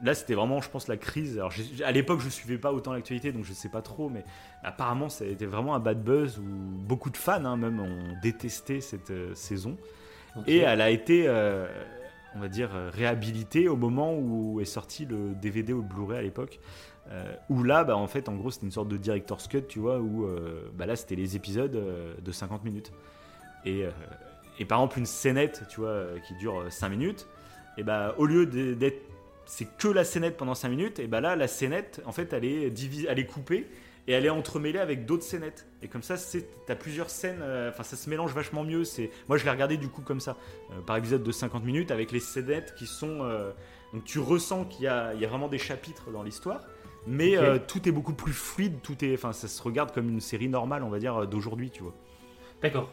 là, c'était vraiment, je pense, la crise. Alors, à l'époque, je suivais pas autant l'actualité, donc je sais pas trop, mais apparemment, ça a été vraiment un bad buzz où beaucoup de fans, hein, même, ont détesté cette euh, saison. Et elle a été, euh, on va dire, réhabilitée au moment où est sorti le DVD ou le Blu-ray à l'époque. Euh, où là, bah, en fait, en gros, c'était une sorte de director's cut, tu vois, où euh, bah, là, c'était les épisodes euh, de 50 minutes. Et, euh, et par exemple, une scénette, tu vois, qui dure 5 minutes, et bah, au lieu d'être. C'est que la scénette pendant 5 minutes, et bah là, la scénette, en fait, elle est, divisée, elle est coupée et elle est entremêlée avec d'autres scénettes. Et comme ça, t'as plusieurs scènes, enfin, ça se mélange vachement mieux. Moi, je l'ai regardé du coup comme ça, par épisode de 50 minutes, avec les scénettes qui sont. donc, tu ressens qu'il y y a vraiment des chapitres dans l'histoire. Mais euh, tout est beaucoup plus fluide, tout est, enfin, ça se regarde comme une série normale, on va dire, euh, d'aujourd'hui, tu vois. D'accord.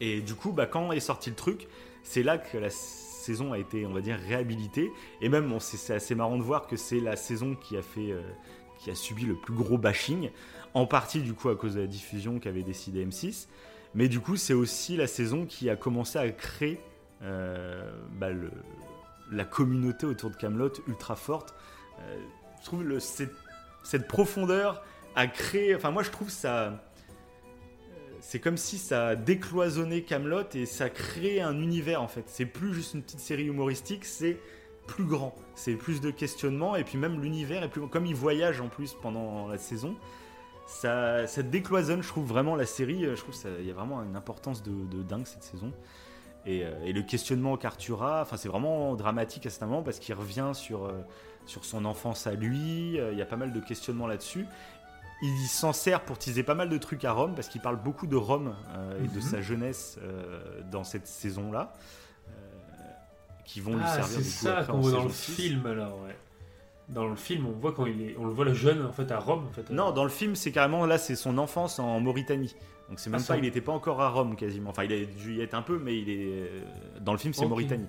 Et du coup, bah, quand est sorti le truc, c'est là que la saison a été, on va dire, réhabilitée. Et même, bon, c'est assez marrant de voir que c'est la saison qui a fait, euh, qui a subi le plus gros bashing, en partie du coup à cause de la diffusion qu'avait décidé M6. Mais du coup, c'est aussi la saison qui a commencé à créer euh, bah, le- la communauté autour de Camelot ultra forte. Je trouve le, cette, profondeur a créé. Enfin, moi, je trouve ça. C'est comme si ça décloisonnait Camelot et ça crée un univers en fait. C'est plus juste une petite série humoristique, c'est plus grand, c'est plus de questionnements et puis même l'univers est plus comme il voyage en plus pendant la saison, ça, décloisonne, je trouve vraiment la série. Je trouve qu'il y a vraiment une importance de, dingue cette saison. Et, et le questionnement qu'Arthur a, enfin c'est vraiment dramatique à ce moment parce qu'il revient sur sur son enfance à lui. Il y a pas mal de questionnements là-dessus il s'en sert pour teaser pas mal de trucs à Rome, parce qu'il parle beaucoup de Rome euh, et de mhm. sa jeunesse euh, dans cette saison-là, euh, qui vont lui ah, servir. C'est ça qu'on voit dans le film alors, ouais. Dans le film, on voit quand il est, on le voit le jeune en fait à Rome. En fait, non, dans le film, c'est carrément là, c'est son enfance en Mauritanie. Donc c'est même ah, pas, il n'était pas encore à Rome quasiment. Enfin, il a dû y être un peu, mais il est dans le film, c'est Mauritanie.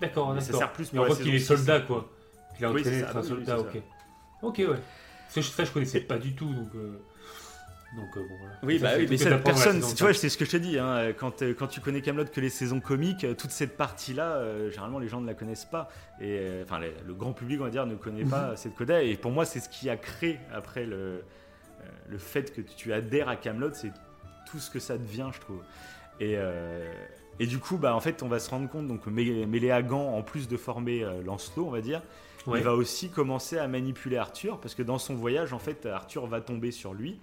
D'accord, d'accord. Ça sert plus. Mais on voit qu'il est soldat quoi. Il a entraîné un soldat, ok. Ok, ouais. Ça, je connaissais pas du tout, donc. Euh, donc euh, bon, voilà. Oui, bah oui, mais cette personne, tu vois, c'est ce que je te dis. Hein, quand, euh, quand tu connais Camelot que les saisons comiques, toute cette partie-là, généralement les gens ne la connaissent pas. Et enfin, le grand public, on va dire, ne connaît pas cette coda. Et pour moi, c'est ce qui a créé après le, le fait que tu adhères à Camelot, c'est tout ce que ça devient, je trouve. Et, et du coup, bah, en fait, on va se rendre compte, donc Méléagan, en plus de former Lancelot, on va dire, il va aussi commencer à manipuler Arthur parce que dans son voyage, en fait, Arthur va tomber sur lui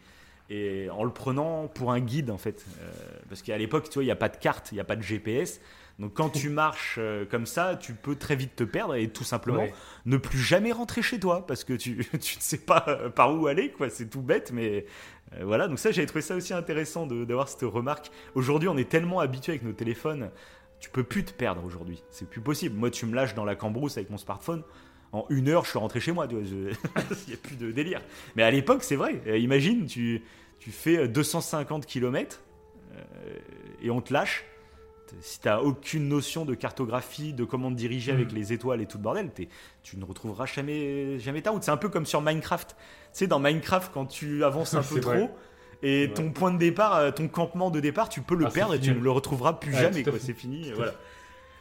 et en le prenant pour un guide en fait. Euh, parce qu'à l'époque tu vois il n'y a pas de carte il n'y a pas de GPS donc quand tu marches euh, comme ça tu peux très vite te perdre et tout simplement ne plus jamais rentrer chez toi parce que tu, tu ne sais pas euh, par où aller quoi. C'est tout bête mais voilà. Donc ça j'avais trouvé ça aussi intéressant d'avoir cette remarque. Aujourd'hui on est tellement habitué avec nos téléphones tu peux plus te perdre aujourd'hui. C'est plus possible. Moi tu me lâches dans la cambrousse avec mon smartphone en une heure, je suis rentré chez moi. Il n'y a plus de délire. Mais à l'époque, c'est vrai. Euh, imagine, tu, tu fais 250 km euh, et on te lâche. Si tu n'as aucune notion de cartographie, de comment te diriger avec mm. les étoiles et tout le bordel, tu ne retrouveras jamais, jamais ta route. C'est un peu comme sur Minecraft. Tu sais, dans Minecraft, quand tu avances un peu trop, et ton point de départ, euh, ton campement de départ, tu peux le ah, perdre et tu ne le retrouveras plus jamais. C'est fini. Voilà.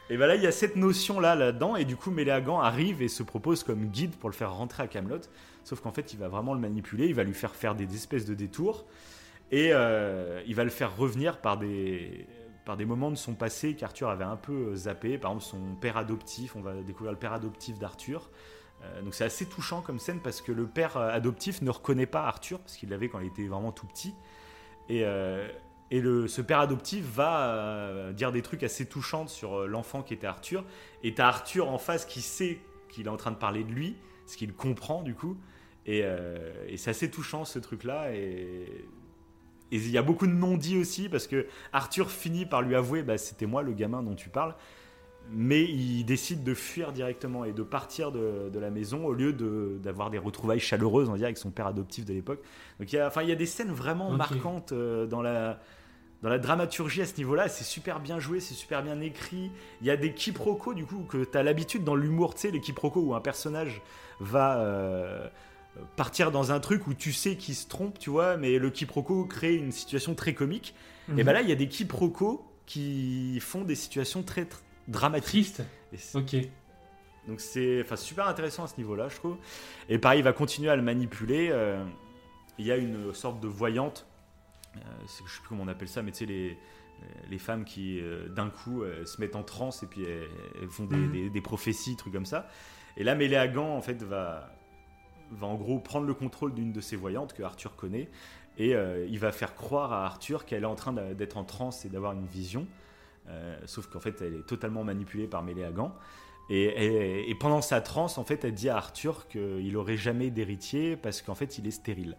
Et ben là, il y a cette notion-là là-dedans, et du coup, Méléagan arrive et se propose comme guide pour le faire rentrer à Camelot. Sauf qu'en fait, il va vraiment le manipuler, il va lui faire faire des espèces de détours, et euh, il va le faire revenir par des, par des moments de son passé qu'Arthur avait un peu zappé. Par exemple, son père adoptif, on va découvrir le père adoptif d'Arthur. Euh, donc c'est assez touchant comme scène parce que le père adoptif ne reconnaît pas Arthur, parce qu'il l'avait quand il était vraiment tout petit. Et, euh, et le, ce père adoptif va euh, dire des trucs assez touchants sur euh, l'enfant qui était Arthur. Et t'as Arthur en face qui sait qu'il est en train de parler de lui, ce qu'il comprend du coup. Et, euh, et c'est assez touchant ce truc-là. Et il y a beaucoup de non-dits aussi parce que Arthur finit par lui avouer bah, c'était moi le gamin dont tu parles. Mais il décide de fuir directement et de partir de, de la maison au lieu d'avoir des retrouvailles chaleureuses, on avec son père adoptif de l'époque. Donc il y, a, enfin, il y a des scènes vraiment marquantes dans la, dans la dramaturgie à ce niveau-là, c'est super bien joué, c'est super bien écrit. Il y a des quiproquos, du coup, que tu as l'habitude dans l'humour, tu sais, les quiproquos où un personnage va euh, partir dans un truc où tu sais qu'il se trompe, tu vois, mais le quiproquo crée une situation très comique. Et ben là, il y a des quiproquos qui font des situations très dramatiques. Ok. Donc c'est super intéressant à ce niveau-là, je trouve. Et pareil, il va continuer à le manipuler. Euh, il y a une sorte de voyante je ne sais plus comment on appelle ça, mais tu sais, les, les femmes qui euh, d'un coup euh, se mettent en transe et puis elles, font des, mhm. des, prophéties, trucs comme ça. Et là, Méléagan, en fait, va, va en gros prendre le contrôle d'une de ces voyantes que Arthur connaît et il va faire croire à Arthur qu'elle est en train d'être en transe et d'avoir une vision. sauf qu'en fait, elle est totalement manipulée par Méléagan. Et, et, et, pendant sa transe, en fait, elle dit à Arthur qu'il aurait jamais d'héritier parce qu'en fait, il est stérile.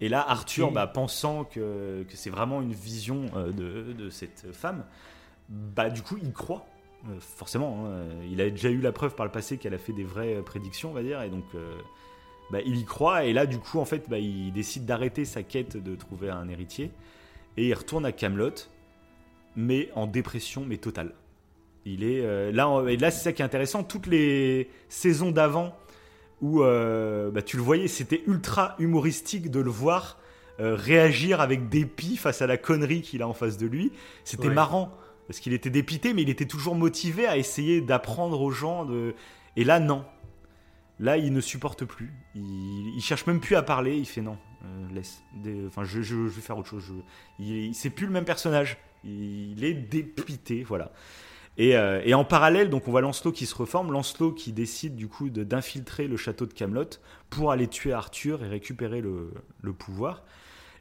Et là, Arthur, bah, pensant que, c'est vraiment une vision euh, de, cette femme, bah, du coup, il croit. Euh, forcément, hein. il a déjà eu la preuve par le passé qu'elle a fait des vraies prédictions, on va dire, et donc euh, bah, il y croit. Et là, du coup, en fait, bah, il décide d'arrêter sa quête de trouver un héritier et il retourne à Camelot, mais en dépression, mais totale. Il est là, et là, c'est ça qui est intéressant. Toutes les saisons d'avant, où euh, bah, tu le voyais, c'était ultra humoristique de le voir euh, réagir avec dépit face à la connerie qu'il a en face de lui. C'était marrant parce qu'il était dépité, mais il était toujours motivé à essayer d'apprendre aux gens. De... Et là, non. Là, il ne supporte plus. Il, il cherche même plus à parler. Il fait non, euh, laisse. Des- Enfin, je, je- je vais faire autre chose. Je- il, c'est plus le même personnage. Il est dépité, voilà. Et, euh, et en parallèle, donc on voit Lancelot qui se reforme, Lancelot qui décide du coup d'infiltrer le château de Camelot pour aller tuer Arthur et récupérer le, le pouvoir.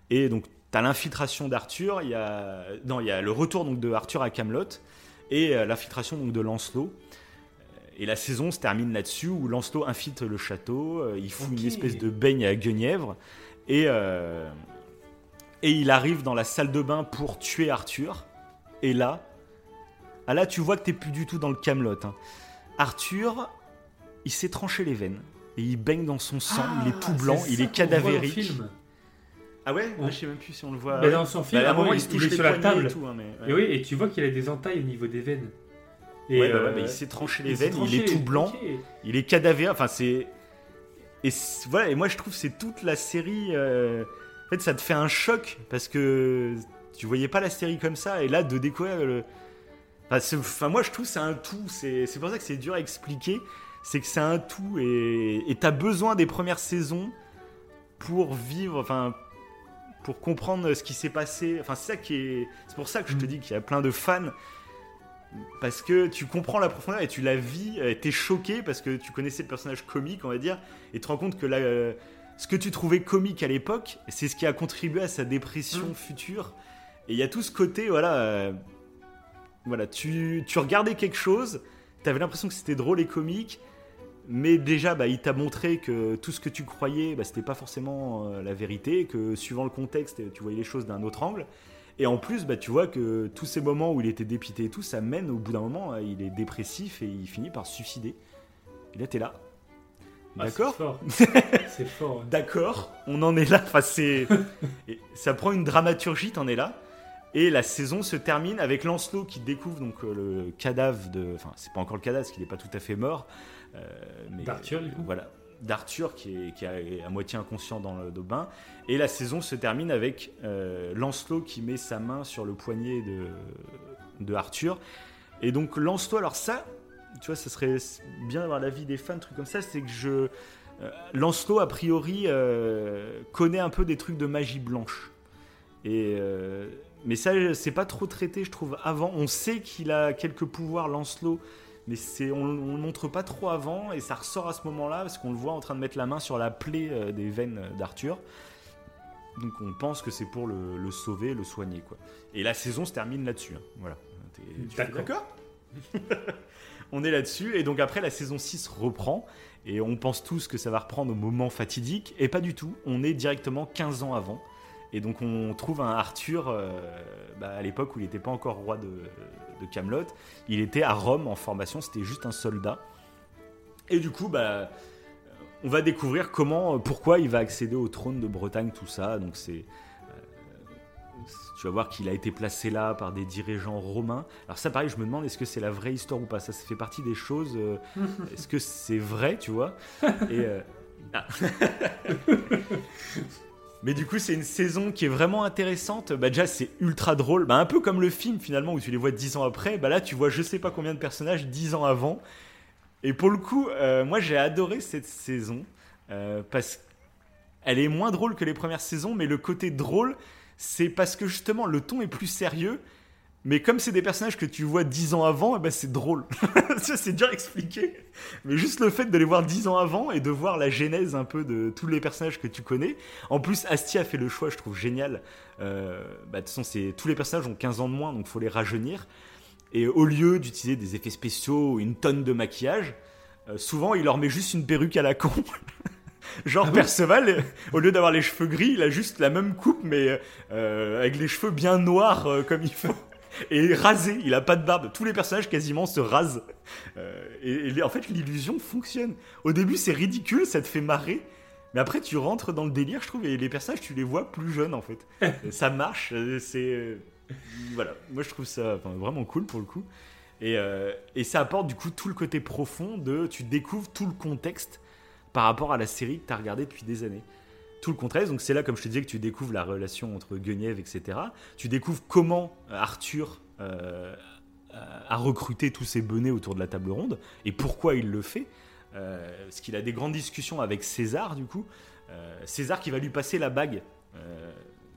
Et donc tu as l'infiltration d'Arthur, il y a non, il y a le retour donc de Arthur à Camelot et euh, l'infiltration donc de Lancelot. Et la saison se termine là-dessus où Lancelot infiltre le château, euh, il fout une espèce de baigne à Guenièvre et et il arrive dans la salle de bain pour tuer Arthur. Et là, ah là tu vois que t'es plus du tout dans le Camelot. hein. Arthur, il s'est tranché les veines et il baigne dans son sang. il est tout Ah, blanc, c'est il est cadavérique. film. Ah ouais, Ouais. Je sais même plus si on le voit. Mais dans son film, Bah, à un moment, il, il se touche il est sur la table. et tout. hein, mais, ouais. Et oui, et tu vois qu'il a des entailles au niveau des veines. Et Ouais, bah euh, bah, il s'est tranché les veines, il est tout blanc, il est cadavéreux. Enfin, c'est. Et voilà, et moi je trouve que c'est toute la série. euh, En fait, ça te fait un choc parce que tu voyais pas la série comme ça, et là de découvrir le. Enfin, moi je trouve c'est un tout. C'est pour ça que c'est dur à expliquer. C'est que c'est un tout, et t'as besoin des premières saisons pour vivre. Enfin. Pour comprendre ce qui s'est passé. Enfin, c'est ça qui est. C'est pour ça que je te Mm. dis qu'il y a plein de fans parce que tu comprends la profondeur et tu la vis, t'es choqué parce que tu connaissais le personnage comique, on va dire, et tu te rends compte que là, euh, ce que tu trouvais comique à l'époque, c'est ce qui a contribué à sa dépression Mm. future. Et il y a tout ce côté, voilà, euh, voilà, tu, tu regardais quelque chose, t'avais l'impression que c'était drôle et comique, mais déjà, bah, il t'a montré que tout ce que tu croyais, bah, c'était pas forcément euh, la vérité, que suivant le contexte, tu voyais les choses d'un autre angle. Et en plus, bah, tu vois que tous ces moments où il était dépité et tout, ça mène au bout d'un moment, euh, il est dépressif et il finit par se suicider. Et là, t'es là. Ah, D'accord C'est fort. fort. ouais. D'accord, on en est là. Enfin, c'est. ça prend une dramaturgie, t'en es là. Et la saison se termine avec Lancelot qui découvre donc euh, le cadavre de. Enfin, c'est pas encore le cadavre, parce qu'il n'est pas tout à fait mort. euh, mais- D'Arthur, du coup Voilà, d'Arthur qui est, qui est à moitié inconscient dans le, bain. Et la saison se termine avec euh, Lancelot qui met sa main sur le poignet de, de Arthur. Et donc Lancelot, alors ça, tu vois, ça serait bien d'avoir l'avis des fans, trucs comme ça, c'est que je... euh, Lancelot, a priori, connaît un peu des trucs de magie blanche. Et, mais ça, c'est pas trop traité, je trouve, avant. On sait qu'il a quelques pouvoirs, Lancelot, mais c'est, on, on le montre pas trop avant, et ça ressort à ce moment-là, parce qu'on le voit en train de mettre la main sur la plaie euh, des veines d'Arthur. Donc on pense que c'est pour le, le sauver, le soigner, quoi. Et la saison se termine là-dessus. hein. Voilà. T'es- D'accord. on est là-dessus, et donc après la saison 6 reprend, et on pense tous que ça va reprendre au moment fatidique, et pas du tout, on est directement 15 ans avant, et donc on trouve un Arthur, euh, bah, à l'époque où il n'était pas encore roi de, de Camelot, il était à Rome en formation, c'était juste un soldat, et du coup, bah, on va découvrir comment, pourquoi il va accéder au trône de Bretagne, tout ça, donc c'est... Tu vas voir qu'il a été placé là par des dirigeants romains. Alors ça, pareil, je me demande est-ce que c'est la vraie histoire ou pas? Ça, ça fait partie des choses. euh, est-ce que c'est vrai, tu vois? Et, euh, ah. Mais du coup, c'est une saison qui est vraiment intéressante. Bah déjà, c'est ultra drôle. Bah, un peu comme le film finalement où tu les vois dix ans après. Bah là, tu vois je sais pas combien de personnages dix ans avant. Et pour le coup, euh, moi j'ai adoré cette saison euh, parce qu'elle est moins drôle que les premières saisons, mais le côté drôle, c'est parce que justement le ton est plus sérieux. Mais comme c'est des personnages que tu vois dix ans avant, eh ben c'est drôle. Ça, c'est dur à expliquer. Mais juste le fait de les voir dix ans avant et de voir la genèse un peu de tous les personnages que tu connais. En plus, Asti a fait le choix, je trouve génial. Euh, bah, de toute façon, tous les personnages ont 15 ans de moins, donc faut les rajeunir. Et au lieu d'utiliser des effets spéciaux ou une tonne de maquillage, euh, souvent il leur met juste une perruque à la con. Genre Perceval, euh, au lieu d'avoir les cheveux gris, il a juste la même coupe, mais euh, avec les cheveux bien noirs euh, comme il faut. Et rasé, il a pas de barbe. Tous les personnages quasiment se rasent. Euh, et, et en fait, l'illusion fonctionne. Au début, c'est ridicule, ça te fait marrer. Mais après, tu rentres dans le délire, je trouve, et les personnages, tu les vois plus jeunes, en fait. Ça marche, euh, c'est... euh, Voilà, moi je trouve ça vraiment cool pour le coup. Et, euh, et ça apporte du coup tout le côté profond de... Tu découvres tout le contexte par rapport à la série que tu as regardée depuis des années. Tout le contexte, donc c'est là, comme je te disais, que tu découvres la relation entre Guenièvre, etc. Tu découvres comment euh, Arthur euh, a recruté tous ces benets autour de la table ronde et pourquoi il le fait. parce qu'il a des grandes discussions avec César, du coup. César qui va lui passer la bague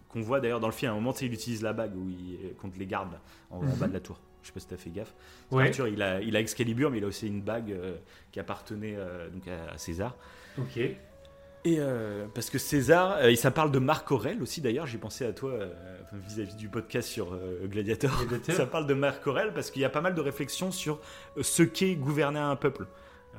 qu'on voit d'ailleurs dans le film. À un moment, il utilise la bague où il, contre les gardes en, Mhm. bas de la tour. Je sais pas si t'as fait gaffe. Ouais. Arthur, il a, il a Excalibur, mais il a aussi une bague euh, qui appartenait euh, donc à, à César. Ok. Et euh, parce que César, euh, et ça parle de Marc Aurèle aussi d'ailleurs, j'ai pensé à toi euh, vis-à-vis du podcast sur euh, Gladiator. Gladiator. Ça parle de Marc Aurèle parce qu'il y a pas mal de réflexions sur euh, ce qu'est gouverner un peuple.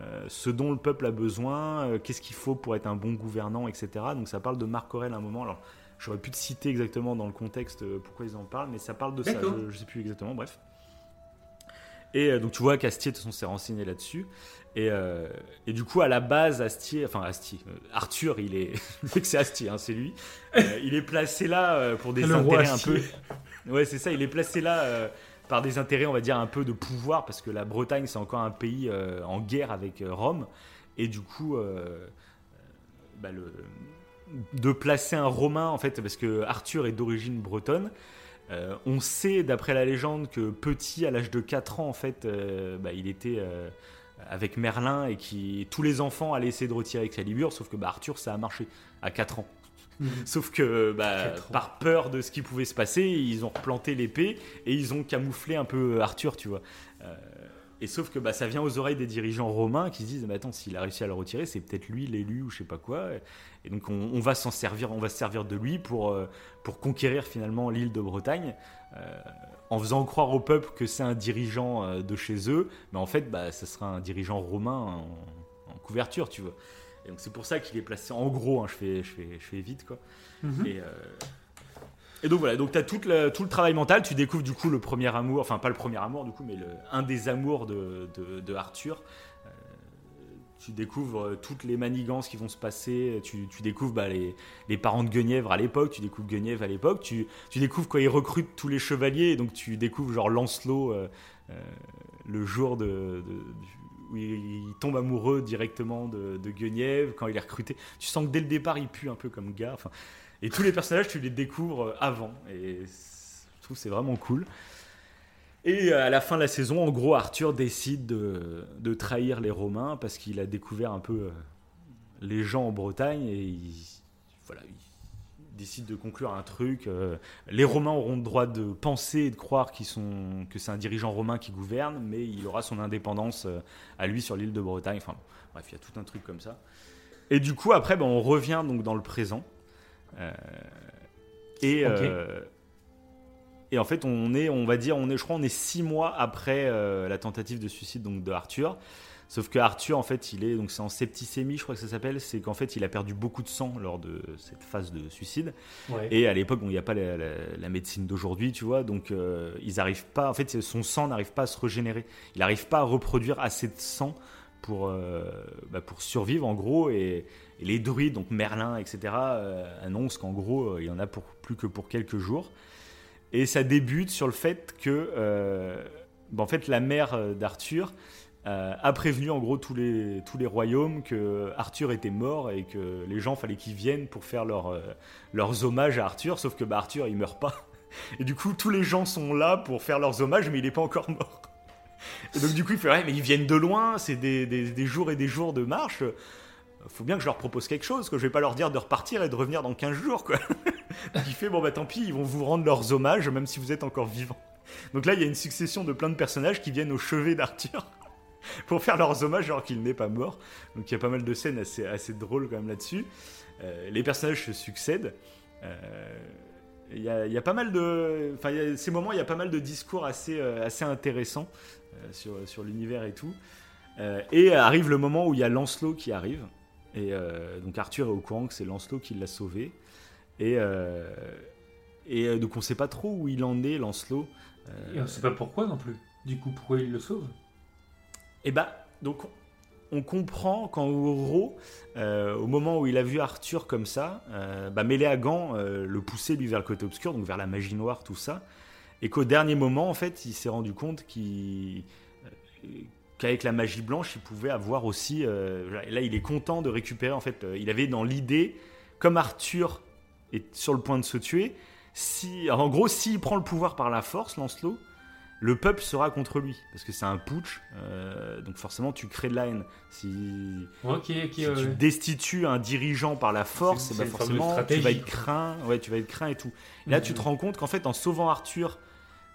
Euh, ce dont le peuple a besoin, euh, qu'est-ce qu'il faut pour être un bon gouvernant, etc. Donc ça parle de Marc Aurèle à un moment. Alors j'aurais pu te citer exactement dans le contexte euh, pourquoi ils en parlent, mais ça parle de ça. Je, je sais plus exactement. Bref. Et euh, donc tu vois qu'Astier de toute façon s'est renseigné là-dessus. Et, euh, et du coup à la base Astier, enfin Astier, euh, Arthur, il est, c'est Astier, hein, c'est lui. Euh, il est placé là pour des Le intérêts un peu. Ouais, c'est ça. Il est placé là par des intérêts, on va dire, un peu de pouvoir, parce que la Bretagne, c'est encore un pays en guerre avec Rome. Et du coup, bah, le- de placer un Romain, en fait, parce que Arthur est d'origine bretonne. Euh, on sait, d'après la légende, que petit, à l'âge de 4 ans, en fait, euh, bah, il était euh, avec Merlin et qui tous les enfants allaient essayer de retirer Excalibur, sauf que bah, Arthur, ça a marché à 4 ans. Mhm. Sauf que bah, par peur de ce qui pouvait se passer, ils ont replanté l'épée et ils ont camouflé un peu Arthur, tu vois. Et sauf que bah, ça vient aux oreilles des dirigeants romains qui se disent, mais attends, s'il a réussi à le retirer, c'est peut-être lui l'élu ou je sais pas quoi. Et donc on, on va s'en servir, on va se servir de lui pour, euh, pour conquérir finalement l'île de Bretagne. euh, en faisant croire au peuple que c'est un dirigeant euh, de chez eux, mais en fait, bah, ça sera un dirigeant romain en, en couverture, tu vois. Et donc c'est pour ça qu'il est placé en gros, hein, je, fais, je, fais, je fais vite quoi. Mhm. Et, euh, et donc voilà, donc tu as tout le, travail mental, tu découvres du coup le premier amour, enfin pas le premier amour du coup, mais un des amours de, de, Arthur. Euh, tu découvres euh, toutes les manigances qui vont se passer, tu, tu découvres bah, les, parents de Guenièvre à l'époque, tu découvres Guenièvre à l'époque, tu, tu découvres quand ils recrutent tous les chevaliers, donc tu découvres genre Lancelot euh, le jour où il, tombe amoureux directement de, de Guenièvre, quand il est recruté. Tu sens que dès le départ il pue un peu comme gars. Et tous les personnages, tu les découvres euh, avant. Et je trouve c'est vraiment cool. Et euh, à la fin de la saison, en gros, Arthur décide de, trahir les Romains parce qu'il a découvert un peu euh, les gens en Bretagne et il, voilà, il décide de conclure un truc. les Romains auront le droit de penser et de croire qu'ils sont, que c'est un dirigeant romain qui gouverne, mais il aura son indépendance à lui sur l'île de Bretagne. Enfin, bref, il y a tout un truc comme ça. Et du coup, après, ben, on revient donc dans le présent. Euh, et, euh, et en fait, on est, on va dire, on est, je crois, on est six mois après euh, la tentative de suicide donc de Arthur. Sauf que Arthur, en fait, il est donc c'est en septicémie, je crois que ça s'appelle. C'est qu'en fait, il a perdu beaucoup de sang lors de cette phase de suicide. Ouais. Et à l'époque, bon, il n'y a pas la, la- la médecine d'aujourd'hui, tu vois, donc euh, ils arrivent pas. En fait, son sang n'arrive pas à se régénérer. Il n'arrive pas à reproduire assez de sang pour euh, bah, pour survivre, en gros. Et, et les druides, donc Merlin, etc., euh, annoncent qu'en gros, euh, il y en a plus que pour quelques jours. Et ça débute sur le fait que, euh, bah, en fait, la mère d'Arthur a prévenu en gros tous les, tous les royaumes que Arthur était mort et que les gens fallait qu'ils viennent pour faire leur, leurs hommages à Arthur, sauf que bah, Arthur il meurt pas. Et du coup tous les gens sont là pour faire leurs hommages, mais il est pas encore mort. Et donc du coup il fait ouais mais ils viennent de loin, c'est des- des jours et des jours de marche. Faut bien que je leur propose quelque chose, que je vais pas leur dire de repartir et de revenir dans 15 jours quoi. Il fait bon bah tant pis, ils vont vous rendre leurs hommages même si vous êtes encore vivant. Donc là il y a une succession de plein de personnages qui viennent au chevet d'Arthur pour faire leurs hommages alors qu'il n'est pas mort. Donc il y a pas mal de scènes assez, assez drôles quand même là-dessus. Euh, les personnages se succèdent. Euh, Il y, a, il y a pas mal de, enfin, il y a- ces moments, il y a pas mal de discours assez, euh, assez intéressants euh, sur, sur l'univers et tout. Euh, et arrive le moment où il y a Lancelot qui arrive. Et euh, donc Arthur est au courant que c'est Lancelot qui l'a sauvé. Et, euh, et euh, donc on sait pas trop où il en est, Lancelot. Et on sait pas pourquoi non plus. Du coup, pourquoi il le sauve? Et bah, donc, on comprend qu'en gros, euh, au moment où il a vu Arthur comme ça, euh, bah, Méléagan euh, le poussait lui vers le côté obscur, donc vers la magie noire, tout ça. Et qu'au dernier moment, en fait, il s'est rendu compte qu'il- qu'avec la magie blanche, il pouvait avoir aussi. euh, là, il est content de récupérer. En fait, euh, il avait dans l'idée, comme Arthur est sur le point de se tuer, si, en gros, s'il prend le pouvoir par la force, Lancelot, le peuple sera contre lui parce que c'est un putsch. euh, donc forcément, tu crées de la haine. Si, ouais, tu ouais. destitues un dirigeant par la force, eh ben forcément, tu vas être craint. Ouais, tu vas être craint et tout. Et là, tu te Mhm. rends compte qu'en fait, en sauvant Arthur,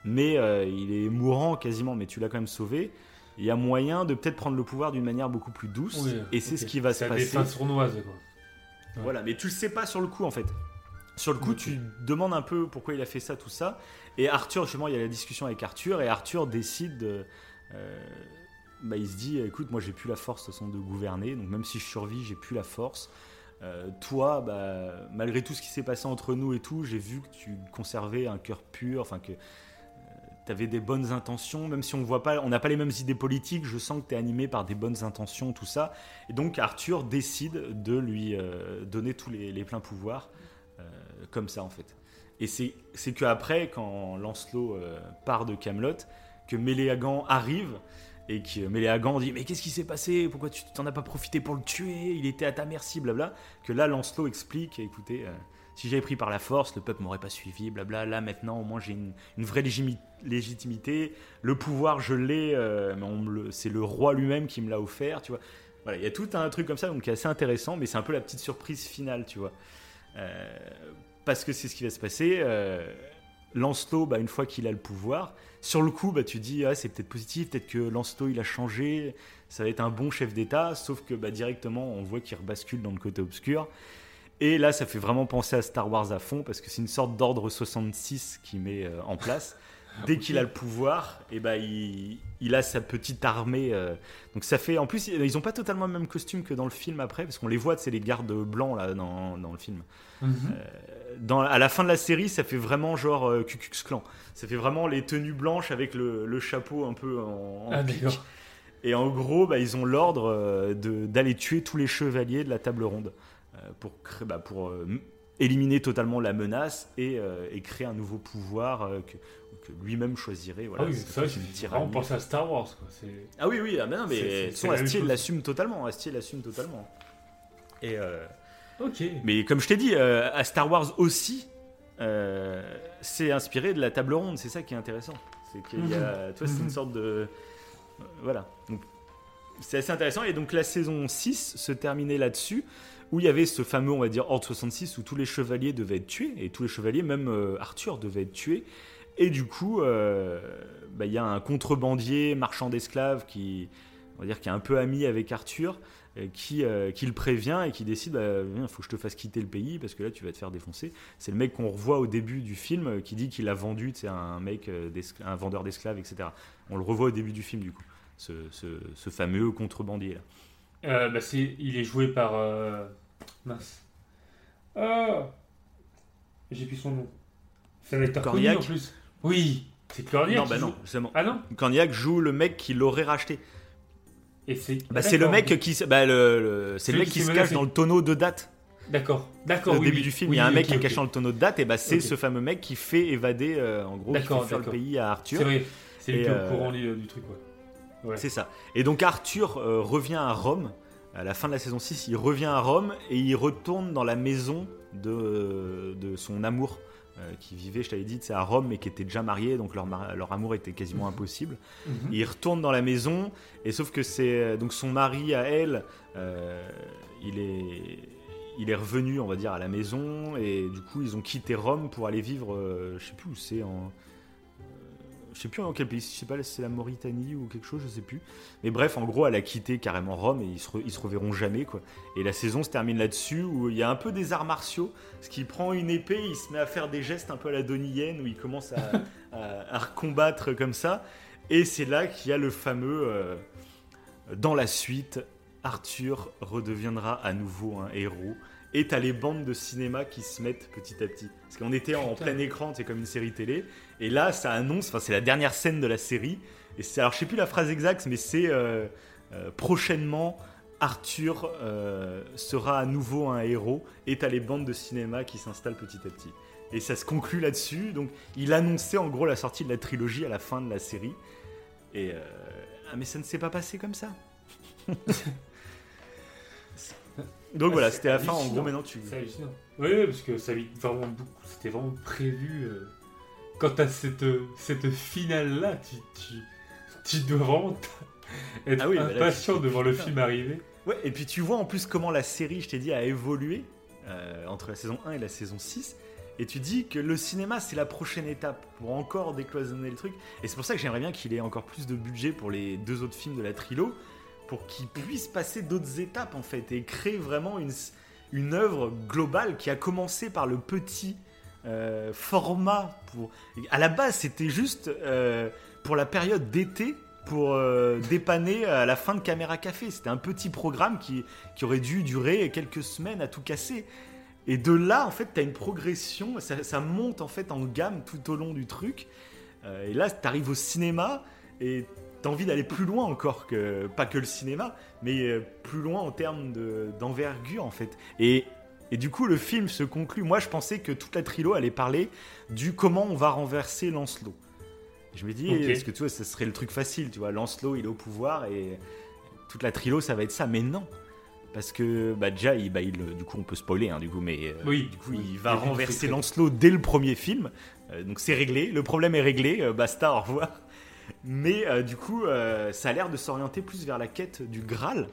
mais il est mourant quasiment, mais tu l'as quand même sauvé. Il y a moyen de peut-être prendre le pouvoir d'une manière beaucoup plus douce. Oui, et c'est ce qui va se C'est passer. des fins sournoises, quoi. Voilà, mais tu le sais pas sur le coup en fait. Sur le coup, tu demandes un peu pourquoi il a fait ça, tout ça. Et Arthur, justement, il y a la discussion avec Arthur, et Arthur décide de. euh, bah, il se dit écoute, moi j'ai plus la force de, toute façon, de gouverner, donc même si je survis, j'ai plus la force. Euh, toi, bah, malgré tout ce qui s'est passé entre nous et tout, j'ai vu que tu conservais un cœur pur, enfin que tu avais des bonnes intentions, même si on voit pas, on n'a pas les mêmes idées politiques, je sens que tu es animé par des bonnes intentions, tout ça. Et donc Arthur décide de lui euh, donner tous les, pleins pouvoirs, euh, comme ça en fait. Et c'est qu'après, quand Lancelot euh, part de Camelot, que Méléagan arrive et que Méléagan dit mais qu'est-ce qui s'est passé? Pourquoi tu t'en as pas profité pour le tuer? Il était à ta merci, blabla. Que là Lancelot explique, écoutez, si j'avais pris par la force, le peuple m'aurait pas suivi, blabla. Là maintenant, au moins j'ai une, vraie légitimité. Le pouvoir, je l'ai, euh, c'est le roi lui-même qui me l'a offert, tu vois. Voilà, il y a tout un truc comme ça, donc qui est assez intéressant, mais c'est un peu la petite surprise finale, tu vois. Euh, parce que c'est ce qui va se passer. euh, Lancelot, bah, une fois qu'il a le pouvoir, sur le coup, bah, tu dis, ah, c'est peut-être positif, peut-être que Lancelot, il a changé, ça va être un bon chef d'État, sauf que bah, directement, on voit qu'il rebascule dans le côté obscur. Et là, ça fait vraiment penser à Star Wars à fond, parce que c'est une sorte d'ordre 66 qui met euh, en place. Dès qu'il a le pouvoir, et bah, il, il a sa petite armée. euh, donc ça fait. En plus, ils n'ont pas totalement le même costume que dans le film après, parce qu'on les voit, c'est les gardes blancs là dans, dans le film. Mhm. Dans, à la fin de la série, ça fait vraiment genre euh, Ku Klux Klan. Ça fait vraiment les tenues blanches avec le, le chapeau un peu en, en Ah, pique. d'accord. Et en gros, bah, ils ont l'ordre euh, de- d'aller tuer tous les chevaliers de la table ronde euh, pour, créer- bah, pour euh, éliminer totalement la menace et, euh, et créer un nouveau pouvoir euh, que, que lui-même choisirait. Voilà, ah oui, C'est ça, vraiment tyrannie. pensé à Star Wars, quoi. C'est... Ah oui, oui, ah ben non, mais C'est- c'est- c'est même Astier l'assume totalement. Astier l'assume totalement. Et euh, Ok. mais comme je t'ai dit, euh, à Star Wars aussi, euh, c'est inspiré de la table ronde. C'est ça qui est intéressant. C'est qu'il y a, toi, c'est une Mhm. sorte de, euh, voilà. C'est assez intéressant. Et donc la saison 6 se terminait là-dessus, où il y avait ce fameux, on va dire, Ordre 66, où tous les chevaliers devaient être tués, et tous les chevaliers, même euh, Arthur, devait être tué. Et du coup, euh, bah, il y a un contrebandier, marchand d'esclaves, qui, on va dire, qui est un peu ami avec Arthur, euh, qui, qui le prévient et qui décide, il faut que je te fasse quitter le pays, parce que là, tu vas te faire défoncer. C'est le mec qu'on revoit au début du film, qui dit qu'il a vendu, c'est un mec, un vendeur d'esclaves, etc. On le revoit au début du film, du coup, ce, ce- fameux contrebandier-là. Euh, bah. Il est joué par. Mince. Ah J'ai plus son nom. C'est un acteur connu Cornillac en plus. Oui, c'est Cornillac. non, qui bah non, joue- justement. Ah non Cornillac joue le mec qui l'aurait racheté. Et c'est. Bah, c'est le mec qui, se- bah, le, le- c'est le Celui mec qui qui s'est se menacé. cache dans le tonneau de date. D'accord, d'accord. Au oui, début oui. du film, Oui, il y a un oui, mec ok, qui est ok. caché dans le tonneau de date, et bah c'est Ok. ce fameux mec qui fait évader, euh, en gros, qui D'accord, fait faire le d'accord. pays à Arthur. C'est vrai, c'est lui Et, qui est euh, au courant du, du truc. Ouais. C'est ça. Et donc Arthur euh, revient à Rome. À la fin de la saison 6, il revient à Rome et il retourne dans la maison de, de son amour euh, qui vivait, je t'avais dit, c'est à Rome, mais qui était déjà marié, donc leur, leur amour était quasiment impossible. Mhm. Il retourne dans la maison, et sauf que c'est donc son mari à elle, euh, il est il est revenu, on va dire, à la maison, et du coup ils ont quitté Rome pour aller vivre, euh, je sais plus où c'est, en euh, sais plus dans quel pays, je sais pas si c'est la Mauritanie ou quelque chose, je sais plus. Mais bref, en gros, elle a quitté carrément Rome et ils se, re- ils se reverront jamais quoi. Et la saison se termine là-dessus où il y a un peu des arts martiaux, ce qui prend une épée, il se met à faire des gestes un peu à la Donnie où il commence à, à, à combattre comme ça. Et c'est là qu'il y a le fameux euh, dans la suite, Arthur redeviendra à nouveau un héros. Et t'as les bandes de cinéma qui se mettent petit à petit. Parce qu'on était en Putain. plein écran, c'est comme une série télé. Et là, ça annonce, enfin, c'est la dernière scène de la série. Et c'est, alors, je sais plus la phrase exacte, mais c'est euh, euh, prochainement, Arthur euh, sera à nouveau un héros. Et t'as les bandes de cinéma qui s'installent petit à petit. Et ça se conclut là-dessus. Donc, il annonçait en gros la sortie de la trilogie à la fin de la série. Et euh, ah, mais ça ne s'est pas passé comme ça. Donc Ah, voilà, c'est c'était la fin. En gros, maintenant tu. C'est hallucinant. Oui, oui, parce que ça avait vraiment beaucoup- c'était vraiment prévu euh, quand t'as cette, cette finale-là, tu, tu, tu dois vraiment être Ah oui, bah là, impatient te dis, devant le film arriver. Ouais, et puis tu vois en plus comment la série, je t'ai dit, a évolué euh, entre la saison 1 et la saison 6. Et tu dis que le cinéma, c'est la prochaine étape pour encore décloisonner le truc. Et c'est pour ça que j'aimerais bien qu'il ait encore plus de budget pour les deux autres films de la trilo, pour qu'il puisse passer d'autres étapes en fait, et créer vraiment une, une œuvre globale qui a commencé par le petit euh, format. Pour... À la base, c'était juste euh, pour la période d'été, pour euh, dépanner à la fin de Caméra Café. C'était un petit programme qui, qui aurait dû durer quelques semaines à tout casser. Et de là, en fait, tu as une progression, ça, monte en fait en gamme tout au long du truc. Et là, tu arrives au cinéma et tu as envie d'aller plus loin encore que pas que le cinéma, mais plus loin en termes de- d'envergure en fait. Et, et du coup, le film se conclut. Moi, je pensais que toute la trilo allait parler du comment on va renverser Lancelot. Je me dis, Ok. est-ce que tu vois, ce serait le truc facile, tu vois, Lancelot, il est au pouvoir et toute la trilo, ça va être ça. Mais non, parce que bah, déjà, il, bah, il- du coup, on peut spoiler, hein, du coup, mais euh, Oui, du coup, il va renverser Lancelot dès le premier film. Euh, donc c'est réglé, le problème est réglé, euh, basta, au revoir. Mais du coup, ça a l'air de s'orienter plus vers la quête du Graal,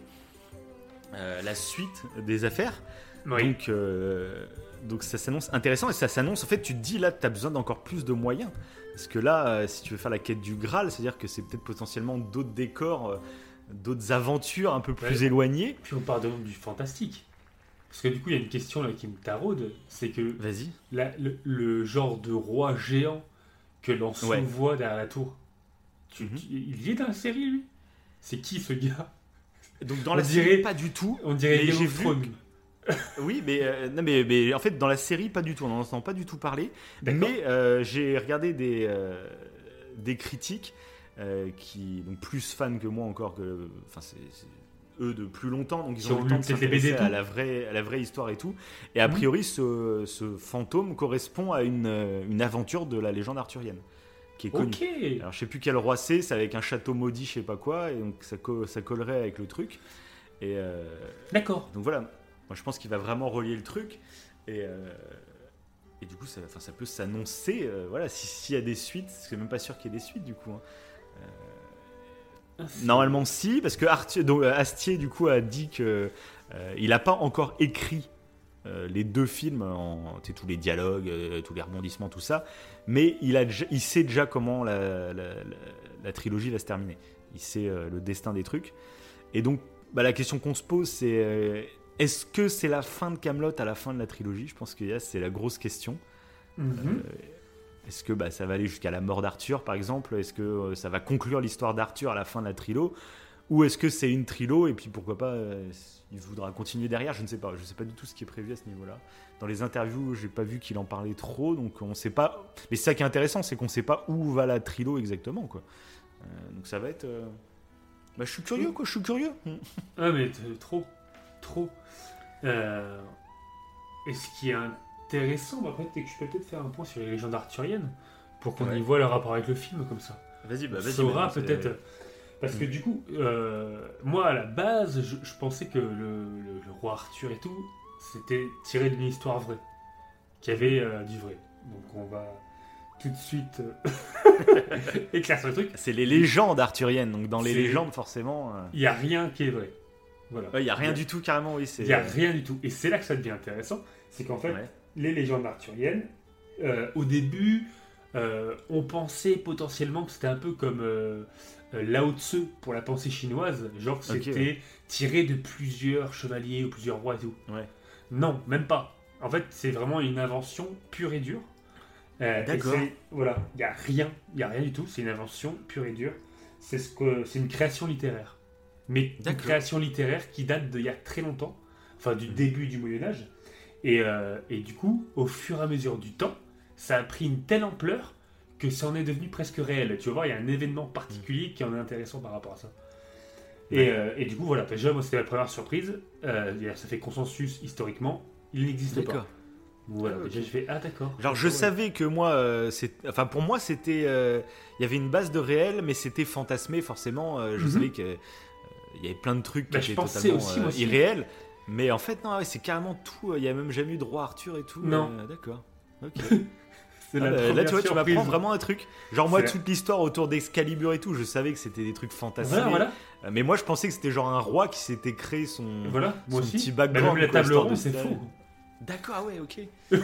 la suite des affaires. Oui. Donc, euh, donc ça s'annonce intéressant et ça s'annonce. En fait, tu te dis là, tu as besoin d'encore plus de moyens. Parce que là, euh, si tu veux faire la quête du Graal, c'est-à-dire que c'est peut-être potentiellement d'autres décors, euh, d'autres aventures un peu plus Ouais. éloignées. Puis on part de du fantastique. Parce que du coup, il y a une question là qui me taraude, c'est que Vas-y. le, le genre de roi géant que l'on Ouais. voit derrière la tour, tu- Mhm. tu- il y est dans la série, lui? C'est qui ce gars? Donc dans On la dirait- série, pas du tout. On dirait Game of Thrones. Oui, mais, euh, non, mais, mais en fait, dans la série, pas du tout. On n'en entend pas du tout parler. Mais euh, j'ai regardé des, euh, des critiques qui, donc plus fans que moi encore, que, enfin, c'est eux de plus longtemps, donc ils ont le temps de s'intéresser à la vraie, à la vraie histoire et tout. Et a Mhm. priori, ce, ce fantôme correspond à une, une aventure de la légende arthurienne, qui est connue. Ok. Alors je sais plus quel roi c'est, c'est avec un château maudit, je sais pas quoi, et donc ça, co- ça collerait avec le truc. Et euh, D'accord. donc voilà, moi je pense qu'il va vraiment relier le truc. Et, euh, et du coup, ça, enfin, ça peut s'annoncer. euh, voilà, si- s'il y a des suites, c'est même pas sûr qu'il y ait des suites du coup. hein. Normalement, si, parce que donc, euh, Astier du coup a dit que euh, il n'a pas encore écrit euh, les deux films, en, tous les dialogues, euh, tous les rebondissements, tout ça, mais il, a il sait déjà comment la, la- la- la trilogie va se terminer. Il sait euh, le destin des trucs. Et donc, bah, la question qu'on se pose, c'est euh, est-ce que c'est la fin de Camelot à la fin de la trilogie? Je pense que c'est la grosse question. Mhm. Euh, Est-ce que bah, ça va aller jusqu'à la mort d'Arthur, par exemple? Est-ce que euh, ça va conclure l'histoire d'Arthur à la fin de la trilo? Ou est-ce que c'est une trilo et puis pourquoi pas euh, il voudra continuer derrière? Je ne sais pas. Je ne sais pas du tout ce qui est prévu à ce niveau-là. Dans les interviews, j'ai pas vu qu'il en parlait trop, donc on sait pas. Mais c'est ça qui est intéressant, c'est qu'on sait pas où va la trilo exactement, quoi. Euh, donc ça va être. euh, Bah, je suis curieux, quoi. Je suis curieux. Ah mais trop, trop. Euh, et ce qui est intéressant, bah, en fait, c'est que je peux peut-être faire un point sur les légendes arthuriennes pour qu'on Ouais. y voit le rapport avec le film comme ça. Vas-y, bah vas-y. saura peut-être. Parce que du coup, euh, moi à la base, je, je pensais que le, le- le roi Arthur et tout, c'était tiré d'une histoire vraie, qui avait euh, du vrai. Donc on va tout de suite euh, éclaircir le truc. C'est les légendes arthuriennes, donc dans les légendes, forcément. euh, Il n'y a rien qui est vrai. Voilà. Il n'y a rien du tout, carrément, oui. Il n'y a rien du tout. Et c'est là que ça devient intéressant. C'est qu'en fait, Ouais. les légendes arthuriennes, euh, au début, euh, on pensait potentiellement que c'était un peu comme euh, euh, Lao Tzu pour la pensée chinoise. Genre que c'était tiré de plusieurs chevaliers ou plusieurs rois et tout. Non, même pas. En fait, c'est vraiment une invention pure et dure. D'accord. Voilà, il n'y a rien, il n'y a rien du tout. C'est une invention pure et dure. C'est ce que, une création littéraire. Mais une création littéraire qui date d'il y a très longtemps, enfin du début du Moyen Âge. Et, euh, et du coup, au fur et à mesure du temps, ça a pris une telle ampleur que ça en est devenu presque réel. Tu vas voir, il y a un événement particulier qui en est intéressant par rapport à ça. Et, euh, et du coup, voilà, déjà, moi, c'était la première surprise. Euh, ça fait consensus historiquement, il n'existe pas. Voilà, Ah, déjà, je fais Ah, d'accord. Genre, je Ouais. savais que moi, euh, c'est, enfin, pour moi, c'était, euh, il y avait une base de réel, mais c'était fantasmé forcément. euh, je Mhm. savais que il y avait plein de trucs qui Bah, étaient totalement aussi, euh, aussi. irréels. Mais en fait, non, ouais, c'est carrément tout. Il y a même jamais eu de roi Arthur et tout. Non. euh, d'accord. Ok. C'est Ah, la bah, là, tu vois, tu m'apprends vraiment un truc. Genre, moi, toute l'histoire autour d'Excalibur et tout, je savais que c'était des trucs fantastiques. Voilà, voilà. Euh, Mais moi, je pensais que c'était genre un roi qui s'était créé son. Voilà, son petit Bah, background, même la table ronde, c'est faux. D'accord, ah ouais, ok.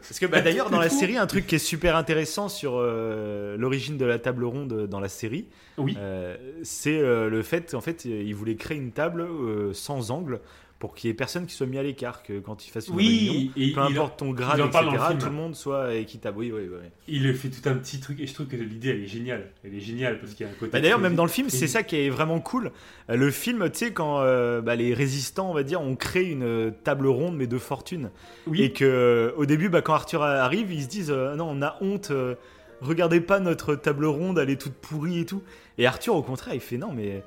Parce que bah, d'ailleurs, dans la série, un truc qui est super intéressant sur euh, l'origine de la table ronde dans la série, Oui. euh, c'est euh, le fait, en fait, ils voulaient créer une table sans angle pour qu'il y ait personne qui soit mis à l'écart, que quand ils fassent une réunion, Oui, et peu il, importe ton grade, il etc., film. tout le monde soit équitable. Oui, oui, oui. il fait tout un petit truc et je trouve que l'idée elle est géniale. Elle est géniale parce qu'il y a un côté. Bah, D'ailleurs, même dans le film, c'est ça qui est vraiment cool. Le film, tu sais, quand euh, bah, les résistants, on va dire, ont créé une euh, table ronde, mais de fortune. Oui. Et que euh, au début, bah, quand Arthur arrive, ils se disent euh, Non, on a honte, euh, regardez pas notre table ronde, elle est toute pourrie et tout. Et Arthur, au contraire, il fait Non, mais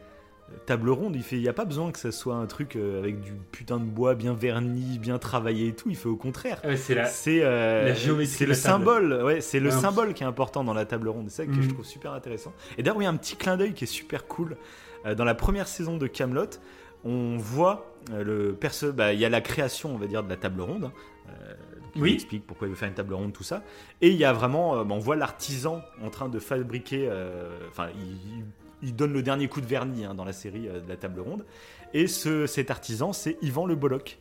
table ronde, il fait Il n'y a pas besoin que ça soit un truc euh, avec du putain de bois bien verni, bien travaillé et tout. Il fait au contraire. Ouais, c'est la. C'est euh, la géométrie c'est le symbole, ouais, c'est le Ouais, symbole qui est important dans la table ronde. C'est ça que je trouve super intéressant. Et d'ailleurs, il y a un petit clin d'œil qui est super cool. Euh, dans la première saison de Camelot, on voit le perso. bah, Il y a la création, on va dire, de la table ronde. hein. Euh, qui Oui. explique pourquoi il veut faire une table ronde, tout ça. Et il y a vraiment, euh, bah, on voit l'artisan en train de fabriquer. euh, Enfin, il, il- il donne le dernier coup de vernis hein, dans la série euh, de la table ronde. Et ce, cet artisan, c'est Yvan Le Bolloc.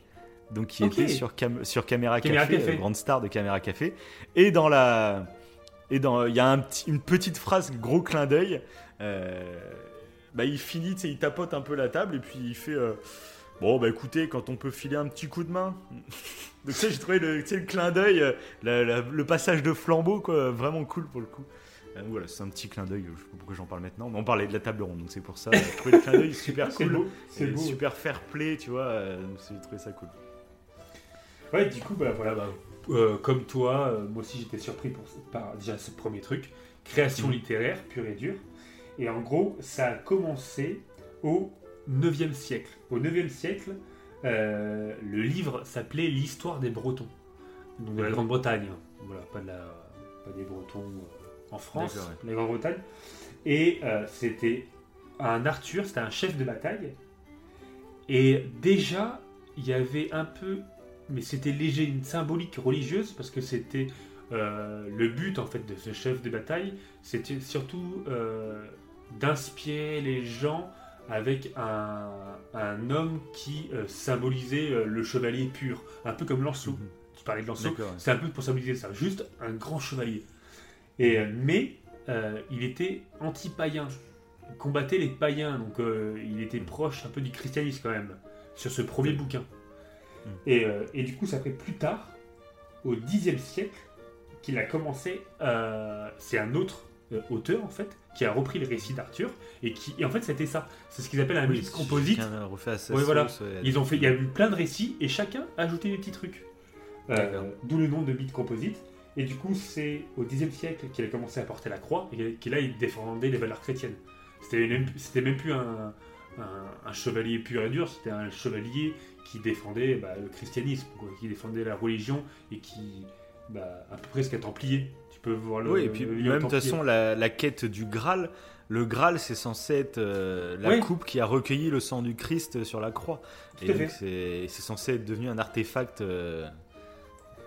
Donc, qui était sur, Cam- sur Caméra, Caméra Café, Café. euh, grande star de Caméra Café. Et dans la. Et dans. Il y a un une petite phrase, gros clin d'œil. euh, bah, il finit, il tapote un peu la table et puis il fait. Bon, bah écoutez, quand on peut filer un petit coup de main. Donc, tu sais, j'ai trouvé le, le clin d'œil, la- le passage de flambeau, quoi, vraiment cool pour le coup. Euh, voilà, c'est un petit clin d'œil, je sais pas pourquoi j'en parle maintenant, mais on parlait de la table ronde, donc c'est pour ça. J'ai trouvé le clin d'œil super cool. beau. C'est et beau. Super fair play, tu vois, euh, donc j'ai trouvé ça cool. Ouais, du coup, bah voilà, bah, euh, comme toi, euh, moi aussi j'étais surpris pour, par déjà ce premier truc, création Mhm. littéraire pure et dure. Et en gros, ça a commencé au 9e siècle. Au 9e siècle, le livre s'appelait L'histoire des Bretons, donc de la Grande-Bretagne. hein. Voilà, pas, de la, pas des Bretons en France, la Grande-Bretagne. Et euh, c'était un Arthur, c'était un chef de bataille. Et déjà, il y avait un peu mais c'était léger, une symbolique religieuse, parce que c'était euh, le but en fait de ce chef de bataille, c'était surtout euh, d'inspirer les gens avec un, un homme qui euh, symbolisait le chevalier pur, un peu comme Lancelot. Mhm. Tu parlais de Lancelot, ouais. c'est un peu pour symboliser ça, juste un grand chevalier. Et, euh, mais euh, il était anti-païen, il combattait les païens, donc euh, il était proche un peu du christianisme quand même, sur ce premier bouquin. Mm. Et, euh, et du coup, ça fait plus tard, au Xe siècle, qu'il a commencé. c'est un autre auteur en fait qui a repris le récit d'Arthur et qui et en fait c'était ça. C'est ce qu'ils appellent un Oui, mythe composite. refait à sa Ouais, voilà. sauce. Ils ont fait, il y a eu plein de récits et chacun a ajouté des petits trucs. D'où le nom de mythe composite. Et du coup, c'est au Xe siècle qu'il a commencé à porter la croix et qu'il il défendait les valeurs chrétiennes. C'était même, plus un, un- un chevalier pur et dur, c'était un chevalier qui défendait bah, le christianisme, quoi, qui défendait la religion et qui, bah, à peu près ce qu'un templier. Tu peux voir le. Oui, et puis le même de toute façon, la, la quête du Graal, le Graal, c'est censé être euh, la coupe qui a recueilli le sang du Christ sur la croix. Tout et donc, c'est censé être devenu un artefact. euh,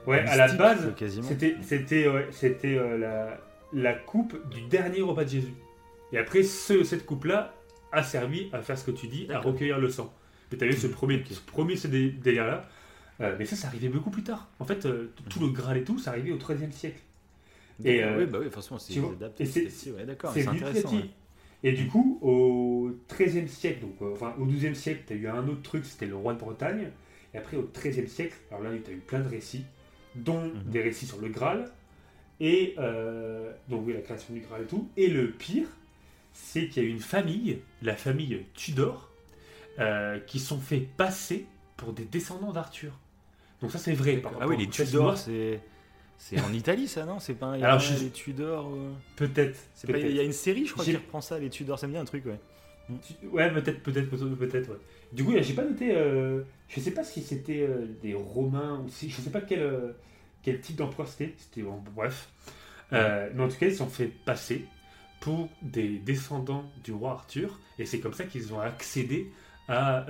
Ouais, à la base, quasiment. C'était, c'était, ouais, c'était euh, la, la coupe du dernier repas de Jésus. Et après, ce- cette coupe-là a servi à faire ce que tu dis, à recueillir le sang. Mais tu avais ce premier, ce premier ce dé- délire-là. Euh, mais ça, ça arrivait beaucoup plus tard. En fait, euh, tout le Graal et tout, ça arrivait au XIIIe siècle. Et, euh, oui, bah oui, forcément, c'est tu vois, adapté. et c'est- ouais, d'accord, C'est c'est venu intéressant. petit. ouais. Et du coup, au XIIIe siècle, donc, euh, enfin au XIIe siècle, tu as eu un autre truc, c'était le roi de Bretagne. Et après, au XIIIe siècle, alors là, tu as eu plein de récits, dont Mhm. des récits sur le Graal. Et euh, donc, oui, la création du Graal et tout. Et le pire, c'est qu'il y a une famille, la famille Tudor, euh, qui sont fait passer pour des descendants d'Arthur. Donc, ça, c'est vrai. par Ah oui, les noires. c'est. C'est en Italie, ça, non? C'est pas y a Alors, je- les Tudors. euh, Peut-être. Il y a une série, je crois, qui reprend ça, les Tudors. Ça me dit un truc, ouais. Tu- Ouais, peut-être, peut-être, peut-être, peut-être, ouais. Du coup, j'ai pas noté. euh, je sais pas si c'était euh, des Romains ou si. Je sais pas quel, euh, quel type d'empereur c'était. C'était. bon, bref. Mais en tout cas, ils se sont fait passer pour des descendants du roi Arthur. Et c'est comme ça qu'ils ont accédé à,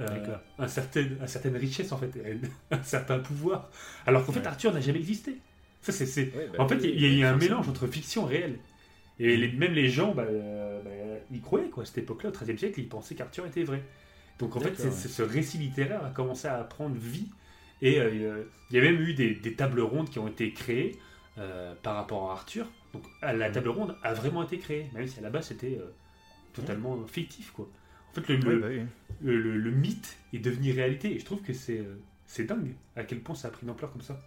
un certain, à certaines richesses, en fait, un certain pouvoir. Alors qu'en fait, Ouais. Arthur n'a jamais existé. Ça, c'est, c'est- Ouais, bah en fait, il y a eu un mélange entre fiction et réel. Et les- même les gens, bah, euh, bah, ils croyaient, quoi. À cette époque-là, au XIIIe siècle, ils pensaient qu'Arthur était vrai. Donc, en fait, ouais. ce récit littéraire a commencé à prendre vie. Et euh, il y a même eu des, des tables rondes qui ont été créées euh, par rapport à Arthur. Donc, la Mhm. table ronde a vraiment été créée, même si à la base, c'était euh, totalement fictif, quoi. En fait, le, Ouais, le- bah oui. le, le- mythe est devenu réalité. Et je trouve que c'est, c'est dingue à quel point ça a pris une ampleur comme ça.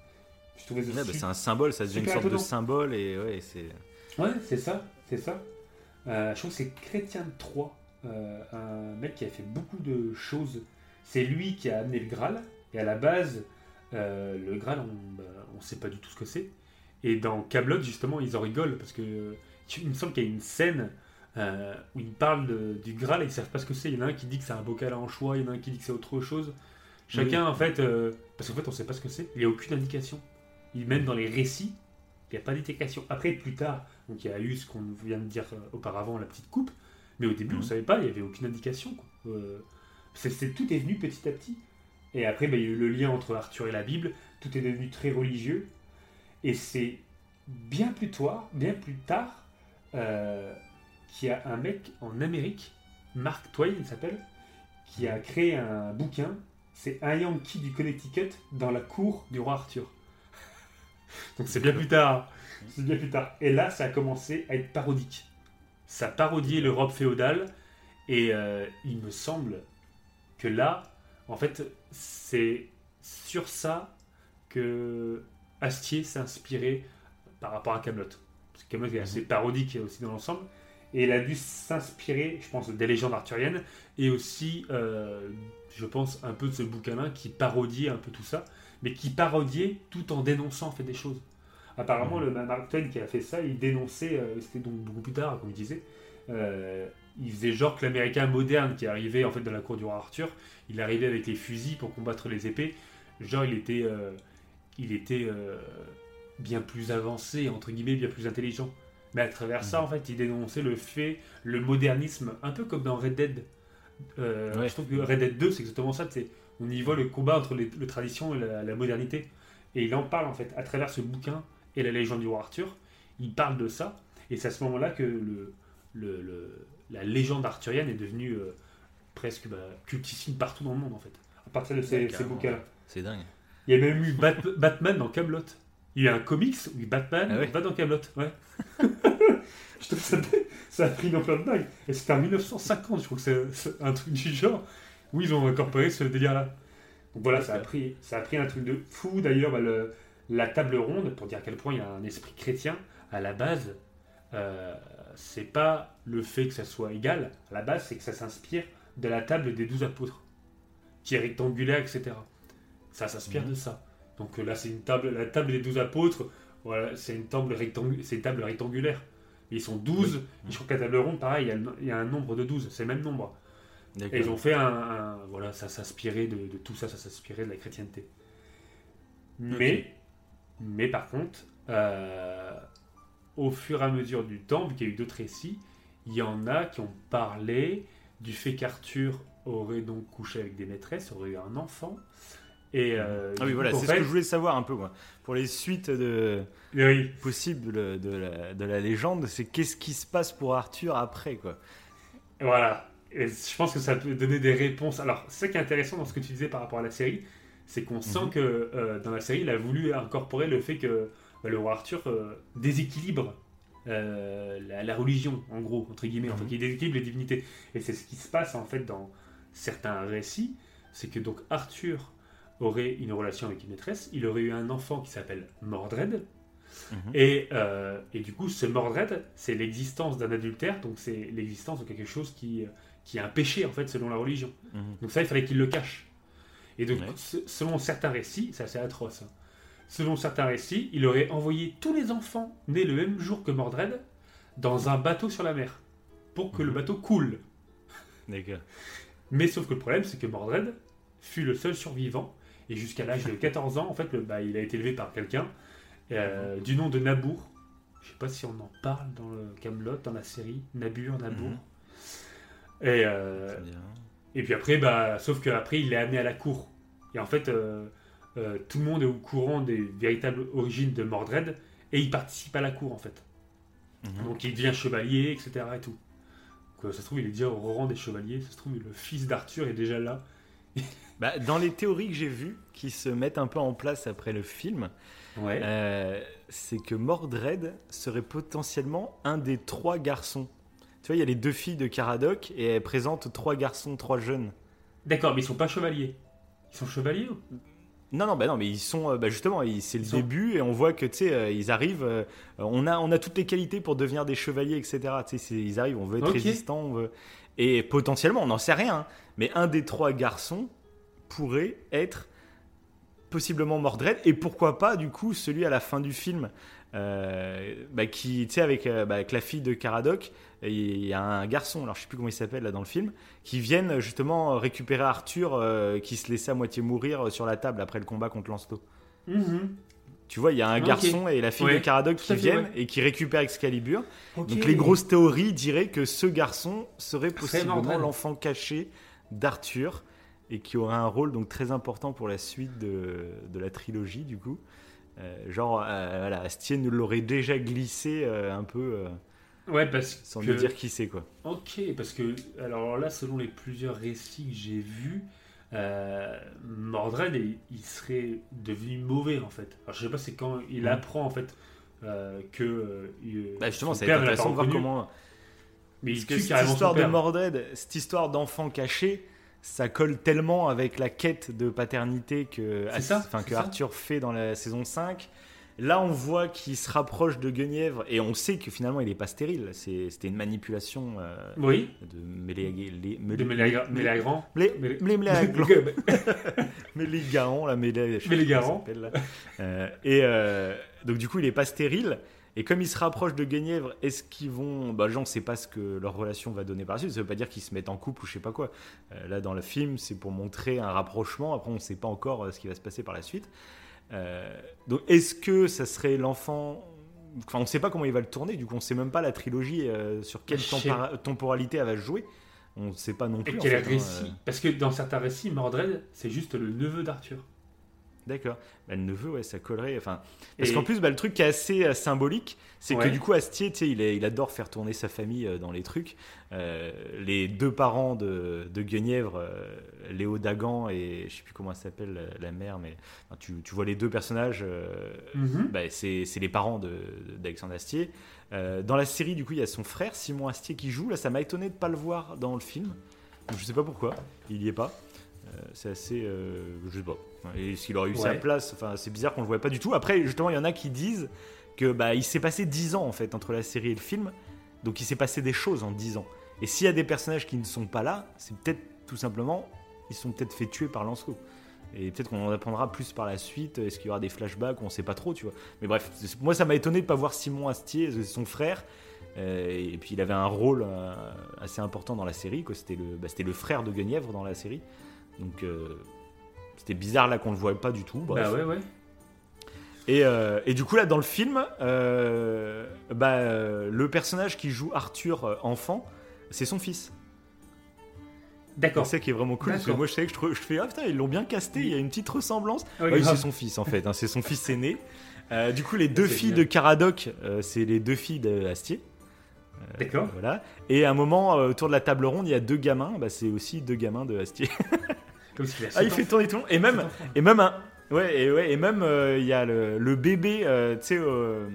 Je Ouais, bah, c'est un symbole, ça devient une sorte de symbole et ouais, c'est. Ouais, c'est ça, c'est ça. Je crois que c'est Chrétien de Troyes, euh, un mec qui a fait beaucoup de choses. C'est lui qui a amené le Graal, et à la base, euh, le Graal, on bah, on sait pas du tout ce que c'est. Et dans Camelot, justement, ils en rigolent parce que il me semble qu'il y a une scène euh, où ils parlent de- du Graal et ils savent pas ce que c'est. Il y en a un qui dit que c'est un bocal à anchois, il y en a un qui dit que c'est autre chose. Chacun, en fait, parce qu'en fait, on sait pas ce que c'est. Il n'y a aucune indication. Même dans les récits, il n'y a pas d'indication. Après, plus tard, donc il y a eu ce qu'on vient de dire auparavant, la petite coupe. Mais au début, on ne savait pas, il n'y avait aucune indication. quoi. Euh, tout est venu petit à petit. Et après, bah, il y a eu le lien entre Arthur et la Bible. Tout est devenu très religieux. Et c'est bien plus tard, bien plus tard, euh, qu'il y a un mec en Amérique, Mark Twain, il s'appelle, qui a créé un bouquin. C'est un Yankee du Connecticut dans la cour du roi Arthur. Donc c'est bien plus tard. C'est bien plus tard. Et là, ça a commencé à être parodique. Ça parodiait l'Europe féodale. Et euh, il me semble que là, en fait, c'est sur ça que Astier s'est inspiré par rapport à Camelot. Parce que Camelot est assez parodique aussi dans l'ensemble. Et il a dû s'inspirer, je pense, des légendes arthuriennes et aussi, euh, je pense, un peu de ce bouquin-là qui parodiait un peu tout ça, mais qui parodiait tout en dénonçant en fait des choses. Apparemment, le Mark Twain qui a fait ça, il dénonçait, euh, c'était donc beaucoup plus tard, comme il disait, euh, il faisait genre que l'américain moderne qui arrivait en fait dans la cour du roi Arthur, il arrivait avec les fusils pour combattre les épées, genre il était, euh, il était euh, bien plus avancé, entre guillemets, bien plus intelligent. Mais à travers ça, en fait, il dénonçait le fait, le modernisme, un peu comme dans Red Dead. Ouais. Je trouve que Red Dead 2, c'est exactement ça. c'est- On y voit le combat entre les, le tradition et la, la modernité. Et il en parle, en fait, à travers ce bouquin et la légende du roi Arthur. Il parle de ça. Et c'est à ce moment-là que le, le- le- la légende arthurienne est devenue euh, presque bah, cultissime partout dans le monde, en fait. À partir de ces, ces bouquins-là. C'est dingue. Il y a même eu Bat- Batman dans Camelot. Il y a eu un comics où Batman Ah ouais va dans Camelot. Ouais. je trouve ça, ça a pris une ampleur de dingue. Et c'était en 1950, je crois que c'est- un truc du genre où ils ont incorporé ce délire-là. Donc voilà, ça a pris, ça a pris un truc de fou. D'ailleurs, bah, le- la table ronde, pour dire à quel point il y a un esprit chrétien, à la base, euh, c'est pas le fait que ça soit égal. À la base, c'est que ça s'inspire de la table des douze apôtres, qui est rectangulaire, etc. Ça s'inspire Mhm. de ça. Donc euh, là, c'est une table, la table des douze apôtres. Voilà, c'est une table une table rectangulaire. Ils sont 12. Et je crois qu'à table ronde, pareil, il y, a y un nombre de 12. C'est le même nombre. Et ils ont fait un. un- voilà, ça s'inspirait de, de tout ça, ça s'inspirait de la chrétienté. Mais, mais par contre, euh, au fur et à mesure du temps, vu qu'il y a eu d'autres récits, il y en a qui ont parlé du fait qu'Arthur aurait donc couché avec des maîtresses, aurait eu un enfant. Et, euh, Ah oui, voilà, c'est fait- ce que je voulais savoir un peu, moi. Pour les suites de Oui, possibles de la, de la légende, c'est qu'est-ce qui se passe pour Arthur après, quoi? Voilà. Et je pense que ça peut donner des réponses. Alors, c'est qui est intéressant dans ce que tu disais par rapport à la série, c'est qu'on sent Mhm. que euh, dans la série, il a voulu incorporer le fait que bah, le roi Arthur euh, déséquilibre euh, la, la religion, en gros, entre guillemets, en Mhm. fait, il déséquilibre les divinités. Et c'est ce qui se passe en fait dans certains récits, c'est que donc Arthur aurait une relation avec une maîtresse, il aurait eu un enfant qui s'appelle Mordred, Mhm. et, euh, et du coup, ce Mordred, c'est l'existence d'un adultère, donc c'est l'existence de quelque chose qui, qui est un péché, en fait, selon la religion. Donc ça, il fallait qu'il le cache. Et donc, Ouais. selon certains récits, c'est assez atroce, hein. selon certains récits, il aurait envoyé tous les enfants nés le même jour que Mordred dans un bateau sur la mer, pour que le Mhm. bateau coule. D'accord. Mais sauf que le problème, c'est que Mordred fut le seul survivant, et jusqu'à l'âge de 14 ans, en fait, le- bah, il a été élevé par quelqu'un euh, du nom de Nabour. Je sais pas si on en parle dans le Camelot, dans la série Nabur, Nabour. Mhm. Et, euh, Et puis après, bah, sauf qu'après, il est amené à la cour. Et en fait, euh, euh, tout le monde est au courant des véritables origines de Mordred et il participe à la cour en fait. Mhm. Donc il devient chevalier, etc. Et tout. Donc, euh, ça se trouve, il est déjà au rang des chevaliers. Ça se trouve, le fils d'Arthur est déjà là. Bah, dans les théories que j'ai vues, qui se mettent un peu en place après le film, Ouais. euh, c'est que Mordred serait potentiellement un des trois garçons. Tu vois, il y a les deux filles de Caradoc et elles présentent trois garçons, trois jeunes. D'accord, mais ils sont pas chevaliers. Ils sont chevaliers ou? Non, non, bah non, mais ils sont, euh, bah justement, c'est le sont- début et on voit que, tu sais, euh, ils arrivent, euh, on, a, on a toutes les qualités pour devenir des chevaliers, etc. Tu sais, ils arrivent, on veut être Ok. résistant, on veut... Et potentiellement, on n'en sait rien, hein, mais un des trois garçons pourrait être possiblement Mordred et pourquoi pas, du coup, celui à la fin du film, bah, qui, tu sais, avec, euh, bah, avec la fille de Caradoc, il y a un garçon, alors je sais plus comment il s'appelle là dans le film, qui viennent justement récupérer Arthur euh, qui se laissait à moitié mourir sur la table après le combat contre Lancelot. Tu vois, il y a un garçon et la fille Ouais, de Caradoc qui viennent ouais. et qui récupèrent Excalibur. Donc les grosses théories diraient que ce garçon serait possiblement l'enfant caché d'Arthur et qui aurait un rôle donc très important pour la suite de, de la trilogie du coup. Euh, genre, euh, voilà, Astier nous l'aurait déjà glissé euh, un peu Ouais, parce sans que. nous dire qui c'est quoi. Ok, parce que. Alors là, selon les plusieurs récits que j'ai vus, euh, Mordred, il, il serait devenu mauvais en fait. Alors je sais pas, c'est quand il Mhm. apprend en fait euh, que. euh, Bah justement, l'a intéressant de voir comment. Mais Parce que cette histoire de. Mordred, cette histoire d'enfant caché, ça colle tellement avec la quête de paternité que, ça. Arthur fait dans la saison 5. Là, on voit qu'il se rapproche de Guenièvre et on sait que finalement, il n'est pas stérile. C'était une manipulation euh, Oui, de Méléagré. de Mélégra- Mélégrand. Mélé- Mélé- Mélé- Mélégrand. Mélégaron, la Mélé, je sais pas Mélégaron. comment ça s'appelle, là. Euh, et euh, donc du coup, il est pas stérile. Et comme il se rapproche de Guenièvre, est-ce qu'ils vont Bah, Jean ne sait pas ce que leur relation va donner par la suite. Ça veut pas dire qu'ils se mettent en couple ou je sais pas quoi. Euh, là, dans le film, c'est pour montrer un rapprochement. Après, on ne sait pas encore euh, ce qui va se passer par la suite. Euh, donc, est-ce que ça serait l'enfant Enfin, on ne sait pas comment il va le tourner. Du coup, on ne sait même pas la trilogie euh, sur quelle tempora- temporalité elle va se jouer. On ne sait pas non plus. Et en quel fait, hein, récit euh. Parce que dans certains récits, Mordred, c'est juste le neveu d'Arthur. D'accord. Bah, le neveu, ouais, ça collerait. Enfin, parce Et- qu'en plus, bah, le truc qui est assez euh, symbolique, c'est que du coup, Astier, tu sais, il, est- il adore faire tourner sa famille euh, dans les trucs. Euh, les deux parents de, de Guenièvre, Léo Dagan et je sais plus comment elle s'appelle la, mère, mais enfin, tu, tu vois les deux personnages. bah, c'est les parents d'Alexandre Astier. Dans la série, du coup, il y a son frère Simon Astier qui joue. Là, ça m'a étonné de pas le voir dans le film. Donc, je sais pas pourquoi, il y est pas. Euh, c'est assez, euh, je sais pas. Et s'il aurait eu sa place, enfin, c'est bizarre qu'on le voit pas du tout. Après, justement, il y en a qui disent que bah, il s'est passé 10 ans en fait entre la série et le film, donc il s'est passé des choses en 10 ans. Et s'il y a des personnages qui ne sont pas là, c'est peut-être tout simplement, ils sont peut-être fait tuer par Lancelot. Et peut-être qu'on en apprendra plus par la suite. Est-ce qu'il y aura des flashbacks? On sait pas trop, tu vois. Mais bref, moi ça m'a étonné de pas voir Simon Astier, c'est son frère. Euh, et puis il avait un rôle euh, assez important dans la série. C'était le, bah, c'était le frère de Guenièvre dans la série. Donc euh, c'était bizarre là qu'on le voit pas du tout. Bref. Bah ouais, ouais. Et, euh, et du coup, là, dans le film, euh, bah, euh, le personnage qui joue Arthur enfant, c'est son fils. C'est D'accord. ça qui est vraiment cool. Parce que moi, je savais que je, fais, ah putain, ils l'ont bien casté, il y a une petite ressemblance. Ah oui, c'est son fils en fait, hein, c'est son fils aîné. Du coup, les deux C'est filles bien. de Caradoc, c'est les deux filles d'Astier. D'accord. Voilà. Et à un moment, autour de la table ronde, il y a deux gamins. Bah, c'est aussi deux gamins de Astier. Comme ah, il fait tourner tout le monde. Et même, et même un. Ouais, et, ouais, et même euh, il y a le, le bébé, euh, tu sais, euh,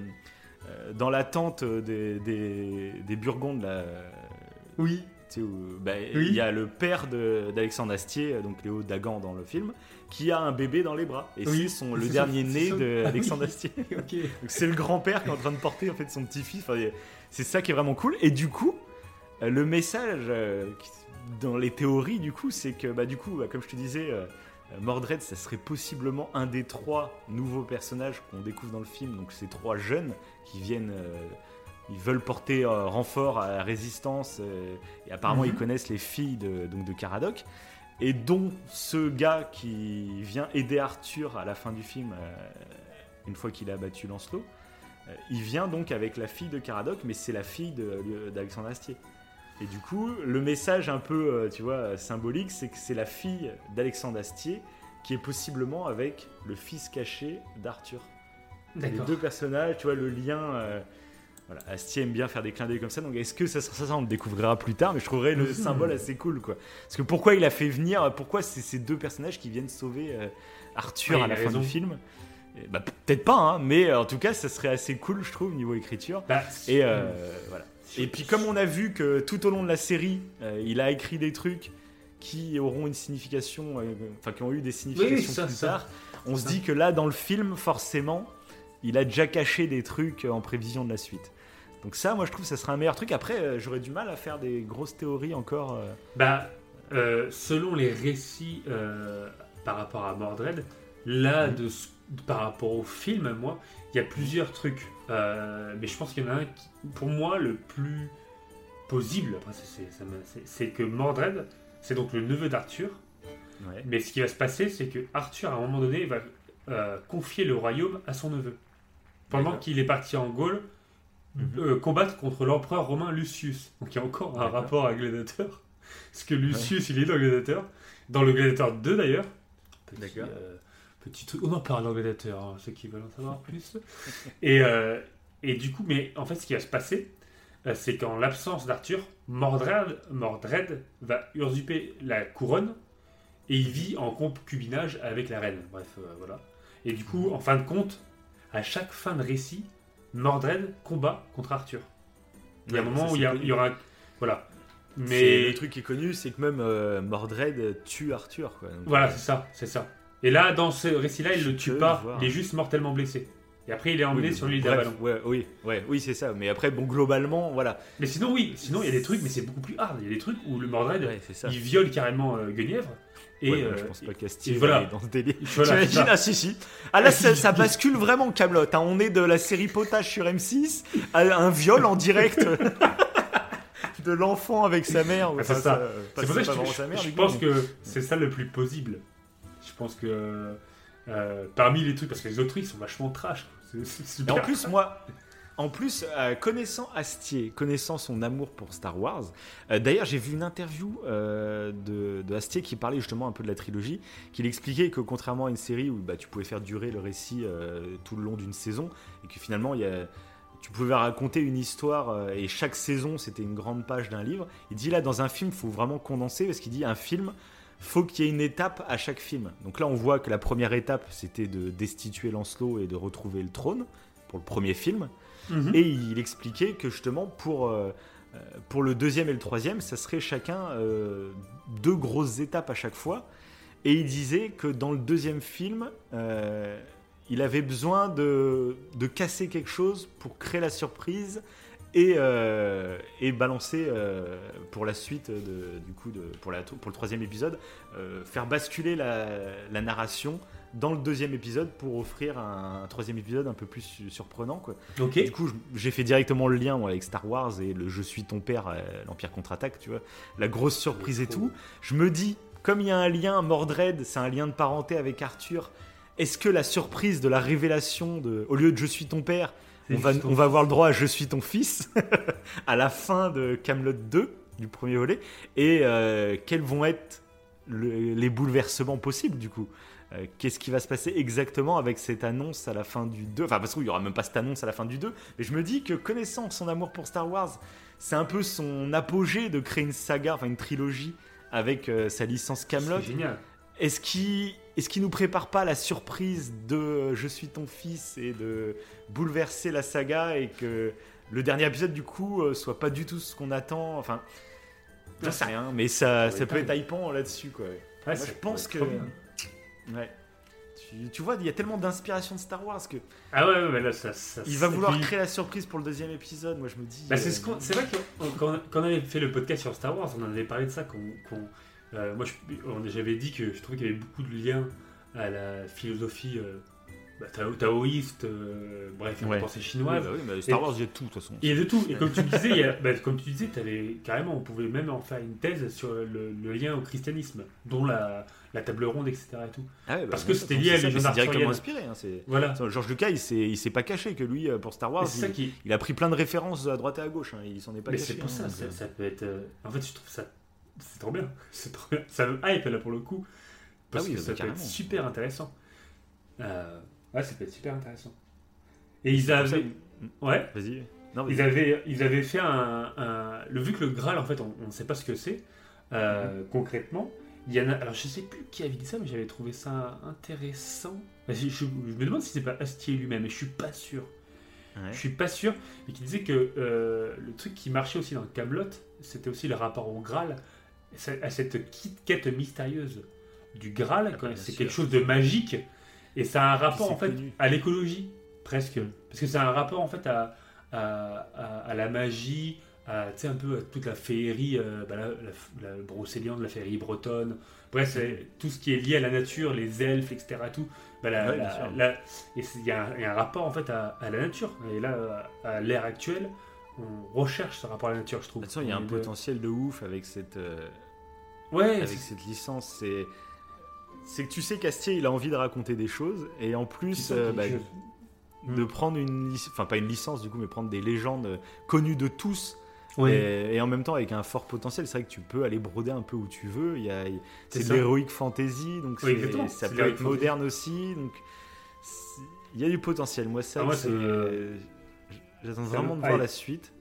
dans la tente des, des, des Burgondes, là. Oui. Tu sais, où, bah, Oui. Il y a le père d'Alexandre Astier, donc Léo Dagan dans le film, qui a un bébé dans les bras. Et Oui, c'est son- le dernier né son- d'Alexandre Ah oui. Astier. c'est le grand-père qui est en train de porter en fait son petit-fils. Enfin, c'est ça qui est vraiment cool. Et du coup, le message euh, qui- dans les théories, du coup, c'est que bah, du coup, bah, comme je te disais, euh, Mordred, ça serait possiblement un des trois nouveaux personnages qu'on découvre dans le film. Donc ces trois jeunes qui viennent, euh, ils veulent porter euh, renfort à la résistance. et apparemment, Mhm. ils connaissent les filles de, donc de Caradoc. Et dont ce gars qui vient aider Arthur à la fin du film, une fois qu'il a battu Lancelot, il vient donc avec la fille de Caradoc, mais c'est la fille d'Alexandre Astier. Et du coup, le message un peu, euh, tu vois, symbolique, c'est que c'est la fille d'Alexandre Astier qui est possiblement avec le fils caché d'Arthur. Les deux personnages, tu vois, le lien. euh, voilà, Astier aime bien faire des clins d'œil comme ça, donc est-ce que ça sera ça, ça On le découvrira plus tard, mais je trouverais le symbole assez cool, quoi. Parce que pourquoi il a fait venir, pourquoi c'est ces deux personnages qui viennent sauver euh, Arthur Ouais, à la fin raison. du film? Et bah, Peut-être pas, hein, mais en tout cas, ça serait assez cool, je trouve, niveau écriture. Bah, Et euh, voilà. Et puis comme on a vu que tout au long de la série, euh, il a écrit des trucs qui auront une signification, euh, enfin qui ont eu des significations ça, plus ça. tard, on se Ça. dit que là dans le film, forcément, il a déjà caché des trucs en prévision de la suite. Donc ça, moi je trouve que ça serait un meilleur truc. Après, euh, j'aurais du mal à faire des grosses théories encore. euh. Bah, selon les récits par rapport à Mordred, là, Mhm. de, par rapport au film, moi, il y a plusieurs trucs. Euh, mais je pense qu'il y en a un qui, pour moi, le plus après, c'est- que Mordred, c'est donc le neveu d'Arthur. Ouais. Mais ce qui va se passer, c'est que Arthur, à un moment donné, va euh, confier le royaume à son neveu. Pendant qu'il est parti en Gaule, Mhm. euh, combattre contre l'empereur romain Lucius. Donc il y a encore un rapport avec Gladiateur. Parce que Lucius, il est dans Gladiateur. Dans le Gladiateur 2 d'ailleurs. D'accord. euh, petit truc. On en parle dans Gladiateur, hein, ceux qui veulent en savoir plus. et, euh, et du coup, mais en fait, ce qui va se passer, euh, c'est qu'en l'absence d'Arthur, Mordred, Mordred va usurper la couronne et il vit en concubinage avec la reine. Bref, euh, voilà. Et du coup, en fin de compte, à chaque fin de récit, Mordred combat contre Arthur. Il y a un moment ça, où il y, a- il y aura. Voilà. Mais le truc qui est connu, c'est que même euh, Mordred tue Arthur. Quoi. Donc, Voilà, c'est ça, c'est ça. Et là, dans ce récit-là, il le tue pas, voir. il est juste mortellement blessé. Et après, il est emmené oui, sur l'île d'Avalon. ouais, oui, ouais, oui, c'est ça. Mais après, bon, globalement, voilà. Mais sinon, oui, sinon, il y a des trucs, mais c'est beaucoup plus hard. Il y a des trucs où le Mordred, Ouais, il viole carrément euh, Guenièvre. Et, Ouais, euh, je pense pas et qu'Astier voilà. dans ce délire. Voilà, T'imagines. Ah si si. Ah là ça, ça bascule vraiment Camelot. On est de la série potage sur M6 à un viol en direct de l'enfant avec sa mère. C'est ça. pas- C'est pour ça que je, pense que c'est ça le plus plausible. Je pense que euh, parmi les trucs, parce que les autres trucs sont vachement trash. C'est- C'est Et super. en plus, moi, en plus, euh, connaissant Astier, connaissant son amour pour Star Wars, euh, d'ailleurs, j'ai vu une interview euh, de, de Astier qui parlait justement un peu de la trilogie, qu'il expliquait que contrairement à une série où bah, tu pouvais faire durer le récit tout le long d'une saison, et que finalement, il y a- tu pouvais raconter une histoire, et chaque saison, c'était une grande page d'un livre, il dit là, dans un film, il faut vraiment condenser, parce qu'il dit un film, faut qu'il y ait une étape à chaque film. Donc là, on voit que la première étape, c'était de destituer Lancelot et de retrouver le trône pour le premier film. Mhm. Et il expliquait que justement, pour, euh, euh, pour le deuxième et le troisième, ça serait chacun euh, deux grosses étapes à chaque fois. Et il disait que dans le deuxième film, euh, il avait besoin de, de casser quelque chose pour créer la surprise et, euh, et balancer euh, pour la suite, de, du coup, de, pour, la, pour le troisième épisode, euh, faire basculer la, la narration dans le deuxième épisode pour offrir un, un troisième épisode un peu plus su- surprenant. Quoi. Du coup, j'ai fait directement le lien moi, avec Star Wars et le Je suis ton père, l'Empire contre-attaque, tu vois. La grosse surprise et tout. Je me dis, comme il y a un lien, Mordred, c'est un lien de parenté avec Arthur, est-ce que la surprise de la révélation de, au lieu de Je suis ton père, on va, on va avoir le droit à Je suis ton fils à la fin de Camelot 2, du premier volet, et euh, quels vont être le- les bouleversements possibles du coup? Euh, Qu'est-ce qui va se passer exactement avec cette annonce à la fin du 2 Enfin, parce qu'il n'y aura même pas cette annonce à la fin du 2, mais je me dis que connaissant son amour pour Star Wars, c'est un peu son apogée de créer une saga, enfin une trilogie avec euh, sa licence Camelot. C'est génial. Est-ce qu'il est qu'il nous prépare pas la surprise de euh, Je suis ton fils et de bouleverser la saga et que le dernier épisode du coup euh, soit pas du tout ce qu'on attend Enfin, j'en sais rien, mais ça, ça peut être hypant là-dessus quoi. Ouais, Moi, je pense que ouais. Tu, tu vois, il y a tellement d'inspiration de Star Wars que Ah ouais, ouais, mais là, ça. ça il va vouloir créer la surprise pour le deuxième épisode. Moi, je me dis. Bah, c'est euh, ce qu'on- c'est vrai que on- quand, quand on avait fait le podcast sur Star Wars, on en avait parlé de ça. qu'on qu'on- euh, moi, j'avais dit que je trouvais qu'il y avait beaucoup de liens à la philosophie euh, bah, tao- taoïste, euh, bref, à Ouais. la pensée oui, chinoise. bah oui, mais Star Wars, il y a tout de toute façon. Il y a de tout. Et comme tu disais, il y a- bah, comme tu disais, avais, carrément, on pouvait même en faire une thèse sur le, le lien au christianisme, dont la, la table ronde, etc. Et tout. Ah ouais, bah, Parce que c'était lié à la mais légende C'est directement inspiré. hein, Voilà. George Lucas, il s'est, il s'est pas caché que lui, euh, pour Star Wars, Mais c'est ça il, qui. il a pris plein de références à droite et à gauche. hein, il s'en est pas Mais caché. c'est pour hein, ça, ça, euh, ça peut être. euh, En fait, je trouve ça. C'est trop bien. C'est trop bien. Ça me hype là pour le coup. Parce Ah oui, que bah, ça peut carrément. être super intéressant. Euh, ouais, ça peut être super intéressant. Et ils ça avaient. Ouais. Vas-y. Ils avaient, ils avaient fait un, un- Le vu que le Graal, en fait, on ne sait pas ce que c'est euh, concrètement. Il y en a. Alors, je sais plus qui avait dit ça, mais j'avais trouvé ça intéressant. Bah, Je, je- je me demande si c'est pas Astier lui-même, mais je suis pas sûr. Ouais. Je suis pas sûr, mais qui disait que euh, le truc qui marchait aussi dans Camelot, c'était aussi le rapport au Graal, à cette quête mystérieuse du Graal. Ah bah, c'est quelque chose de magique, et ça a un rapport c'est en fait connu. à l'écologie presque, parce que ça a un rapport en fait à, à, à- à la magie, à un peu à toute la féerie, euh, bah, la, la, la brocéliande, la féerie bretonne. Bref, c'est tout ce qui est lié à la nature, les elfes, etc. Tout. Bah, Ouais, c'est- il y, a un- il y a un rapport en fait à, la nature. Et là, à, à l'ère actuelle, on recherche ce rapport à la nature, je trouve. De toute façon, il y a un potentiel de ouf avec cette, euh, Ouais, avec cette licence. C'est, c'est que tu sais qu'Astier, il a envie de raconter des choses et en plus euh, bah, de Mm. prendre une, enfin pas une licence du coup, mais prendre des légendes euh, connues de tous Ouais. et, et en même temps avec un fort potentiel. C'est vrai que tu peux aller broder un peu où tu veux. Il y a, C'est de l'héroïque fantasy, donc Oui, ça peut être moderne aussi. Donc il y a du potentiel. Moi, ça, Ah, moi, c'est- j'attends vraiment me de voir la suite.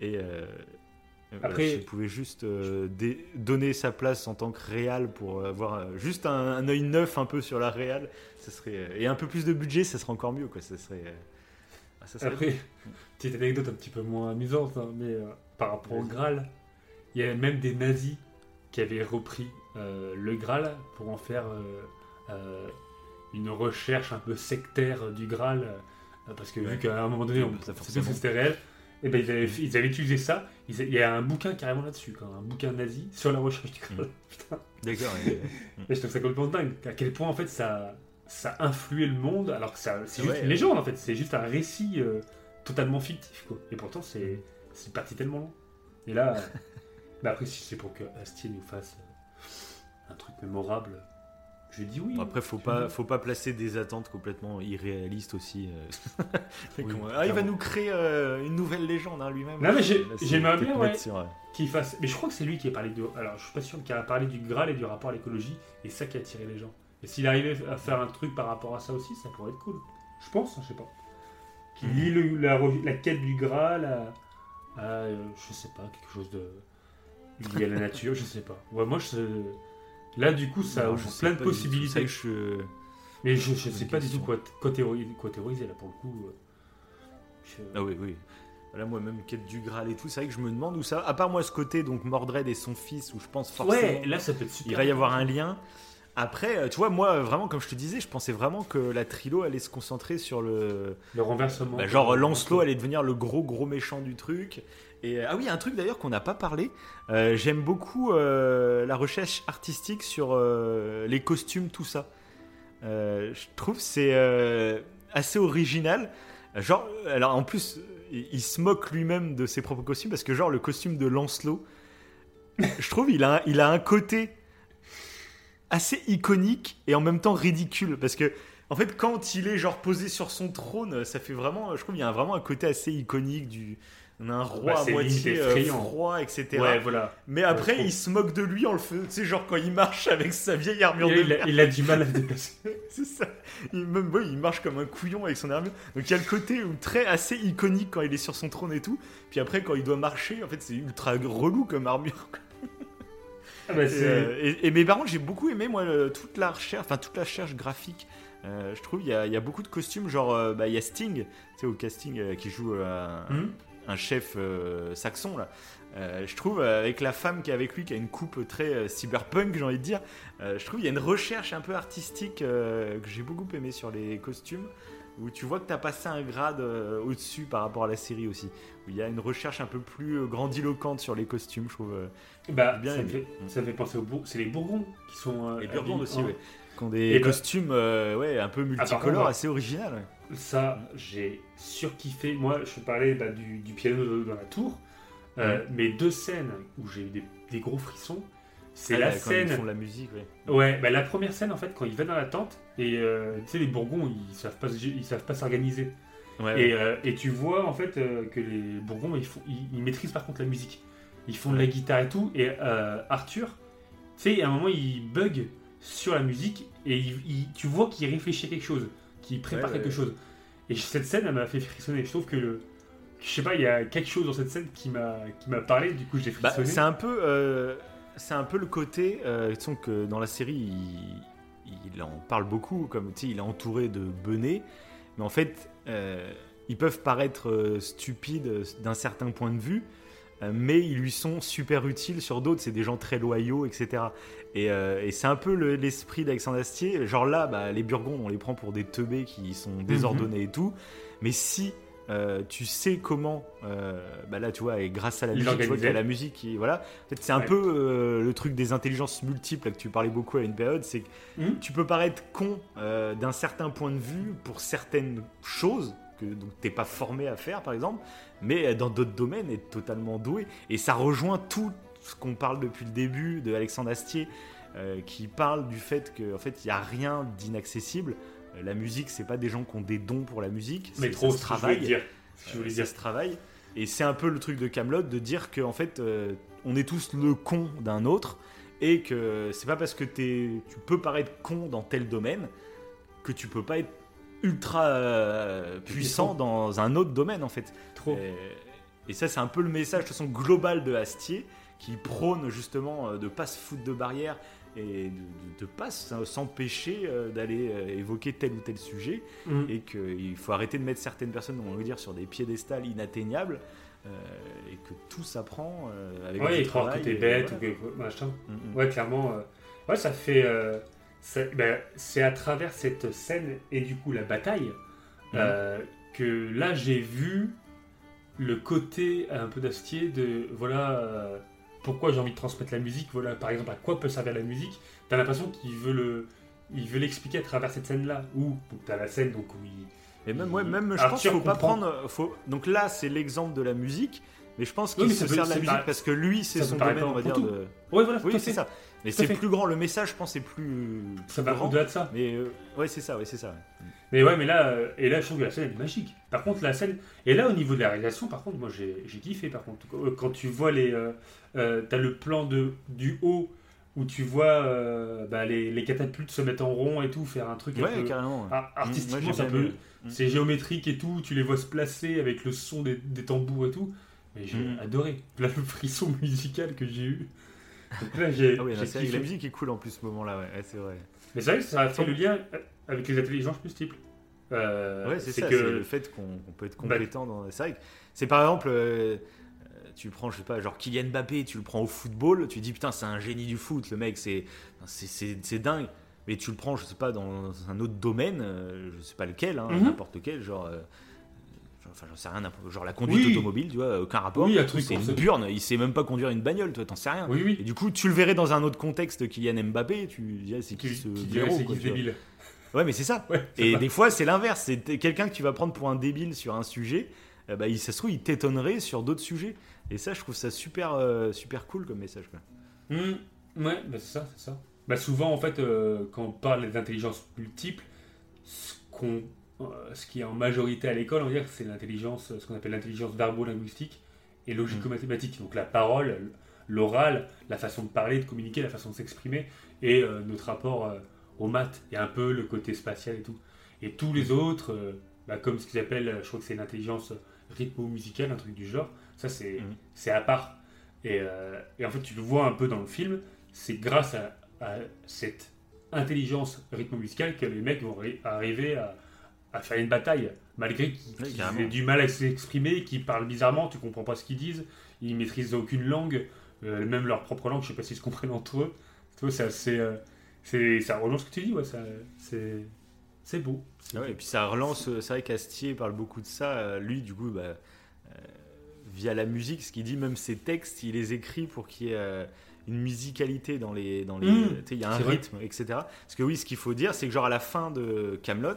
Et euh, Après- si vous pouvez juste euh, donner sa place en tant que réal pour avoir euh, juste un, un œil neuf un peu sur la réal, ça serait euh, et un peu plus de budget, ça serait encore mieux quoi. Ça serait. euh, ah, ça serait Après, petite anecdote un petit peu moins amusante, hein, mais euh, par rapport au. Graal, il y a même des nazis qui avaient repris euh, le Graal pour en faire euh, euh, une recherche un peu sectaire du Graal, euh, parce que Ouais. vu qu'à un moment donné, on bah, que c'était réel, et ben ils avaient, ils avaient utilisé ça. Ils il y a un bouquin carrément là-dessus, un bouquin nazi sur la recherche du Graal. Putain. D'accord. ouais. Et je trouve ça complètement dingue. À quel point en fait ça, ça a influé le monde, alors que ça- c'est juste Ouais. une légende en fait, c'est juste un récit euh, totalement fictif quoi. Et pourtant c'est c'est parti tellement loin. Et là, bah après si c'est pour que Astier nous fasse euh, un truc mémorable, je dis oui. Bon, après, faut pas, faut pas placer des attentes complètement irréalistes aussi. euh. Oui, ah, il va nous créer euh, une nouvelle légende hein, lui-même. Non, mais j'ai- j'aimerais bien, ouais. qu'il fasse. Mais je crois que c'est lui qui a parlé de. Alors je suis pas sûr qu'il a parlé du Graal et du rapport à l'écologie, et ça qui a attiré les gens. Et s'il arrivait à faire un truc par rapport à ça aussi, ça pourrait être cool. Je pense, hein, je sais pas. Qui Mhm. lie le- la, la quête du Graal à, à, euh, je sais pas, quelque chose de lié à la nature, je sais pas. Ouais, moi, je, là, du coup, ça ouvre plein de possibilités. je- Mais je, je Bonne sais pas du tout quoi, quoi, théoriser, quoi théoriser, là, pour le coup. euh, je- Ah oui, oui. Là, moi-même, quête du Graal et tout, c'est vrai que je me demande où ça. À part moi, ce côté, donc Mordred et son fils, où je pense forcément. Ouais, là, ça peut être super. il va y avoir un lien. Après, euh, tu vois, moi, vraiment, comme je te disais, je pensais vraiment que la trilo allait se concentrer sur le. Le renversement. Bah, genre, Lancelot allait devenir le gros, gros méchant du truc. Et, ah oui, un truc d'ailleurs qu'on n'a pas parlé. Euh, J'aime beaucoup euh, la recherche artistique sur euh, les costumes, tout ça. Euh, je trouve c'est euh, assez original. Genre, alors en plus, il, se moque lui-même de ses propres costumes parce que, genre, le costume de Lancelot, je trouve il a, il a un côté assez iconique et en même temps ridicule parce que en fait quand il est genre posé sur son trône ça fait vraiment je trouve il y a vraiment un côté assez iconique du on a un roi Bah, à moitié euh, froid etc Ouais, voilà. mais après il se moque de lui en le faisant tu sais genre quand il marche avec sa vieille armure Il, de il a, il a du mal à se déplacer. c'est ça. Il, même, ouais, il marche comme un couillon avec son armure. Donc il y a le côté où, très assez iconique quand il est sur son trône et tout. Puis après quand il doit marcher en fait c'est ultra relou comme armure bah, Et, c'est- euh, et, et- mais par contre, j'ai beaucoup aimé moi le- toute la recherche, enfin toute la recherche graphique. Euh, je trouve il y, a- il y a beaucoup de costumes, genre euh, bah, il y a Sting, tu sais au casting euh, qui joue euh, un, Hmm un chef euh, saxon là. Euh, je trouve euh, avec la femme qui est avec lui, qui a une coupe très euh, cyberpunk, j'ai envie de dire. euh, je trouve il y a une recherche un peu artistique euh, que j'ai beaucoup aimé sur les costumes, où tu vois que tu as passé un grade euh, au-dessus par rapport à la série aussi. Où il y a une recherche un peu plus euh, grandiloquente sur les costumes, je trouve. Bah, bien ça, fait, ça me fait penser aux Bourg... C'est les Bourgons qui sont. euh, Les habillés aussi, ouais. Qui ont des Et bah- costumes euh, ouais, un peu multicolores, contre, assez original. ouais. Ça, j'ai surkiffé. Moi, je parlais bah, du, du piano dans la tour. Euh, mais deux scènes où j'ai eu des, des gros frissons, c'est Ah, la là, quand ils scène. font la musique, ouais. Ouais, bah, la première scène en fait, quand il va dans la tente, et euh, tu sais, les Bourgons, ils savent pas, ils savent pas s'organiser. Ouais, Et, ouais. euh, et tu vois en fait euh, que les Bourgons, ils, font, ils, ils maîtrisent par contre la musique. Ils font de la guitare et tout. Et euh, Arthur, tu sais, à un moment, il bug. sur la musique et tu vois qu'il réfléchit à quelque chose, qu'il prépare quelque chose. Et cette scène, elle m'a fait frissonner. Je trouve que le, je sais pas, il y a quelque chose dans cette scène qui m'a qui m'a parlé. Du coup, j'ai bah, frissonné. c'est un peu, euh, c'est un peu le côté, euh, que dans la série, il, en parle beaucoup, comme tu sais, il est entouré de benets, mais en fait, euh, ils peuvent paraître stupides d'un certain point de vue, mais ils lui sont super utiles sur d'autres. C'est des gens très loyaux, etc. Et, c'est un peu l'esprit d'Alexandre Astier. Genre là, bah, les Burgondes, on les prend pour des teubés qui sont mhm. désordonnés et tout. Mais si euh, tu sais comment, euh, bah là tu vois, et grâce à la musique, tu vois qu'il y a la musique qui, voilà. En fait, c'est un peu euh, le truc des intelligences multiples que tu parlais beaucoup à une période, c'est que hmm. tu peux paraître con d'un certain point de vue pour certaines choses que tu t'es pas formé à faire, par exemple, mais dans d'autres domaines est totalement doué. Et ça rejoint tout ce qu'on parle depuis le début de Alexandre Astier, qui parle du fait qu'en fait il n'y a rien d'inaccessible. Euh, la musique, c'est pas des gens qui ont des dons pour la musique. Mais trop, ça travail. Dire. Je voulais dire. ce travail. Et c'est un peu le truc de Camelot de dire qu'en fait, euh, on est tous le con d'un autre et que c'est pas parce que es, tu peux paraître con dans tel domaine que tu peux pas être ultra euh, puissant dans un autre domaine en fait. Trop. Et, ça, c'est un peu le message de façon global de Astier qui prône justement de pas se foutre de barrières et de ne pas s'empêcher euh, d'aller euh, évoquer tel ou tel sujet mm. et qu'il faut arrêter de mettre certaines personnes, on va dire, sur des piédestals inatteignables euh, et que tout s'apprend avec ouais, et croire que t'es bête ou que machin. Mm, mm. Ouais, clairement. ouais, ça fait. Ben, c'est à travers cette scène et du coup la bataille que là j'ai vu le côté un peu d'astier de voilà pourquoi j'ai envie de transmettre la musique, voilà, par exemple, à quoi peut servir la musique, t'as l'impression qu'il veut le, il veut l'expliquer à travers cette scène-là, où t'as la scène donc où il, et même, ouais, même je pense qu'il faut pas prendre, faut, donc là c'est l'exemple de la musique, mais je pense qu'il se sert de la musique parce que lui c'est son domaine, on va dire. De... Ouais, voilà, oui, c'est ça. Mais c'est plus grand, le message, je pense, c'est plus. Ça va au-delà de ça. Mais euh, ouais, c'est ça, ouais, c'est ça. Mais ouais, mais là, euh, et là, je trouve que la scène est magique. Par contre, la scène. Et là, au niveau de la réalisation, par contre, moi, j'ai kiffé. Par contre, quand tu vois les. Euh, t'as le plan de, du haut où tu vois bah, les, les, catapultes se mettre en rond et tout, faire un truc ouais, un peu carrément, artistiquement, c'est géométrique et tout, tu les vois se placer avec le son des, des tambours et tout. Mais j'ai mm. adoré. Là, le frisson musical que j'ai eu. Donc là, j'ai. Ah oui, la, musique est cool en plus ce moment-là, ouais, c'est vrai. Mais c'est vrai que ça a fait le lien avec les intelligences multiples. Euh, ouais, c'est ça, que... c'est le fait qu'on peut être bah, compétent dans. C'est vrai c'est par exemple. Euh, tu prends, je sais pas, genre Kylian Mbappé, tu le prends au football, tu dis putain, c'est un génie du foot, le mec, c'est, dingue. Mais tu le prends, je sais pas, dans un autre domaine, euh, je sais pas lequel, hein, mhm. n'importe quel, genre enfin j'en sais rien, genre la conduite automobile, tu vois, aucun rapport. Oui, c'est une burne, il sait même pas conduire une bagnole, toi, t'en sais rien. Oui, oui. Et du coup, tu le verrais dans un autre contexte Kylian Mbappé, tu dirais c'est qui, ce héros, quoi, débile. Ouais, mais c'est ça. et des fois, c'est l'inverse, c'est quelqu'un que tu vas prendre pour un débile sur un sujet, euh, bah, il, ça se trouve, il t'étonnerait sur d'autres sujets. Et ça, je trouve ça super, euh, super cool comme message. Quoi. Mmh. ouais, bah, c'est ça, c'est ça. Bah, souvent, en fait, euh, quand on parle d'intelligence multiple, ce qu'on ce qui est en majorité à l'école, on va dire c'est l'intelligence, ce qu'on appelle l'intelligence verbo-linguistique et logico-mathématique. Donc la parole, l'oral, la façon de parler, de communiquer, la façon de s'exprimer et euh, notre rapport euh, aux maths et un peu le côté spatial et tout. Et tous les autres, bah, comme ce qu'ils appellent, je crois que c'est l'intelligence rythmo-musicale, un truc du genre, ça c'est c'est à part. Et, et, en fait, tu le vois un peu dans le film, c'est grâce à, à cette intelligence rythmo-musicale que les mecs vont arriver à à faire une bataille, malgré qu'ils aient du mal à s'exprimer, qu'ils parlent bizarrement, tu comprends pas ce qu'ils disent, ils maîtrisent aucune langue, euh, même leur propre langue, je sais pas s'ils se comprennent entre eux. Tu vois, c'est assez. Euh, c'est, ça relance ce que tu dis, ouais, ça, c'est, c'est beau. et puis ça relance, euh, c'est vrai qu'Astier parle beaucoup de ça, lui, du coup, bah, via la musique, ce qu'il dit, même ses textes, il les écrit pour qu'il y ait une musicalité dans les. Dans les mmh. il y a un rythme, etc. Parce que oui, ce qu'il faut dire, c'est que, genre, à la fin de Camelot,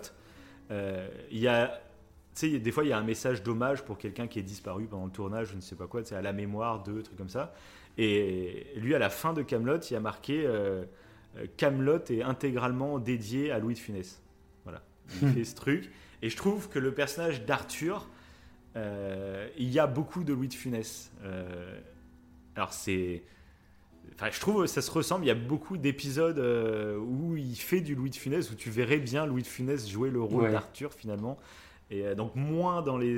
il y a tu sais, des fois, il y a un message d'hommage pour quelqu'un qui est disparu pendant le tournage, je ne sais pas quoi, c'est à la mémoire de, trucs comme ça. Et lui, à la fin de Camelot, il a marqué euh, Camelot est intégralement dédié à Louis de Funès. Voilà, il fait ce truc. Et je trouve que le personnage d'Arthur, euh, il y a beaucoup de Louis de Funès. alors, c'est Enfin, je trouve que ça se ressemble. Il y a beaucoup d'épisodes euh, où il fait du Louis de Funès, où tu verrais bien Louis de Funès jouer le rôle Ouais. d'Arthur finalement. Et euh, donc moins dans les,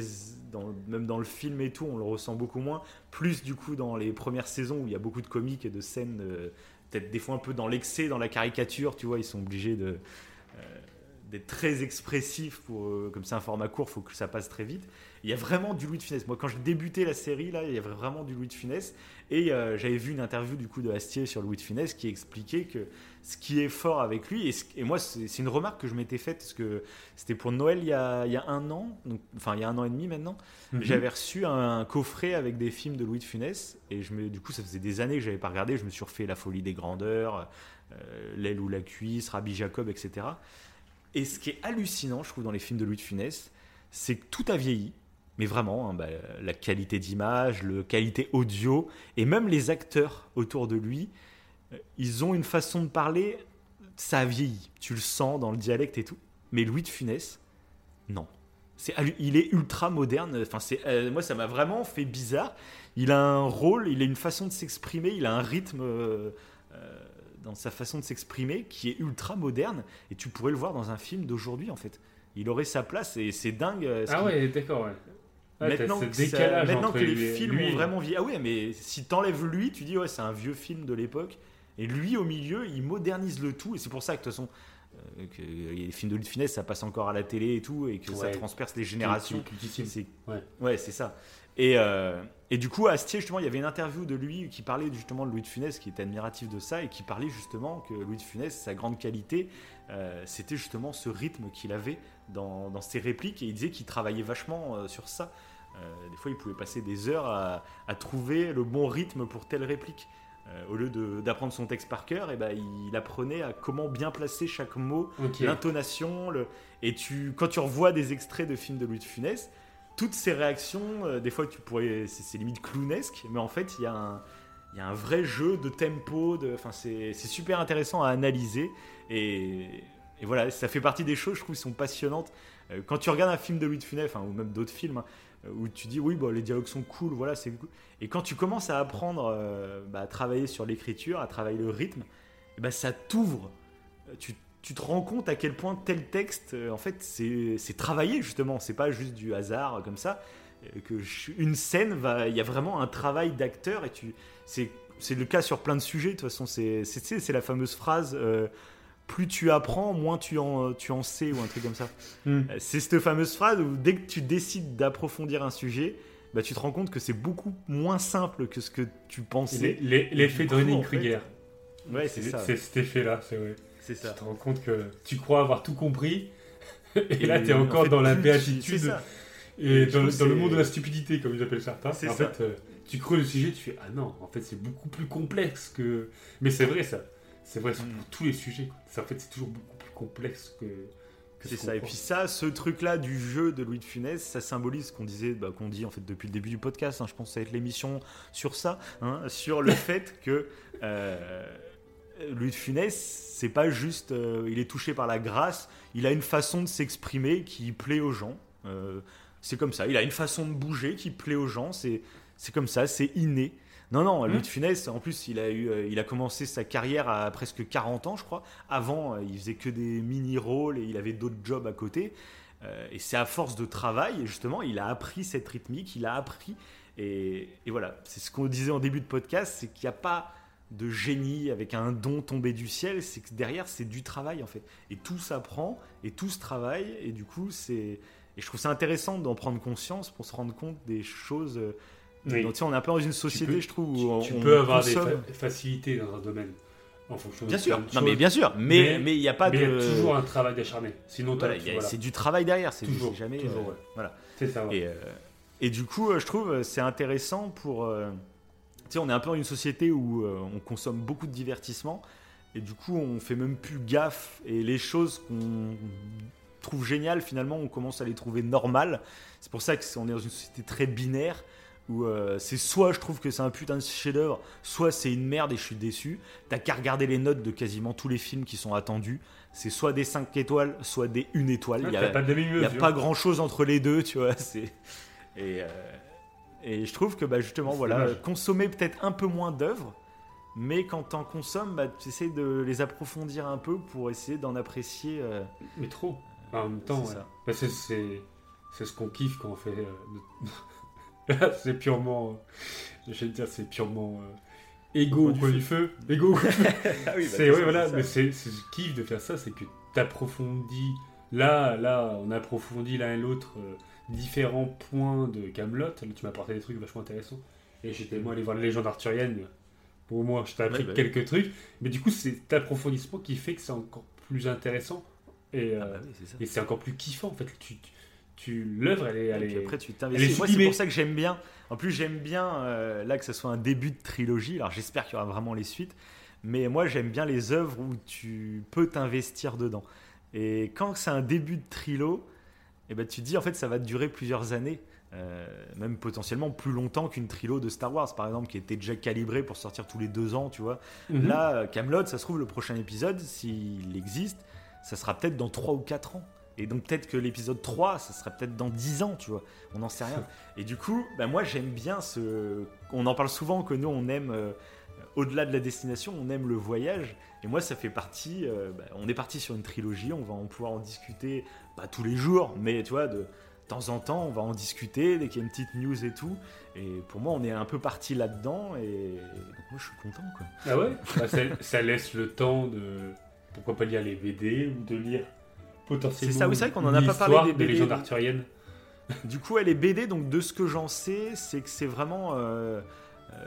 dans, même dans le film et tout, on le ressent beaucoup moins. Plus du coup dans les premières saisons où il y a beaucoup de comiques et de scènes, euh, peut-être des fois un peu dans l'excès, dans la caricature. Tu vois, ils sont obligés de d'être très expressifs pour euh, comme c'est un format court, faut que ça passe très vite. Il y a vraiment du Louis de Funès. Moi, quand je débutais la série, là, il y avait vraiment du Louis de Funès. Et euh, j'avais vu une interview du coup de Astier sur Louis de Funès qui expliquait que ce qui est fort avec lui, et, ce- et moi c'est une remarque que je m'étais faite parce que c'était pour Noël il y a, il y a un an, donc, enfin il y a un an et demi maintenant, Mhm. j'avais reçu un, coffret avec des films de Louis de Funès et je me, du coup ça faisait des années que j'avais pas regardé, je me suis refait La Folie des Grandeurs, euh, L'aile ou la cuisse, Rabbi Jacob, etc. Et ce qui est hallucinant, je trouve, dans les films de Louis de Funès, c'est que tout a vieilli. Mais vraiment, hein, bah, la qualité d'image, la qualité audio, et même les acteurs autour de lui, euh, ils ont une façon de parler, ça a vieilli. Tu le sens dans le dialecte et tout. Mais Louis de Funès, non. Il est ultra moderne. Enfin, euh, moi, ça m'a vraiment fait bizarre. Il a un rôle, il a une façon de s'exprimer, il a un rythme euh, dans sa façon de s'exprimer qui est ultra moderne. Et tu pourrais le voir dans un film d'aujourd'hui, en fait. Il aurait sa place et c'est dingue. euh, ce Ah ouais, d'accord, ouais. Ouais, t'as maintenant que, ça- décalage maintenant entre que les lui- films lui ont vraiment vieilli. Ah ouais, mais si t'enlèves lui, tu dis ouais, c'est un vieux film de l'époque. Et lui, au milieu, il modernise le tout. Et c'est pour ça que, de toute façon, euh, que les films de Louis de Funès, ça passe encore à la télé et tout. Et que ça transperce les générations. C'est Ouais. ouais, c'est ça. Et, euh, et du coup, à Astier, justement, il y avait une interview de lui qui parlait justement de Louis de Funès, qui était admiratif de ça, et qui parlait justement que Louis de Funès, sa grande qualité, euh, c'était justement ce rythme qu'il avait dans, dans ses répliques, et il disait qu'il travaillait vachement euh, sur ça. Euh, des fois, il pouvait passer des heures à, à trouver le bon rythme pour telle réplique. Au lieu d'apprendre son texte par cœur, et ben, il apprenait à comment bien placer chaque mot l'intonation, le... et tu, quand tu revois des extraits de films de Louis de Funès, toutes ces réactions, euh, des fois tu pourrais, c'est limite clownesque, mais en fait il y, a un- vrai jeu de tempo, de, c'est super intéressant à analyser, et, voilà, ça fait partie des choses je trouve qui sont passionnantes. Euh, Quand tu regardes un film de Louis de Funès, ou même d'autres films, hein, euh, où tu dis oui, les dialogues sont cool, voilà, c'est cool. Et quand tu commences à apprendre bah, à travailler sur l'écriture, à travailler le rythme, ben, ça t'ouvre. Tu te rends compte à quel point tel texte, euh, en fait, c'est c'est travaillé justement. C'est pas juste du hasard comme ça. euh, Que je- une scène va, il y a vraiment un travail d'acteur et tu, c'est c'est le cas sur plein de sujets. De toute façon, c'est la fameuse phrase. euh, plus tu apprends, moins tu en, tu en sais, ou un truc comme ça. Hmm. C'est cette fameuse phrase où dès que tu décides d'approfondir un sujet, bah, tu te rends compte que c'est beaucoup moins simple que ce que tu pensais. L'effet Du de coup, Dunning en fait, Kruger. Ouais, c'est ça. C'est cet effet-là, c'est vrai. C'est Tu ça. te rends compte que tu crois avoir tout compris, et, là, tu es en encore fait, dans la tu- béatitude et Et dans, le monde de la stupidité, comme ils appellent certains. En ça. fait, euh, tu creuses le sujet, tu fais Ah non, en fait, c'est beaucoup plus complexe que. Mais c'est vrai, ça. C'est vrai sur Mm. tous les sujets. Ça, en fait, c'est toujours beaucoup plus complexe que. que C'est ce ça. Et puis ça, ce truc-là du jeu de Louis de Funès, ça symbolise ce qu'on disait, bah, qu'on dit en fait depuis le début du podcast. hein, je pense que ça va être l'émission sur ça, hein, sur le fait que euh, Louis de Funès, c'est pas juste, euh, il est touché par la grâce. Il a une façon de s'exprimer qui plaît aux gens. Euh, c'est comme ça. Il a une façon de bouger qui plaît aux gens. C'est c'est comme ça. C'est inné. Non, non, Louis Mhm. de Funès, en plus, il a, eu, euh, il a commencé sa carrière à presque 40 ans, je crois. Avant, euh, il faisait que des mini-rôles et il avait d'autres jobs à côté. Euh, et c'est à force de travail, justement, il a appris cette rythmique, il a appris. Et, et voilà, c'est ce qu'on disait en début de podcast, c'est qu'il n'y a pas de génie avec un don tombé du ciel, c'est que derrière, c'est du travail, en fait. Et tout s'apprend, et tout se travaille, et du coup, c'est... Et je trouve ça intéressant d'en prendre conscience pour se rendre compte des choses... euh, Oui. donc, tu sais, on est un peu dans une société, peux- je trouve, où Tu, on, tu on peux avoir consomme- des fa- facilités dans un domaine en fonction Bien de sûr, non mais bien sûr, mais Mais- mais il n'y a pas Mais de. il y a toujours un travail d'acharné. Sinon, Voilà, il voilà. c'est du travail derrière, c'est jamais. toujours, euh, ouais. Voilà. c'est ça. ouais. Et, euh, et du coup, euh, je trouve c'est intéressant pour. euh, sais, on est un peu dans une société où euh, on consomme beaucoup de divertissement et du coup, on fait même plus gaffe et les choses qu'on trouve géniales, finalement, on commence à les trouver normales. C'est pour ça qu'on est dans une société très binaire où euh, c'est soit je trouve que c'est un putain de chef-d'œuvre, soit c'est une merde et je suis déçu. T'as qu'à regarder les notes de quasiment tous les films qui sont attendus. C'est soit des 5 étoiles, soit des 1 étoile. Il n'y a pas grand chose entre les deux, tu vois. Et, euh, et je trouve que bah, justement voilà, dommage. euh, consommer peut-être un peu moins d'œuvres, mais quand t'en consommes, bah, tu essaies de les approfondir un peu pour essayer d'en apprécier. euh, Mais trop. en même temps, c'est ouais. Bah, ce qu'on kiffe quand on fait. euh, c'est purement. euh, Je vais te dire, c'est purement. euh, Égo Au coin du feu. Égo. Ah oui, bah, c'est ouais, voilà, mais c'est ce kiff de faire ça, c'est que t'approfondis. Là, là, on approfondit l'un et l'autre euh, différents points de Camelot. Là, tu m'as apporté des trucs vachement intéressants. Et j'étais moi allé voir la légende arthurienne. Pour moi, je t'ai appris Ouais, bah quelques trucs. Mais du coup, c'est cet approfondissement qui fait que c'est encore plus intéressant. Et, Ah euh, bah oui, c'est ça. et c'est encore plus kiffant en fait. Tu, tu, tu- l'œuvre, elle est, elle Et puis après, tu t'investis. Moi, c'est pour ça que j'aime bien. En plus, j'aime bien euh, là que ce soit un début de trilogie. Alors, j'espère qu'il y aura vraiment les suites. Mais moi, j'aime bien les œuvres où tu peux t'investir dedans. Et quand c'est un début de trilo, eh ben, tu te dis en fait, ça va durer plusieurs années. euh, même potentiellement plus longtemps qu'une trilo de Star Wars, par exemple, qui était déjà calibrée pour sortir tous les deux ans, tu vois. Mhm. Là, Camelot, ça se trouve, le prochain épisode, s'il existe, ça sera peut-être dans 3 ou 4 ans. Et donc peut-être que l'épisode 3, ça sera peut-être dans 10 ans, tu vois. On n'en sait rien. Et du coup, bah, moi j'aime bien ce... On en parle souvent que nous, on aime, euh, au-delà de la destination, on aime le voyage. Et moi, ça fait partie... euh, bah, on est parti sur une trilogie, on va en pouvoir en discuter, pas tous les jours, mais tu vois, de temps en temps, on va en discuter dès qu'il y a une petite news et tout. Et pour moi, on est un peu parti là-dedans. Et donc moi, je suis content, quoi. Ah ouais? Bah, ça, ça laisse le temps de. Pourquoi pas lire les BD ou de lire potentiellement. C'est ça, oui, c'est vrai qu'on en a pas parlé des légendes arthuriennes. Du coup, elle est BD, donc de ce que j'en sais, c'est que c'est vraiment euh,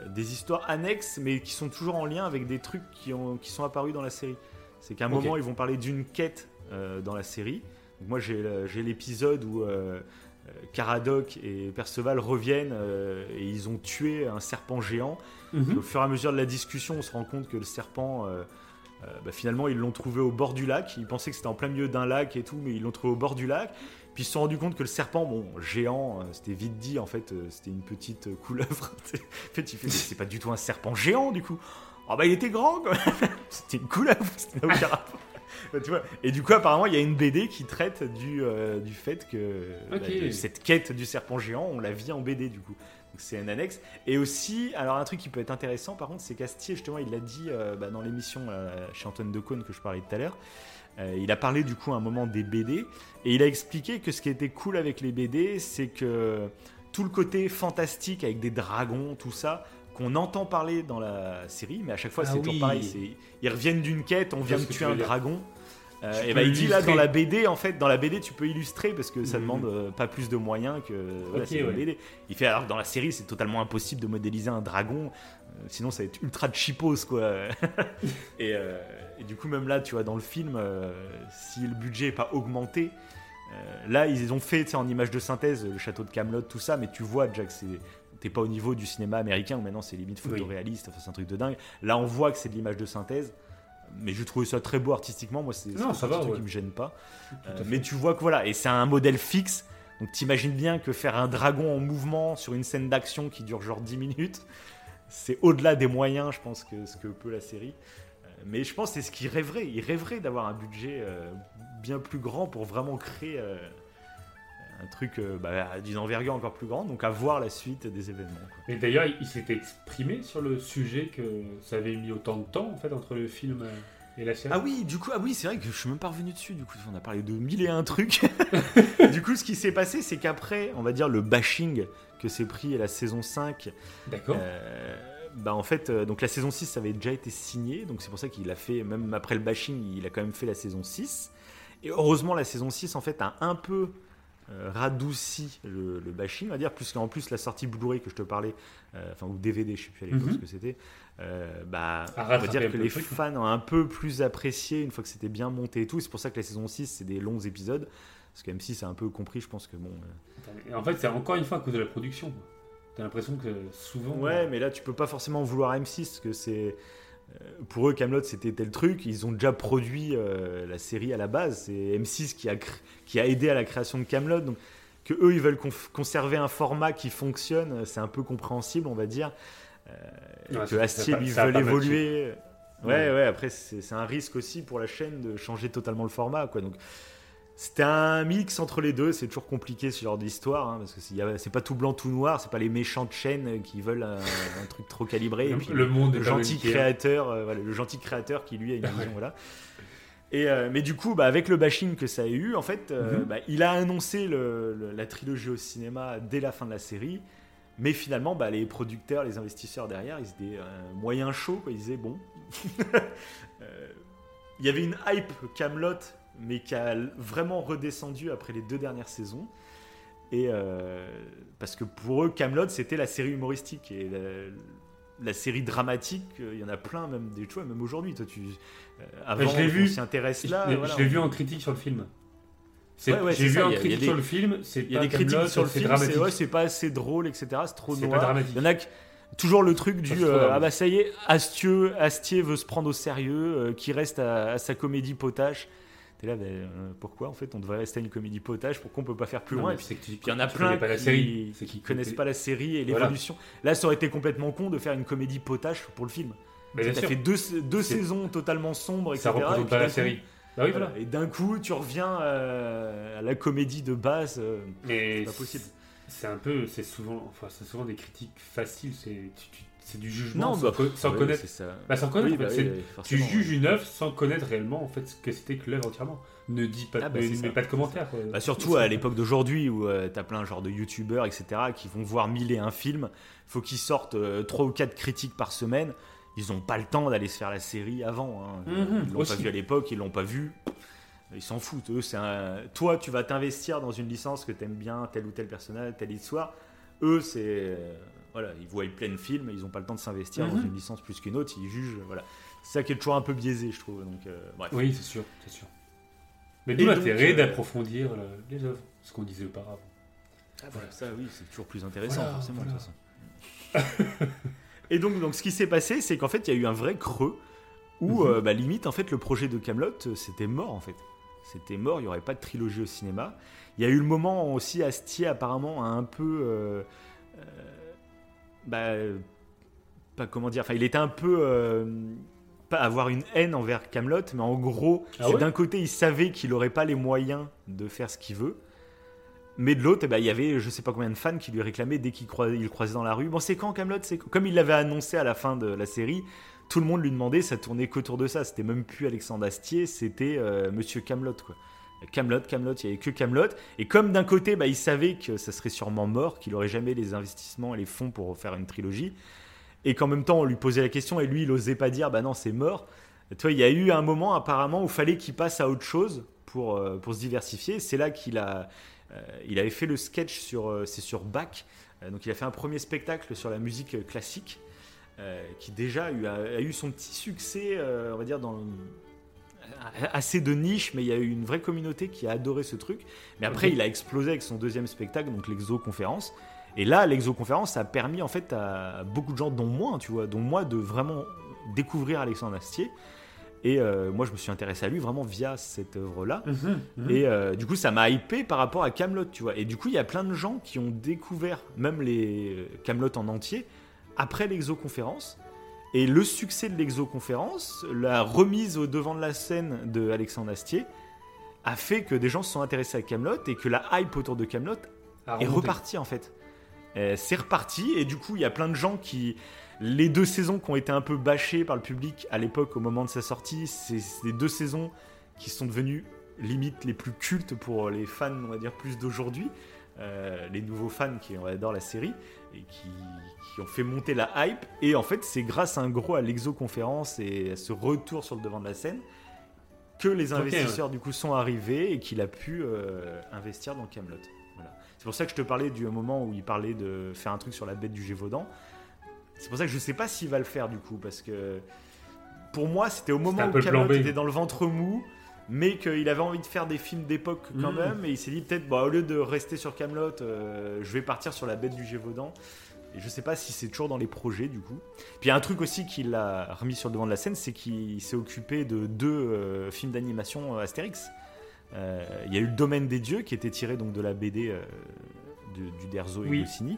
des histoires annexes, mais qui sont toujours en lien avec des trucs qui, ont, qui sont apparus dans la série. C'est qu'à un moment, ils vont parler d'une quête euh, dans la série. Donc moi, j'ai le- j'ai l'épisode où euh, euh, Caradoc et Perceval reviennent euh, et ils ont tué un serpent géant. Mhm. Au fur et à mesure de la discussion, on se rend compte que le serpent, euh, euh, bah, finalement, ils l'ont trouvé au bord du lac. Ils pensaient que c'était en plein milieu d'un lac et tout, mais ils l'ont trouvé au bord du lac. Puis ils se sont rendus compte que le serpent, bon, géant, euh, c'était vite dit, en fait, euh, c'était une petite euh, couleuvre. en fait, il fait, c'est pas du tout un serpent géant, du coup. Ah bah, il était grand, quoi. c'était une couleuvre, c'était aucun rapport. Tu vois. Et du coup, apparemment, il y a une BD qui traite du, euh, du fait que bah, de cette quête du serpent géant, on la vit en BD, du coup. Donc c'est un annexe. Et aussi, alors un truc qui peut être intéressant par contre, c'est qu'Astier, justement, il l'a dit euh, bah, dans l'émission euh, chez Antoine Decaune que je parlais tout à l'heure. Euh, il a parlé du coup à un moment des BD et il a expliqué que ce qui était cool avec les BD, c'est que tout le côté fantastique avec des dragons, tout ça, qu'on entend parler dans la série, mais à chaque fois Ah c'est toujours pareil. Ils reviennent d'une quête, on vient de tuer un dire. dragon. Euh, Tu et bah, il dit là dans la BD en fait dans la BD tu peux illustrer parce que ça Mhm. demande euh, pas plus de moyens que voilà, Ok, c'est une ouais. BD. Il fait alors que dans la série c'est totalement impossible de modéliser un dragon, euh, sinon ça va être ultra cheapos quoi. et, euh, et du coup même là tu vois dans le film euh, si le budget est pas augmenté, euh, là ils ont fait en image de synthèse le château de Camelot tout ça, mais tu vois déjà que c'est t'es pas au niveau du cinéma américain où maintenant c'est limite Oui. photoréaliste, enfin, c'est un truc de dingue. Là on voit que c'est de l'image de synthèse. Mais je trouvais ça très beau artistiquement, moi c'est un truc ouais. qui me gêne pas. Euh, mais tu vois que voilà, et c'est un modèle fixe. Donc t'imagines bien que faire un dragon en mouvement sur une scène d'action qui dure genre 10 minutes, c'est au-delà des moyens, je pense, que ce que peut la série. Euh, Mais je pense que c'est ce qu'il rêverait. Il rêverait d'avoir un budget euh, bien plus grand pour vraiment créer euh, un truc euh, bah, d'une envergure encore plus grande. Donc à voir la suite des événements. quoi. Et d'ailleurs, il, s'était exprimé sur le sujet que ça avait mis autant de temps en fait entre le film et la série. Ah oui, du coup, ah oui, c'est vrai que je suis même pas revenu dessus. Du coup, on a parlé de mille et un trucs. du coup, ce qui s'est passé, c'est qu'après, on va dire le bashing que s'est pris la saison 5, D'accord. euh, bah en fait, donc la saison 6 ça avait déjà été signé, donc c'est pour ça qu'il a fait, même après le bashing, il a quand même fait la saison 6. Et heureusement, la saison 6 en fait a un peu euh, radouci le, le bashing, on va dire, puisqu'en plus la sortie Blu-ray que je te parlais, euh, enfin ou DVD, je sais plus à l'époque Mhm. ce que c'était, euh, bah, on va rattrapé dire que les le truc. fans ont un peu plus apprécié une fois que c'était bien monté et tout. C'est pour ça que la saison 6 c'est des longs épisodes. Parce que M6 a un peu compris, je pense que bon. en fait, c'est encore une fois à cause de la production. T'as l'impression que souvent. Ouais, mais là tu peux pas forcément vouloir M6 parce que c'est. Euh, Pour eux, Camelot c'était tel truc. Ils ont déjà produit euh, la série à la base. C'est M6 qui a, qui a aidé à la création de Camelot. Donc que eux ils veulent conserver un format qui fonctionne, c'est un peu compréhensible, on va dire. Euh, Ouais, que Astier lui pas évoluer. Ouais, Ouais. ouais, après, c'est c'est un risque aussi pour la chaîne de changer totalement le format, quoi. Donc, C'était un mix entre les deux, c'est toujours compliqué ce genre d'histoire, hein, parce que c'est pas tout blanc, tout noir, c'est pas les méchants de chaîne qui veulent un, truc trop calibré. Le, et puis, le monde le gentil créateur, euh, voilà, le gentil créateur qui lui a une vision, voilà. Et euh, mais du coup, bah, avec le bashing que ça a eu, en fait, euh, Mhm. bah, il a annoncé le- le- la trilogie au cinéma dès la fin de la série. Mais finalement, bah, les producteurs, les investisseurs derrière, ils étaient euh, moyen chauds. Quoi. Ils disaient bon. Euh, Il y avait une hype Camelot, mais qui a vraiment redescendu après les deux dernières saisons. Et euh, parce que pour eux, Camelot, c'était la série humoristique et la, la série dramatique. Il y en a plein, même des choix, même aujourd'hui. Toi, tu euh, avant, je vu. s'y intéresse Je là. voilà. je l'ai vu en critique sur le film. C'est- Ouais, ouais, J'ai vu ça, a critique des- sur le film, Il y a des critiques Camelot, sur le film, c'est ouais, pas assez drôle, etc. C'est trop noir. dramatique. Il y en a qui- toujours le truc du euh, drôle. ah bah ça y est, Astieux, Astier veut se prendre au sérieux, euh, qui reste à, à sa comédie potache. T'es là, ben, euh, pourquoi en fait on devrait rester à une comédie potage Pourquoi on peut pas faire plus Non, loin Et puis, il y en a plein connais pas la qui, série. Qui connaissent pas la série et Voilà. l'évolution. Là, ça aurait été complètement con de faire une comédie potache pour le film. Mais bien T'as sûr, fait deux, deux saisons totalement sombres, etc. ça et représente puis pas la série. Bah oui, voilà. Et d'un coup, tu reviens euh, à la comédie de base. euh, Mais c'est pas possible. C'est un peu, c'est souvent, enfin, c'est souvent des critiques faciles. C'est, tu- tu- c'est du jugement Non, sans, bah, co- sans ouais, connaître. c'est ça. Bah, sans connaître. Oui, en fait, bah c'est- oui, oui, tu juges une œuvre sans connaître réellement en fait ce que c'était que l'œuvre entièrement. Ne dis pas, Ah, bah, ne pas de commentaires. quoi. Bah, surtout à l'époque d'aujourd'hui où tu t'as plein genre de youtubeurs, etc., qui vont voir mille et un films. Faut qu'ils sortent euh, trois ou quatre critiques par semaine. Ils ont pas le temps d'aller se faire la série avant. hein. Mhm, ils l'ont pas vu à l'époque, ils l'ont pas vu. Ils s'en foutent. Eux, c'est un... Toi, tu vas t'investir dans une licence que t'aimes bien, tel ou tel personnage, telle histoire. Eux, c'est. Voilà, ils voient plein de films, ils ont pas le temps de s'investir dans Mhm. une licence plus qu'une autre, ils jugent. Voilà. C'est ça qui est toujours un peu biaisé, je trouve. Donc, euh, bref. Oui, c'est sûr, c'est sûr. Mais d'où l'intérêt euh, d'approfondir euh, les œuvres, ce qu'on disait auparavant. Ah, voilà, ça, oui, c'est toujours plus intéressant, Voilà, forcément, voilà. de toute façon. Et donc, donc, ce qui s'est passé, c'est qu'en fait, il y a eu un vrai creux où, Mhm. euh, bah, limite, en fait, le projet de Camelot, c'était mort, en fait. C'était mort, il n'y aurait pas de trilogie au cinéma. Il y a eu le moment aussi, Astier, apparemment, a un peu. euh, euh, bah, pas comment dire. Enfin, il était un peu. euh, pas avoir une haine envers Camelot, mais en gros, Ah ouais d'un côté, il savait qu'il n'aurait pas les moyens de faire ce qu'il veut. Mais de l'autre, eh ben, il y avait je sais pas combien de fans qui lui réclamaient dès qu'il croisait, il croisait dans la rue. Bon, c'est quand Camelot? C'est Comme il l'avait annoncé à la fin de la série, tout le monde lui demandait, ça tournait qu'autour de ça. C'était même plus Alexandre Astier, c'était euh, Monsieur Camelot, quoi. Camelot, Camelot, il y avait que Camelot. Et comme d'un côté, bah, il savait que ça serait sûrement mort, qu'il aurait jamais les investissements et les fonds pour faire une trilogie, et qu'en même temps, on lui posait la question et lui, il osait pas dire, bah non, c'est mort. Tu vois, il y a eu un moment apparemment où fallait qu'il passe à autre chose pour, euh, pour se diversifier. C'est là qu'il a, euh, il avait fait le sketch sur, euh, c'est sur Bach. Donc il a fait un premier spectacle sur la musique classique, qui déjà a eu, son petit succès, on va dire, dans assez de niche, mais il y a eu une vraie communauté qui a adoré ce truc. Mais après, il a explosé avec son deuxième spectacle, donc l'exoconférence. Et là, l'exoconférence a permis en fait à beaucoup de gens, dont moi, tu vois, dont moi, de vraiment découvrir Alexandre Astier. Et euh, moi, je me suis intéressé à lui vraiment via cette œuvre-là. Mhm, Et euh, du coup, ça m'a hypé par rapport à Camelot, tu vois. Et du coup, il y a plein de gens qui ont découvert même les Camelot en entier après l'exoconférence. Et le succès de l'exoconférence, la remise au devant de la scène de Alexandre Astier, a fait que des gens se sont intéressés à Camelot et que la hype autour de Camelot est repartie en fait. Euh, c'est reparti et du coup il y a plein de gens qui les deux saisons qui ont été un peu bâchées par le public à l'époque au moment de sa sortie, c'est des deux saisons qui sont devenues limite les plus cultes pour les fans on va dire plus d'aujourd'hui, Euh, les nouveaux fans qui adorent la série et qui, qui ont fait monter la hype et en fait c'est grâce à un gros à l'exoconférence et à ce retour sur le devant de la scène que les investisseurs du coup sont arrivés et qu'il a pu euh, investir dans Camelot. Voilà. C'est pour ça que je te parlais du moment où il parlait de faire un truc sur la bête du Gévaudan. C'est pour ça que je sais pas s'il va le faire du coup parce que pour moi c'était au moment où Camelot était dans le ventre mou mais qu'il avait envie de faire des films d'époque quand Mhm. même et il s'est dit peut-être bah, au lieu de rester sur Camelot je vais partir sur la bête du Gévaudan et je sais pas si c'est toujours dans les projets du coup. Puis il y a un truc aussi qu'il a remis sur le devant de la scène, c'est qu'il s'est occupé de deux euh, films d'animation euh, Astérix. Euh, Il y a eu le Domaine des dieux qui était tiré donc de la BD euh, du Derzo et Oui. Goscinny.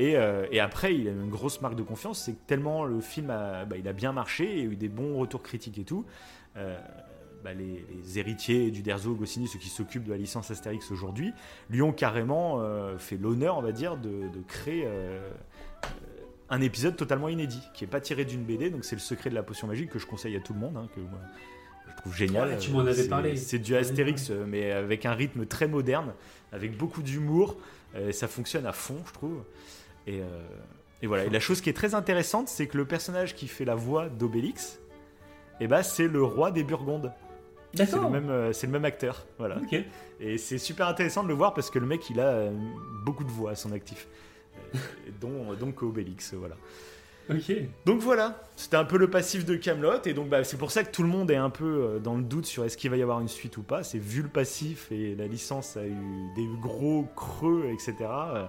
Et, euh, et après, il a eu une grosse marque de confiance, c'est que tellement le film a, bah, il a bien marché, il y a eu des bons retours critiques et tout. euh, bah, les, les héritiers du Derzo, Goscinny, ceux qui s'occupent de la licence Astérix aujourd'hui, lui ont carrément euh, fait l'honneur, on va dire, de, de créer euh, un épisode totalement inédit, qui n'est pas tiré d'une BD, donc c'est le secret de la potion magique que je conseille à tout le monde, hein, que moi, je trouve génial. Ouais, tu m'en avais parlé. C'est du Astérix, mais avec un rythme très moderne, avec beaucoup d'humour, euh, ça fonctionne à fond, je trouve. Et, euh, et voilà. Et la chose qui est très intéressante, c'est que le personnage qui fait la voix d'Obélix, eh ben, c'est le roi des Burgondes. C'est le, même, euh, c'est le même acteur. Voilà. Et c'est super intéressant de le voir parce que le mec, il a euh, beaucoup de voix à son actif. Euh, dont, donc Obélix, voilà. Ok. Donc voilà, c'était un peu le passif de Camelot et donc bah, c'est pour ça que tout le monde est un peu euh, dans le doute sur est-ce qu'il va y avoir une suite ou pas. C'est vu le passif et la licence a eu des gros creux, etc. euh,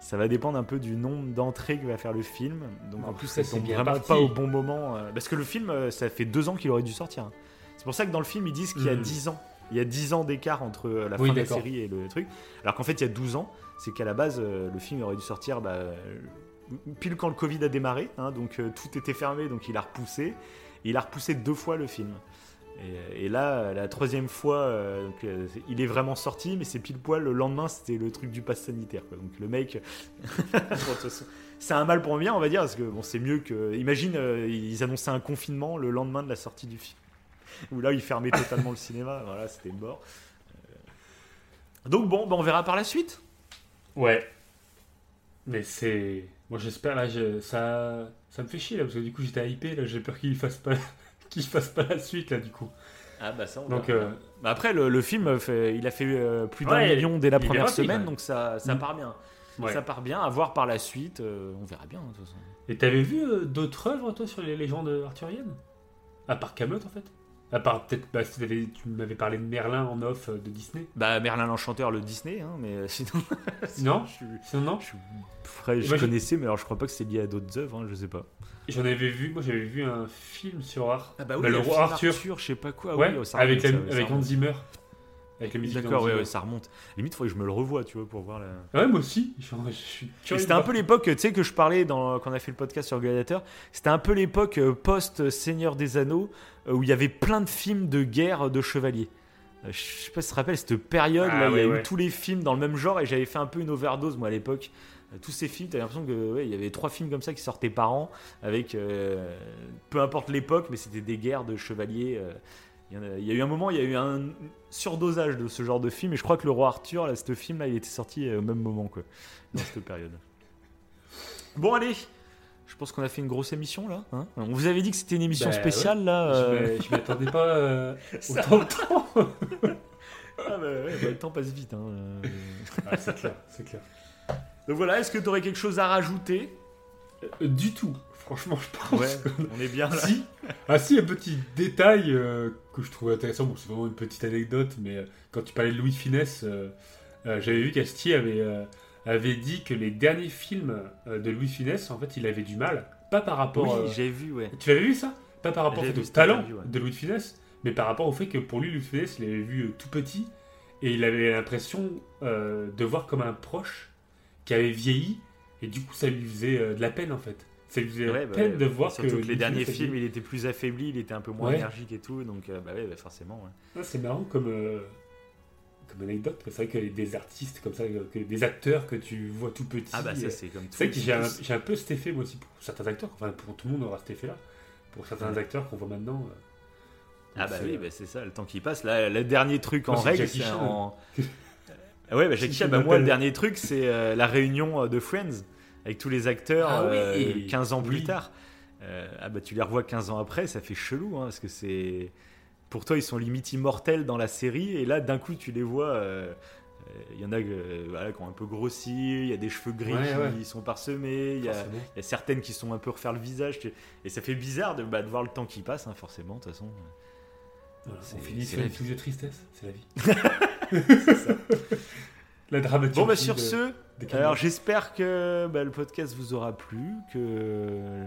ça va dépendre un peu du nombre d'entrées que va faire le film. Donc en plus, ça, tombe vraiment parti. pas au bon moment. euh, parce que le film, euh, ça fait deux ans qu'il aurait dû sortir. C'est pour ça que dans le film, ils disent qu'il y a Hmm. 10 ans. Il y a 10 ans d'écart entre euh, la Oui, fin de la série et le truc. Alors qu'en fait, il y a 12 ans. C'est qu'à la base, euh, le film aurait dû sortir bah, euh, pile quand le Covid a démarré. hein, donc euh, tout était fermé, donc il a repoussé. Et il a repoussé deux fois le film. Et, et là, la troisième fois, euh, donc, euh, il est vraiment sorti, mais c'est pile poil le lendemain, c'était le truc du pass sanitaire. quoi. Donc le mec, c'est un mal pour un bien, on va dire, parce que bon, c'est mieux que. Imagine, ils annonçaient un confinement le lendemain de la sortie du film. Où là, ils fermaient totalement le cinéma. Voilà, c'était mort. Euh, Donc bon, bah, on verra par la suite. Ouais. Mais c'est. Moi j'espère là, je- ça, ça me fait chier là parce que du coup j'étais hypé là, j'ai peur qu'il fasse pas, qu'il fasse pas la suite là du coup. Ah bah ça, on Donc verra. euh, Bah, après, le, le film, fait- il a fait euh, plus d'un Ouais, million dès la il première rapide, semaine, ouais. donc ça, ça Mm. part bien. ouais. Ça part bien, à voir par la suite, euh, on verra bien de toute façon. Et t'avais vu euh, d'autres œuvres toi sur les légendes arthuriennes? À part Camelot en fait À part peut-être, bah, si tu m'avais parlé de Merlin en off euh, de Disney. Bah Merlin l'Enchanteur, le Disney, hein, mais euh, sinon... Non? je, Sinon non? je, connaissais, mais alors je crois pas que c'est lié à d'autres œuvres, hein, je sais pas. J'en avais vu, moi j'avais vu un film sur Ar- Ah bah oui, le roi Arthur. je sais pas quoi. ouais, oui, oh, avec, remonte, la- ça, avec Hans. Zimmer. Avec la musique D'accord, ouais, ça remonte. Limite, faudrait que je me le revoie, tu vois, pour voir la... Ouais, moi aussi. C'était un peu l'époque, tu sais, que je parlais dans, quand on a fait le podcast sur Gladiator. C'était un peu l'époque euh, post-Seigneur des Anneaux, où il y avait plein de films de guerre de chevaliers. Euh, Je sais pas si tu te rappelles cette période, Ah, là, il y a ouais. eu tous les films dans le même genre, et j'avais fait un peu une overdose, moi, à l'époque. Euh, Tous ces films, t'avais l'impression que ouais, il y avait trois films comme ça qui sortaient par an, avec euh, peu importe l'époque, mais c'était des guerres de chevaliers. euh. Il y, a, il y a eu un moment, il y a eu un surdosage de ce genre de film, et je crois que le roi Arthur, là, ce film-là, il était sorti euh, au même moment, quoi, dans cette période. Bon, allez, pense qu'on a fait une grosse émission là. hein. On vous avait dit que c'était une émission Bah, spéciale là. Je euh. m'y- Je m'attendais pas euh, autant de temps. Ah bah ouais, bah, le temps passe vite. hein, euh. Ah, c'est clair, c'est clair. Donc voilà, est-ce que tu aurais quelque chose à rajouter? Euh, du tout. Franchement, je pense. Ouais, on est bien là. Si. Ah si, un petit détail euh, que je trouve intéressant. Bon, c'est vraiment une petite anecdote, mais quand tu parlais de Louis de Finesse, j'avais vu qu'Astier avait, avait dit que les derniers films euh, de Louis Finesse, en fait, il avait du mal. Pas par rapport... Oui, euh, j'ai vu, ouais. Tu l'avais vu ça? Pas par rapport fait, au talent ouais. de Louis de Funès, mais par rapport au fait que pour lui, Louis de Funès, il l'avait vu euh, tout petit et il avait l'impression euh, de voir comme un proche qui avait vieilli et du coup, ça lui faisait euh, de la peine en fait. Ça lui faisait Ouais, bah peine de voir Surtout que, Louis les de derniers films, il était plus affaibli, il était un peu moins énergique et tout, donc euh, bah ouais, bah forcément. ouais. Ah, c'est marrant comme, comme anecdote. C'est vrai que des artistes comme ça, que des acteurs que tu vois tout petit. Ah bah euh, ça c'est comme tout. C'est vrai que j'ai un, j'ai un peu cet effet moi aussi pour certains acteurs, enfin pour tout le monde aura cet effet là. Pour certains Ouais. acteurs qu'on voit maintenant. euh, Ah bah oui, bah c'est ça, le temps qui passe. Là, le dernier truc en règle, c'est en. Ah ouais, bah Jackie Chan, bah moi le dernier truc, c'est euh, la réunion euh, de Friends avec tous les acteurs Ah oui. euh, 15 ans plus tard. Euh, ah bah tu les revois 15 ans après, ça fait chelou, hein, parce que c'est. Pour toi, ils sont limite immortels dans la série, et là, d'un coup, tu les vois. euh, euh, Il y en a euh, voilà, qui ont un peu grossi, il y a des cheveux gris Ouais, ouais. qui sont parsemés, il y a, forcément. il y a certaines qui sont un peu refaire le visage, tu- et ça fait bizarre de, bah, de voir le temps qui passe, hein, forcément, de toute façon. Voilà, C'est- on finit c'est sur la une touche de tristesse, c'est la vie. La dramaturgie. Bon, bah sur de- ce, de alors j'espère que bah, le podcast vous aura plu, que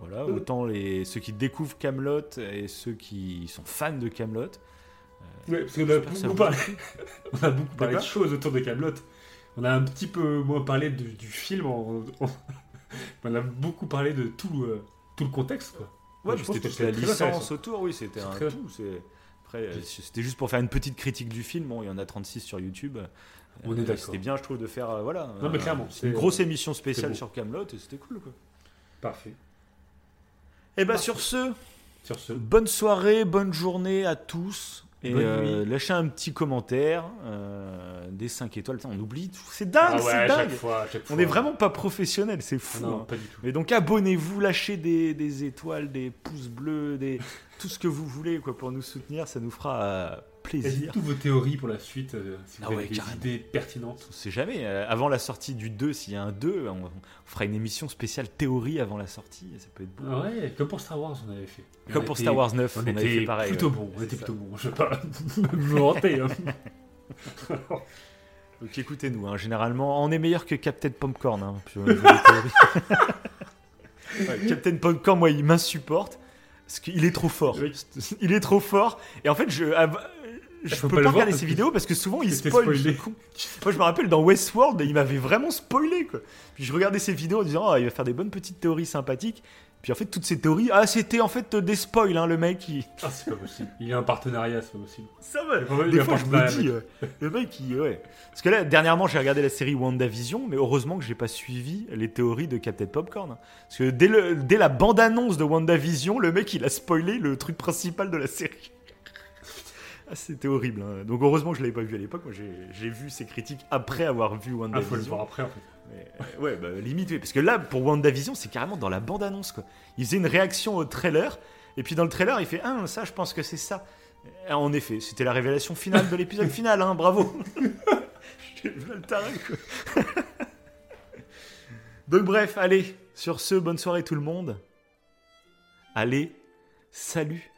voilà, Euh. autant les, ceux qui découvrent Camelot et ceux qui sont fans de Camelot. Ouais, parce qu'on a beaucoup parlé, on a beaucoup parlé de choses autour de Camelot. On a un petit peu moins parlé de- du film. on a beaucoup parlé de tout, euh, tout le contexte, quoi. Ouais, je pense c'était que toute la licence autour, oui, c'était un très- tout. c'est- Après, euh, c'était juste pour faire une petite critique du film. Bon, il y en a 36 sur YouTube. On est Euh, d'accord. C'était bien, je trouve, de faire euh, voilà. Non, mais euh, clairement, c'est une grosse émission spéciale sur Camelot et c'était cool. Quoi. Parfait. Et bah sur ce, Sur ce, bonne soirée, bonne journée à tous. Et euh, lâchez un petit commentaire, euh, des 5 étoiles. Putain, on oublie, tout. c'est dingue, ah ouais, c'est dingue. chaque fois, On n'est vraiment pas professionnel, c'est Ah fou. non, hein. pas du tout. Mais donc abonnez-vous, lâchez des, des étoiles, des pouces bleus, des tout ce que vous voulez quoi pour nous soutenir, ça nous fera euh, plaisir. dites toutes vos théories pour la suite, euh, si vous Ah avez ouais, des carrément. idées pertinentes. On sait jamais. euh, avant la sortie du 2, s'il y a un 2, on, on fera une émission spéciale théorie avant la sortie. Ça peut être beau. Ah Ouais, comme pour Star Wars, on avait fait. Comme On pour était- Star Wars 9, On, on, avait était fait pareil. plutôt ouais. bon, on était ça. plutôt bon. Je vais pas me vanter. hein. Donc écoutez-nous, hein, généralement, on est meilleur que Captain Popcorn. Hein. Ouais, Captain Popcorn, moi, il m'insupporte. Parce qu'il est trop fort. Oui. Il est trop fort. Et en fait, je, je peux pas regarder ses vidéos parce que souvent il spoil. Moi, je me rappelle dans Westworld, il m'avait vraiment spoilé. Quoi. Puis je regardais ses vidéos en disant, Ah, il va faire des bonnes petites théories sympathiques. Puis en fait, toutes ces théories, ah, c'était en fait des spoils, hein, le mec. Il... Ah, c'est pas possible. Il y a un partenariat, c'est pas possible. Ça va. Des fois, je me dis, euh, le mec, il, ouais. Parce que là, dernièrement, j'ai regardé la série WandaVision, mais heureusement que j'ai pas suivi les théories de Captain Popcorn. hein. Parce que dès, le, dès la bande-annonce de WandaVision, le mec, il a spoilé le truc principal de la série. Ah, c'était horrible. hein. Donc heureusement que je l'avais pas vu à l'époque. Moi, j'ai vu ces critiques après avoir vu Ah, faut le WandaVision. voir après en fait. Mais, euh, ouais, bah, limite, oui. Parce que là, pour WandaVision, c'est carrément dans la bande-annonce, quoi. Il faisait une réaction au trailer, et puis dans le trailer, il fait Ah, ça, je pense que c'est ça. Et en effet, c'était la révélation finale de l'épisode final, hein, bravo. J'ai le taré, quoi. Donc, bref, allez, sur ce, bonne soirée tout le monde. Allez, salut.